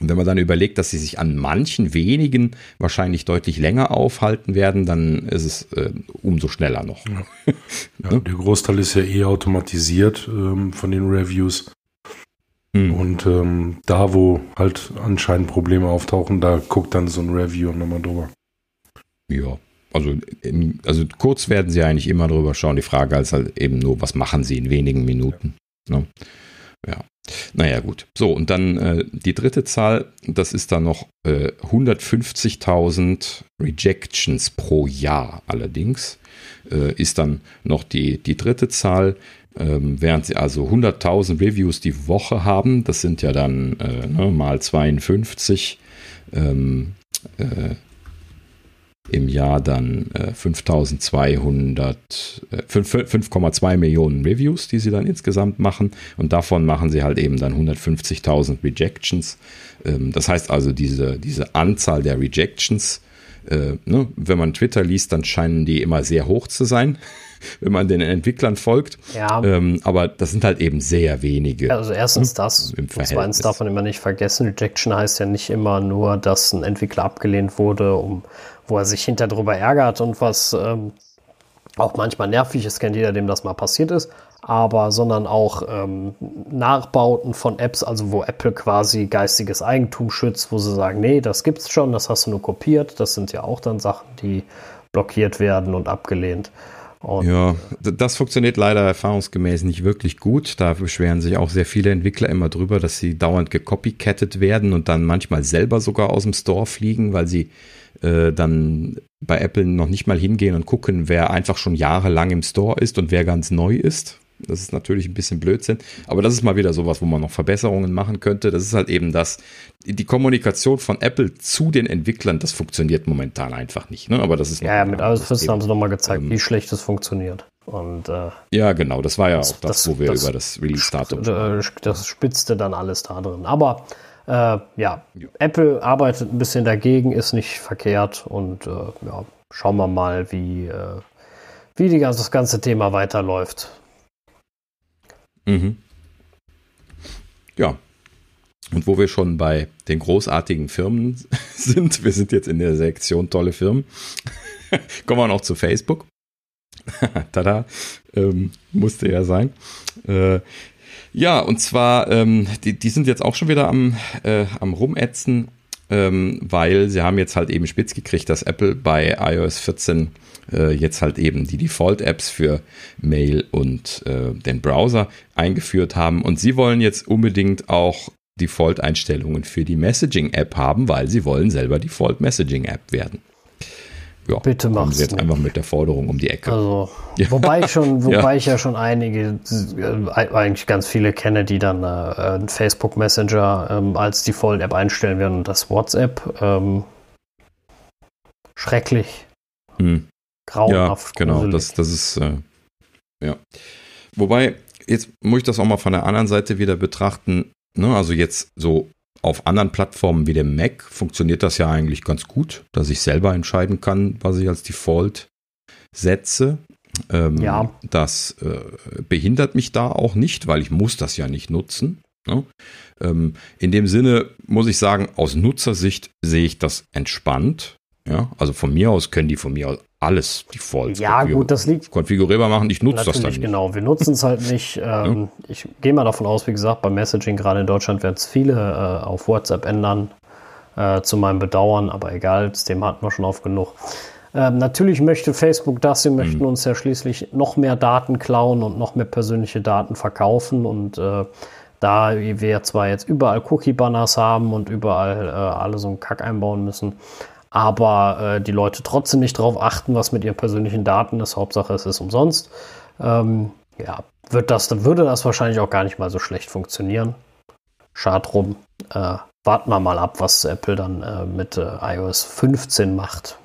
Und wenn man dann überlegt, dass sie sich an manchen wenigen wahrscheinlich deutlich länger aufhalten werden, dann ist es äh, umso schneller noch. Ja. Ja, Der Großteil ist ja eh automatisiert ähm, von den Reviews. Mhm. Und ähm, da, wo halt anscheinend Probleme auftauchen, da guckt dann so ein Reviewer nochmal drüber. Ja, also, also kurz werden sie eigentlich immer drüber schauen. Die Frage ist halt eben nur, was machen sie in wenigen Minuten. Ne? Ja. Naja, gut. So, und dann äh, die dritte Zahl, das ist dann noch äh, 150.000 Rejections pro Jahr allerdings, äh, ist dann noch die, die dritte Zahl. Ähm, während sie also 100.000 Reviews die Woche haben, das sind ja dann äh, ne, mal 52, ähm, äh, im Jahr dann äh, 5200, äh, 5,2 Millionen Reviews, die sie dann insgesamt machen. Und davon machen sie halt eben dann 150.000 Rejections. Ähm, das heißt also, diese, diese Anzahl der Rejections, äh, ne, wenn man Twitter liest, dann scheinen die immer sehr hoch zu sein wenn man den Entwicklern folgt. Ja. Ähm, aber das sind halt eben sehr wenige. Also erstens das. Im und zweitens darf man immer nicht vergessen, Rejection heißt ja nicht immer nur, dass ein Entwickler abgelehnt wurde, um wo er sich hinter drüber ärgert und was ähm, auch manchmal nervig ist, kennt jeder, dem das mal passiert ist, aber sondern auch ähm, Nachbauten von Apps, also wo Apple quasi geistiges Eigentum schützt, wo sie sagen, nee, das gibt's schon, das hast du nur kopiert. Das sind ja auch dann Sachen, die blockiert werden und abgelehnt. Und ja, das funktioniert leider erfahrungsgemäß nicht wirklich gut. Da beschweren sich auch sehr viele Entwickler immer drüber, dass sie dauernd gecopycattet werden und dann manchmal selber sogar aus dem Store fliegen, weil sie äh, dann bei Apple noch nicht mal hingehen und gucken, wer einfach schon jahrelang im Store ist und wer ganz neu ist. Das ist natürlich ein bisschen Blödsinn, aber das ist mal wieder sowas, wo man noch Verbesserungen machen könnte. Das ist halt eben das, die Kommunikation von Apple zu den Entwicklern, das funktioniert momentan einfach nicht. Ne? Aber das ist ja, ja mit Wissen haben sie nochmal gezeigt, ähm, wie schlecht es funktioniert. Und, äh, ja, genau, das war ja das, auch das, das wo wir das, über das Release-Datum äh, Das spitzte dann alles da drin. Aber äh, ja, ja, Apple arbeitet ein bisschen dagegen, ist nicht verkehrt und äh, ja, schauen wir mal, wie, äh, wie die ganze, das ganze Thema weiterläuft. Mhm. Ja. Und wo wir schon bei den großartigen Firmen sind, wir sind jetzt in der Sektion tolle Firmen, kommen wir noch zu Facebook. Tada, ähm, musste ja sein. Äh, ja, und zwar, ähm, die, die sind jetzt auch schon wieder am, äh, am Rumätzen, ähm, weil sie haben jetzt halt eben spitz gekriegt, dass Apple bei iOS 14 äh, jetzt halt eben die Default-Apps für Mail und äh, den Browser eingeführt haben. Und sie wollen jetzt unbedingt auch Default-Einstellungen für die Messaging-App haben, weil sie wollen selber Default-Messaging-App werden. Ja, Bitte mach's sie jetzt nicht. einfach mit der Forderung um die Ecke. Also, ja. wobei ich schon, wobei ja. ich ja schon einige, äh, eigentlich ganz viele kenne, die dann äh, Facebook Messenger ähm, als Default-App einstellen werden und das WhatsApp. Ähm, schrecklich. Hm. Grauenhaft. Ja, genau, das, das ist, äh, ja. Wobei, jetzt muss ich das auch mal von der anderen Seite wieder betrachten. Ne? Also jetzt so auf anderen Plattformen wie dem Mac funktioniert das ja eigentlich ganz gut, dass ich selber entscheiden kann, was ich als Default setze. Ähm, ja. Das äh, behindert mich da auch nicht, weil ich muss das ja nicht nutzen. Ne? Ähm, in dem Sinne muss ich sagen, aus Nutzersicht sehe ich das entspannt. Ja, also von mir aus können die von mir aus alles Default ja, gut, das liegt konfigurierbar machen. Ich nutze das dann nicht. Genau, wir nutzen es halt nicht. Ähm, ja. Ich gehe mal davon aus, wie gesagt, beim Messaging gerade in Deutschland werden es viele äh, auf WhatsApp ändern, äh, zu meinem Bedauern, aber egal, das Thema hatten wir schon oft genug. Ähm, natürlich möchte Facebook das, sie möchten mhm. uns ja schließlich noch mehr Daten klauen und noch mehr persönliche Daten verkaufen und äh, da wir zwar jetzt überall Cookie-Banners haben und überall äh, alle so einen Kack einbauen müssen, aber äh, die Leute trotzdem nicht darauf achten, was mit ihren persönlichen Daten ist. Hauptsache, es ist umsonst. Ähm, ja, wird das, dann würde das wahrscheinlich auch gar nicht mal so schlecht funktionieren. Schad drum. Äh, warten wir mal ab, was Apple dann äh, mit äh, iOS 15 macht.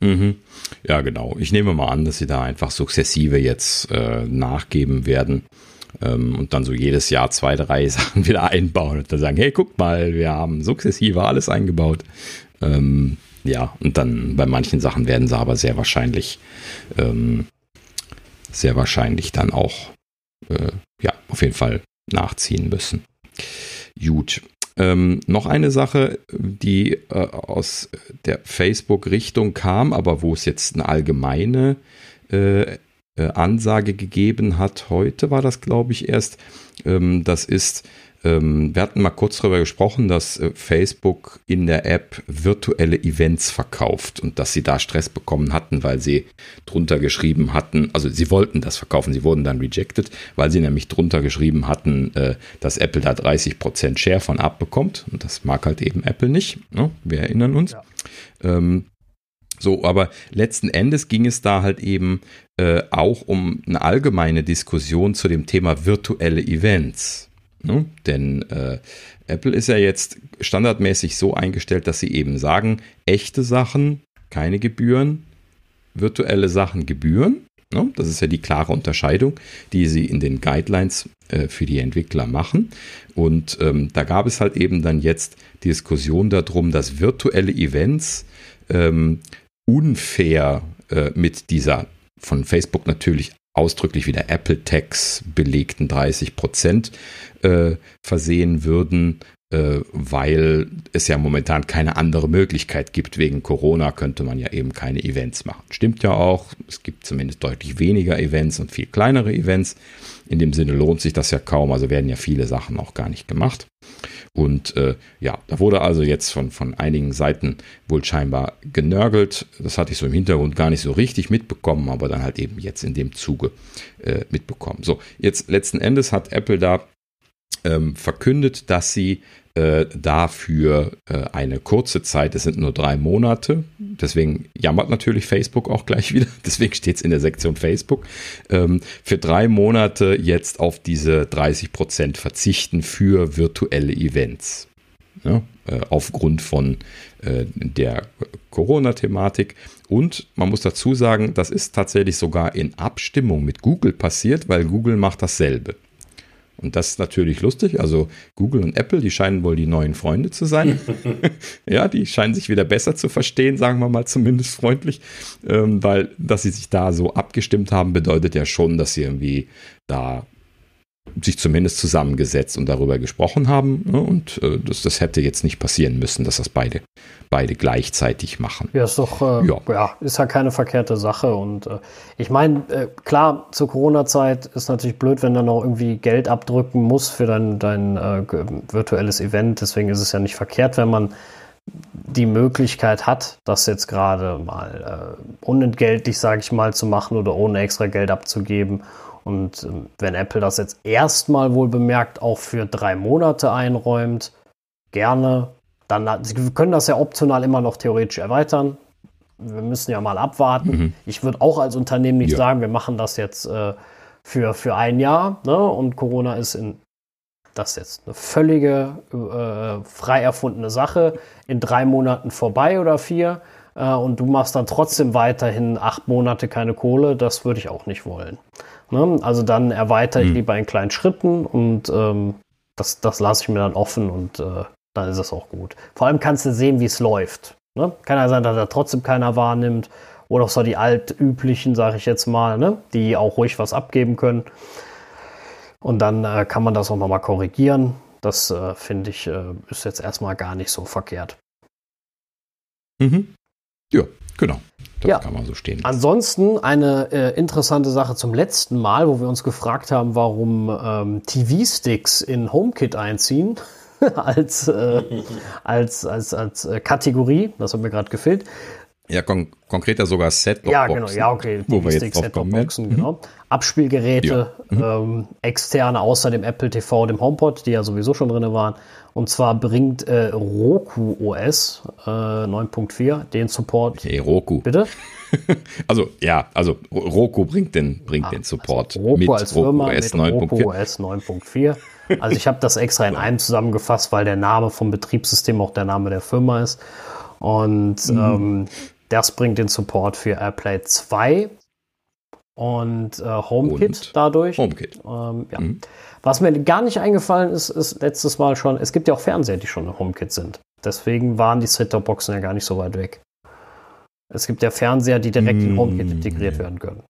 Mhm. Ja, genau. Ich nehme mal an, dass sie da einfach sukzessive jetzt äh, nachgeben werden und dann so jedes Jahr zwei, drei Sachen wieder einbauen und dann sagen, hey, guck mal, wir haben sukzessive alles eingebaut. Ähm, ja, und dann bei manchen Sachen werden sie aber sehr wahrscheinlich, ähm, sehr wahrscheinlich dann auch, äh, ja, auf jeden Fall nachziehen müssen. Gut. Ähm, noch eine Sache, die äh, aus der Facebook-Richtung kam, aber wo es jetzt eine allgemeine äh, äh, Ansage gegeben hat. Heute war das, glaube ich, erst. Ähm, das ist, ähm, wir hatten mal kurz darüber gesprochen, dass äh, Facebook in der App virtuelle Events verkauft und dass sie da Stress bekommen hatten, weil sie drunter geschrieben hatten, also sie wollten das verkaufen, sie wurden dann rejected, weil sie nämlich drunter geschrieben hatten, äh, dass Apple da 30% Share von abbekommt und das mag halt eben Apple nicht. Ne? Wir erinnern uns. Ja. Ähm, so, aber letzten Endes ging es da halt eben äh, auch um eine allgemeine Diskussion zu dem Thema virtuelle Events. Ne? Denn äh, Apple ist ja jetzt standardmäßig so eingestellt, dass sie eben sagen, echte Sachen, keine Gebühren, virtuelle Sachen Gebühren. Ne? Das ist ja die klare Unterscheidung, die sie in den Guidelines äh, für die Entwickler machen. Und ähm, da gab es halt eben dann jetzt Diskussion darum, dass virtuelle Events ähm, unfair äh, mit dieser von Facebook natürlich ausdrücklich wieder Apple Tax belegten 30 Prozent äh, versehen würden, weil es ja momentan keine andere Möglichkeit gibt. Wegen Corona könnte man ja eben keine Events machen. Stimmt ja auch. Es gibt zumindest deutlich weniger Events und viel kleinere Events. In dem Sinne lohnt sich das ja kaum. Also werden ja viele Sachen auch gar nicht gemacht. Und äh, ja, da wurde also jetzt von, von einigen Seiten wohl scheinbar genörgelt. Das hatte ich so im Hintergrund gar nicht so richtig mitbekommen, aber dann halt eben jetzt in dem Zuge äh, mitbekommen. So, jetzt letzten Endes hat Apple da ähm, verkündet, dass sie äh, dafür äh, eine kurze Zeit, es sind nur drei Monate, deswegen jammert natürlich Facebook auch gleich wieder, deswegen steht es in der Sektion Facebook, ähm, für drei Monate jetzt auf diese 30 Prozent verzichten für virtuelle Events. Ja, äh, aufgrund von äh, der Corona-Thematik. Und man muss dazu sagen, das ist tatsächlich sogar in Abstimmung mit Google passiert, weil Google macht dasselbe. Und das ist natürlich lustig. Also Google und Apple, die scheinen wohl die neuen Freunde zu sein. ja, die scheinen sich wieder besser zu verstehen, sagen wir mal zumindest freundlich. Ähm, weil, dass sie sich da so abgestimmt haben, bedeutet ja schon, dass sie irgendwie da sich zumindest zusammengesetzt und darüber gesprochen haben. Ne? Und äh, das, das hätte jetzt nicht passieren müssen, dass das beide, beide gleichzeitig machen. Ja, ist doch, äh, ja. ja. ist ja keine verkehrte Sache. Und äh, ich meine, äh, klar, zur Corona-Zeit ist natürlich blöd, wenn du noch irgendwie Geld abdrücken muss für dein, dein äh, virtuelles Event. Deswegen ist es ja nicht verkehrt, wenn man die Möglichkeit hat, das jetzt gerade mal äh, unentgeltlich, sage ich mal, zu machen oder ohne extra Geld abzugeben. Und äh, wenn Apple das jetzt erstmal wohl bemerkt auch für drei Monate einräumt, gerne. Dann, Sie können das ja optional immer noch theoretisch erweitern. Wir müssen ja mal abwarten. Mhm. Ich würde auch als Unternehmen nicht ja. sagen, wir machen das jetzt äh, für, für ein Jahr ne? und Corona ist in das ist jetzt eine völlige äh, frei erfundene Sache, in drei Monaten vorbei oder vier äh, und du machst dann trotzdem weiterhin acht Monate keine Kohle, das würde ich auch nicht wollen. Ne? Also dann erweitere ich hm. lieber in kleinen Schritten und ähm, das, das lasse ich mir dann offen und äh, dann ist es auch gut. Vor allem kannst du sehen, wie es läuft. Ne? Kann ja sein, dass da trotzdem keiner wahrnimmt oder auch so die altüblichen, sage ich jetzt mal, ne? die auch ruhig was abgeben können. Und dann äh, kann man das auch nochmal korrigieren. Das äh, finde ich äh, ist jetzt erstmal gar nicht so verkehrt. Mhm. Ja, genau. Das ja. kann man so stehen. Ansonsten eine äh, interessante Sache zum letzten Mal, wo wir uns gefragt haben, warum ähm, TV-Sticks in HomeKit einziehen. als, äh, als, als, als äh, Kategorie, das hat mir gerade gefehlt. Ja, kon konkreter sogar set Ja, genau, ja, okay. Wo wir jetzt drauf kommen. Boxen, genau. Abspielgeräte, ja. mhm. ähm, externe außer dem Apple TV, dem HomePod, die ja sowieso schon drin waren. Und zwar bringt äh, Roku OS äh, 9.4 den Support. Hey, Roku. Bitte? also, ja, also Roku bringt den, bringt ah, den Support. Also Roku mit als Firma Roku OS mit Roku OS 9.4. Also ich habe das extra in einem zusammengefasst, weil der Name vom Betriebssystem auch der Name der Firma ist. Und mhm. ähm, das bringt den Support für AirPlay 2 und äh, HomeKit und dadurch. HomeKit. Ähm, ja. Mhm. Was mir gar nicht eingefallen ist, ist letztes Mal schon, es gibt ja auch Fernseher, die schon HomeKit sind. Deswegen waren die Set-Top-Boxen ja gar nicht so weit weg. Es gibt ja Fernseher, die direkt in HomeKit mhm. integriert werden können.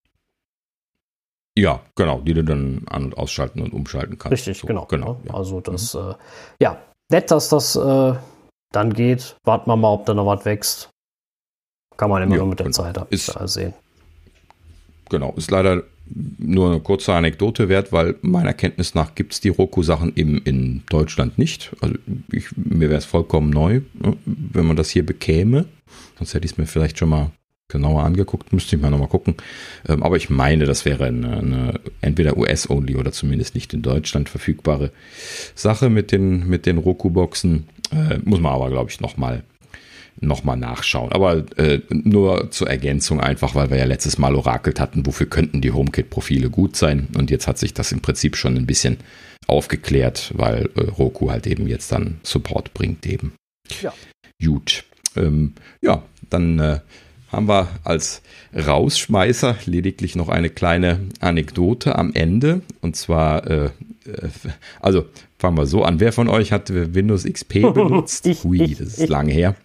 Ja, genau, die du dann an- und ausschalten und umschalten kannst. Richtig, so, genau. genau ja. Also das, mhm. äh, ja, nett, dass das äh, dann geht. Warten wir mal, ob da noch was wächst. Kann man immer ja, nur mit der genau. Zeit ist, sehen. Genau, ist leider nur eine kurze Anekdote wert, weil meiner Kenntnis nach gibt es die Roku-Sachen eben in Deutschland nicht. Also ich, mir wäre es vollkommen neu, ne, wenn man das hier bekäme. Sonst hätte ich es mir vielleicht schon mal genauer angeguckt, müsste ich mal nochmal gucken. Ähm, aber ich meine, das wäre eine, eine entweder US-only oder zumindest nicht in Deutschland verfügbare Sache mit den, mit den Roku-Boxen. Äh, muss man aber, glaube ich, nochmal nochmal nachschauen. Aber äh, nur zur Ergänzung einfach, weil wir ja letztes Mal orakelt hatten, wofür könnten die HomeKit-Profile gut sein. Und jetzt hat sich das im Prinzip schon ein bisschen aufgeklärt, weil äh, Roku halt eben jetzt dann Support bringt eben. Ja. Gut. Ähm, ja, dann äh, haben wir als Rausschmeißer lediglich noch eine kleine Anekdote am Ende. Und zwar, äh, äh also fangen wir so an. Wer von euch hat Windows XP benutzt? ich, Hui, das ist lange her.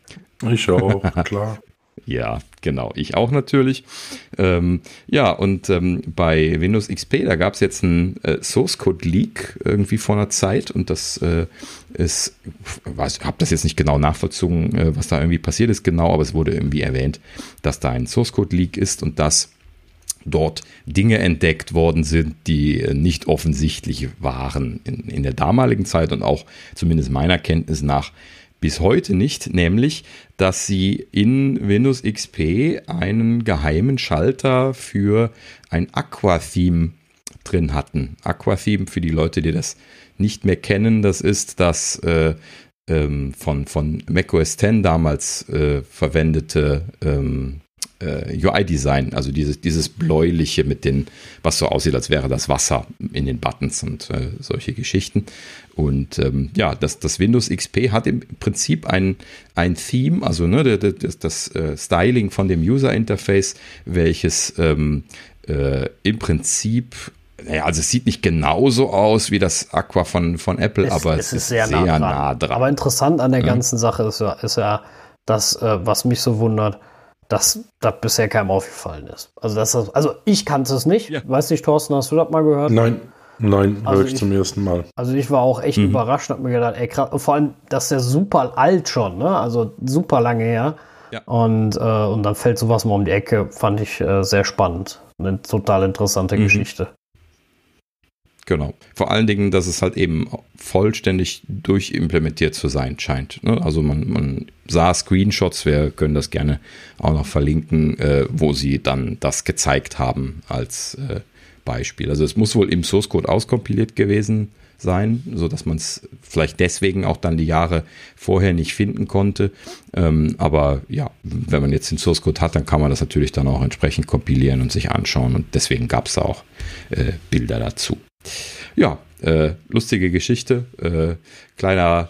Ich auch, klar. Ja, genau. Ich auch natürlich. Ähm, ja, und ähm, bei Windows XP, da gab es jetzt einen äh, Source Code Leak irgendwie vor einer Zeit und das äh, ist, ich habe das jetzt nicht genau nachvollzogen, äh, was da irgendwie passiert ist genau, aber es wurde irgendwie erwähnt, dass da ein Source Code Leak ist und dass dort Dinge entdeckt worden sind, die äh, nicht offensichtlich waren in, in der damaligen Zeit und auch zumindest meiner Kenntnis nach bis heute nicht, nämlich, dass sie in Windows XP einen geheimen Schalter für ein Aqua-Theme drin hatten. Aqua-Theme, für die Leute, die das nicht mehr kennen, das ist das äh, ähm, von, von macOS X damals äh, verwendete ähm, äh, UI-Design, also dieses, dieses bläuliche mit den, was so aussieht, als wäre das Wasser in den Buttons und äh, solche Geschichten. Und ähm, ja, das, das Windows XP hat im Prinzip ein, ein Theme, also ne, das, das äh, Styling von dem User Interface, welches ähm, äh, im Prinzip naja, also es sieht nicht genauso aus wie das Aqua von, von Apple, es, aber es, es ist sehr, nah, dran. nah, dran. Aber interessant an der ja. ganzen Sache ist ja, ist ja das, äh, was mich so wundert, dass das bisher keinem aufgefallen ist. Also, das, also ich kannte es nicht. Ja. Weiß nicht, Thorsten, hast du das mal gehört? Nein. Nein, Also höre ich ich- zum ersten Mal. Also ich war auch echt Mhm. überrascht, hab mir gedacht, ey, krass, vor allem, das ist ja super alt schon, ne? Also super lange her. Ja. Und, äh, und dann fällt sowas mal um die Ecke, fand ich äh, sehr spannend. Eine total interessante Mhm. Geschichte. Genau. Vor allen Dingen, dass es halt eben vollständig durchimplementiert zu sein scheint. ne? Also man, man sah Screenshots, wir können das gerne auch noch verlinken, äh, wo sie dann das gezeigt haben als äh, Beispiel. Also es muss wohl im Source Code auskompiliert gewesen sein, so dass man es vielleicht deswegen auch dann die Jahre vorher nicht finden konnte. Ähm, aber ja, wenn man jetzt den Source Code hat, dann kann man das natürlich dann auch entsprechend kompilieren und sich anschauen. Und deswegen gab es auch äh, Bilder dazu. Ja, äh, lustige Geschichte. Äh, kleiner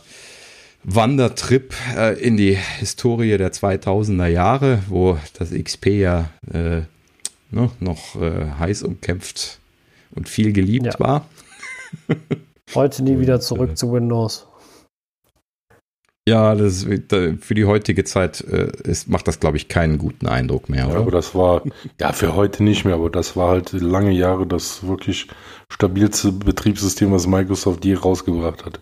Wandertrip äh, in die Historie der 2000er Jahre, wo das XP ja äh, ne, noch äh, heiß umkämpft und viel geliebt Ja. war. Heute nie Und, wieder zurück äh, zu Windows. Ja, das, für die heutige Zeit äh, ist, macht das, glaube ich, keinen guten Eindruck mehr, Ja, oder? aber das war, ja, für heute nicht mehr, aber das war halt lange Jahre das wirklich stabilste Betriebssystem, was Microsoft je rausgebracht hat.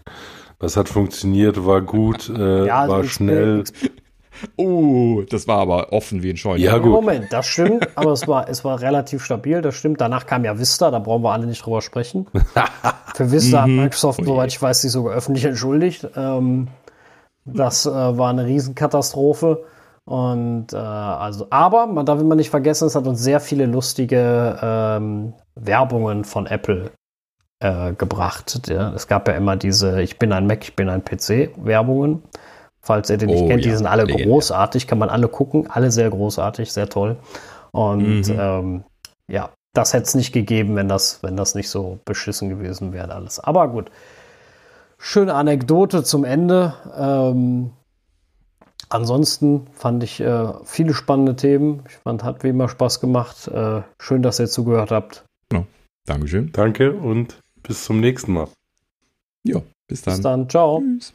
Das hat funktioniert, war gut, äh, Ja, war XP schnell. Oh, das war aber offen wie ein Scheune. Ja, Ja, gut. Moment, das stimmt, aber es war, es war relativ stabil, das stimmt. Danach kam ja Vista, da brauchen wir alle nicht drüber sprechen. Für Vista hat Mhm. Microsoft, Oh je. soweit ich weiß, sich sogar öffentlich entschuldigt. Ähm, das äh, war eine Riesenkatastrophe. Und äh, also, aber man darf immer nicht vergessen, es hat uns sehr viele lustige ähm, Werbungen von Apple äh, gebracht. Ja, es gab ja immer diese Ich bin ein Mac, ich bin ein PC Werbungen. Falls ihr den nicht Oh, kennt, die ja, sind alle legendär. großartig, kann man alle gucken, alle sehr großartig, sehr toll. Und Mhm. ähm, ja, das hätte es nicht gegeben, wenn das, wenn das nicht so beschissen gewesen wäre alles. Aber gut. Schöne Anekdote zum Ende. Ähm, ansonsten fand ich äh, viele spannende Themen. Ich fand, hat wie immer Spaß gemacht. Äh, schön, dass ihr zugehört habt. Dankeschön. Danke und bis zum nächsten Mal. Ja, bis dann. Bis dann. Ciao. Tschüss.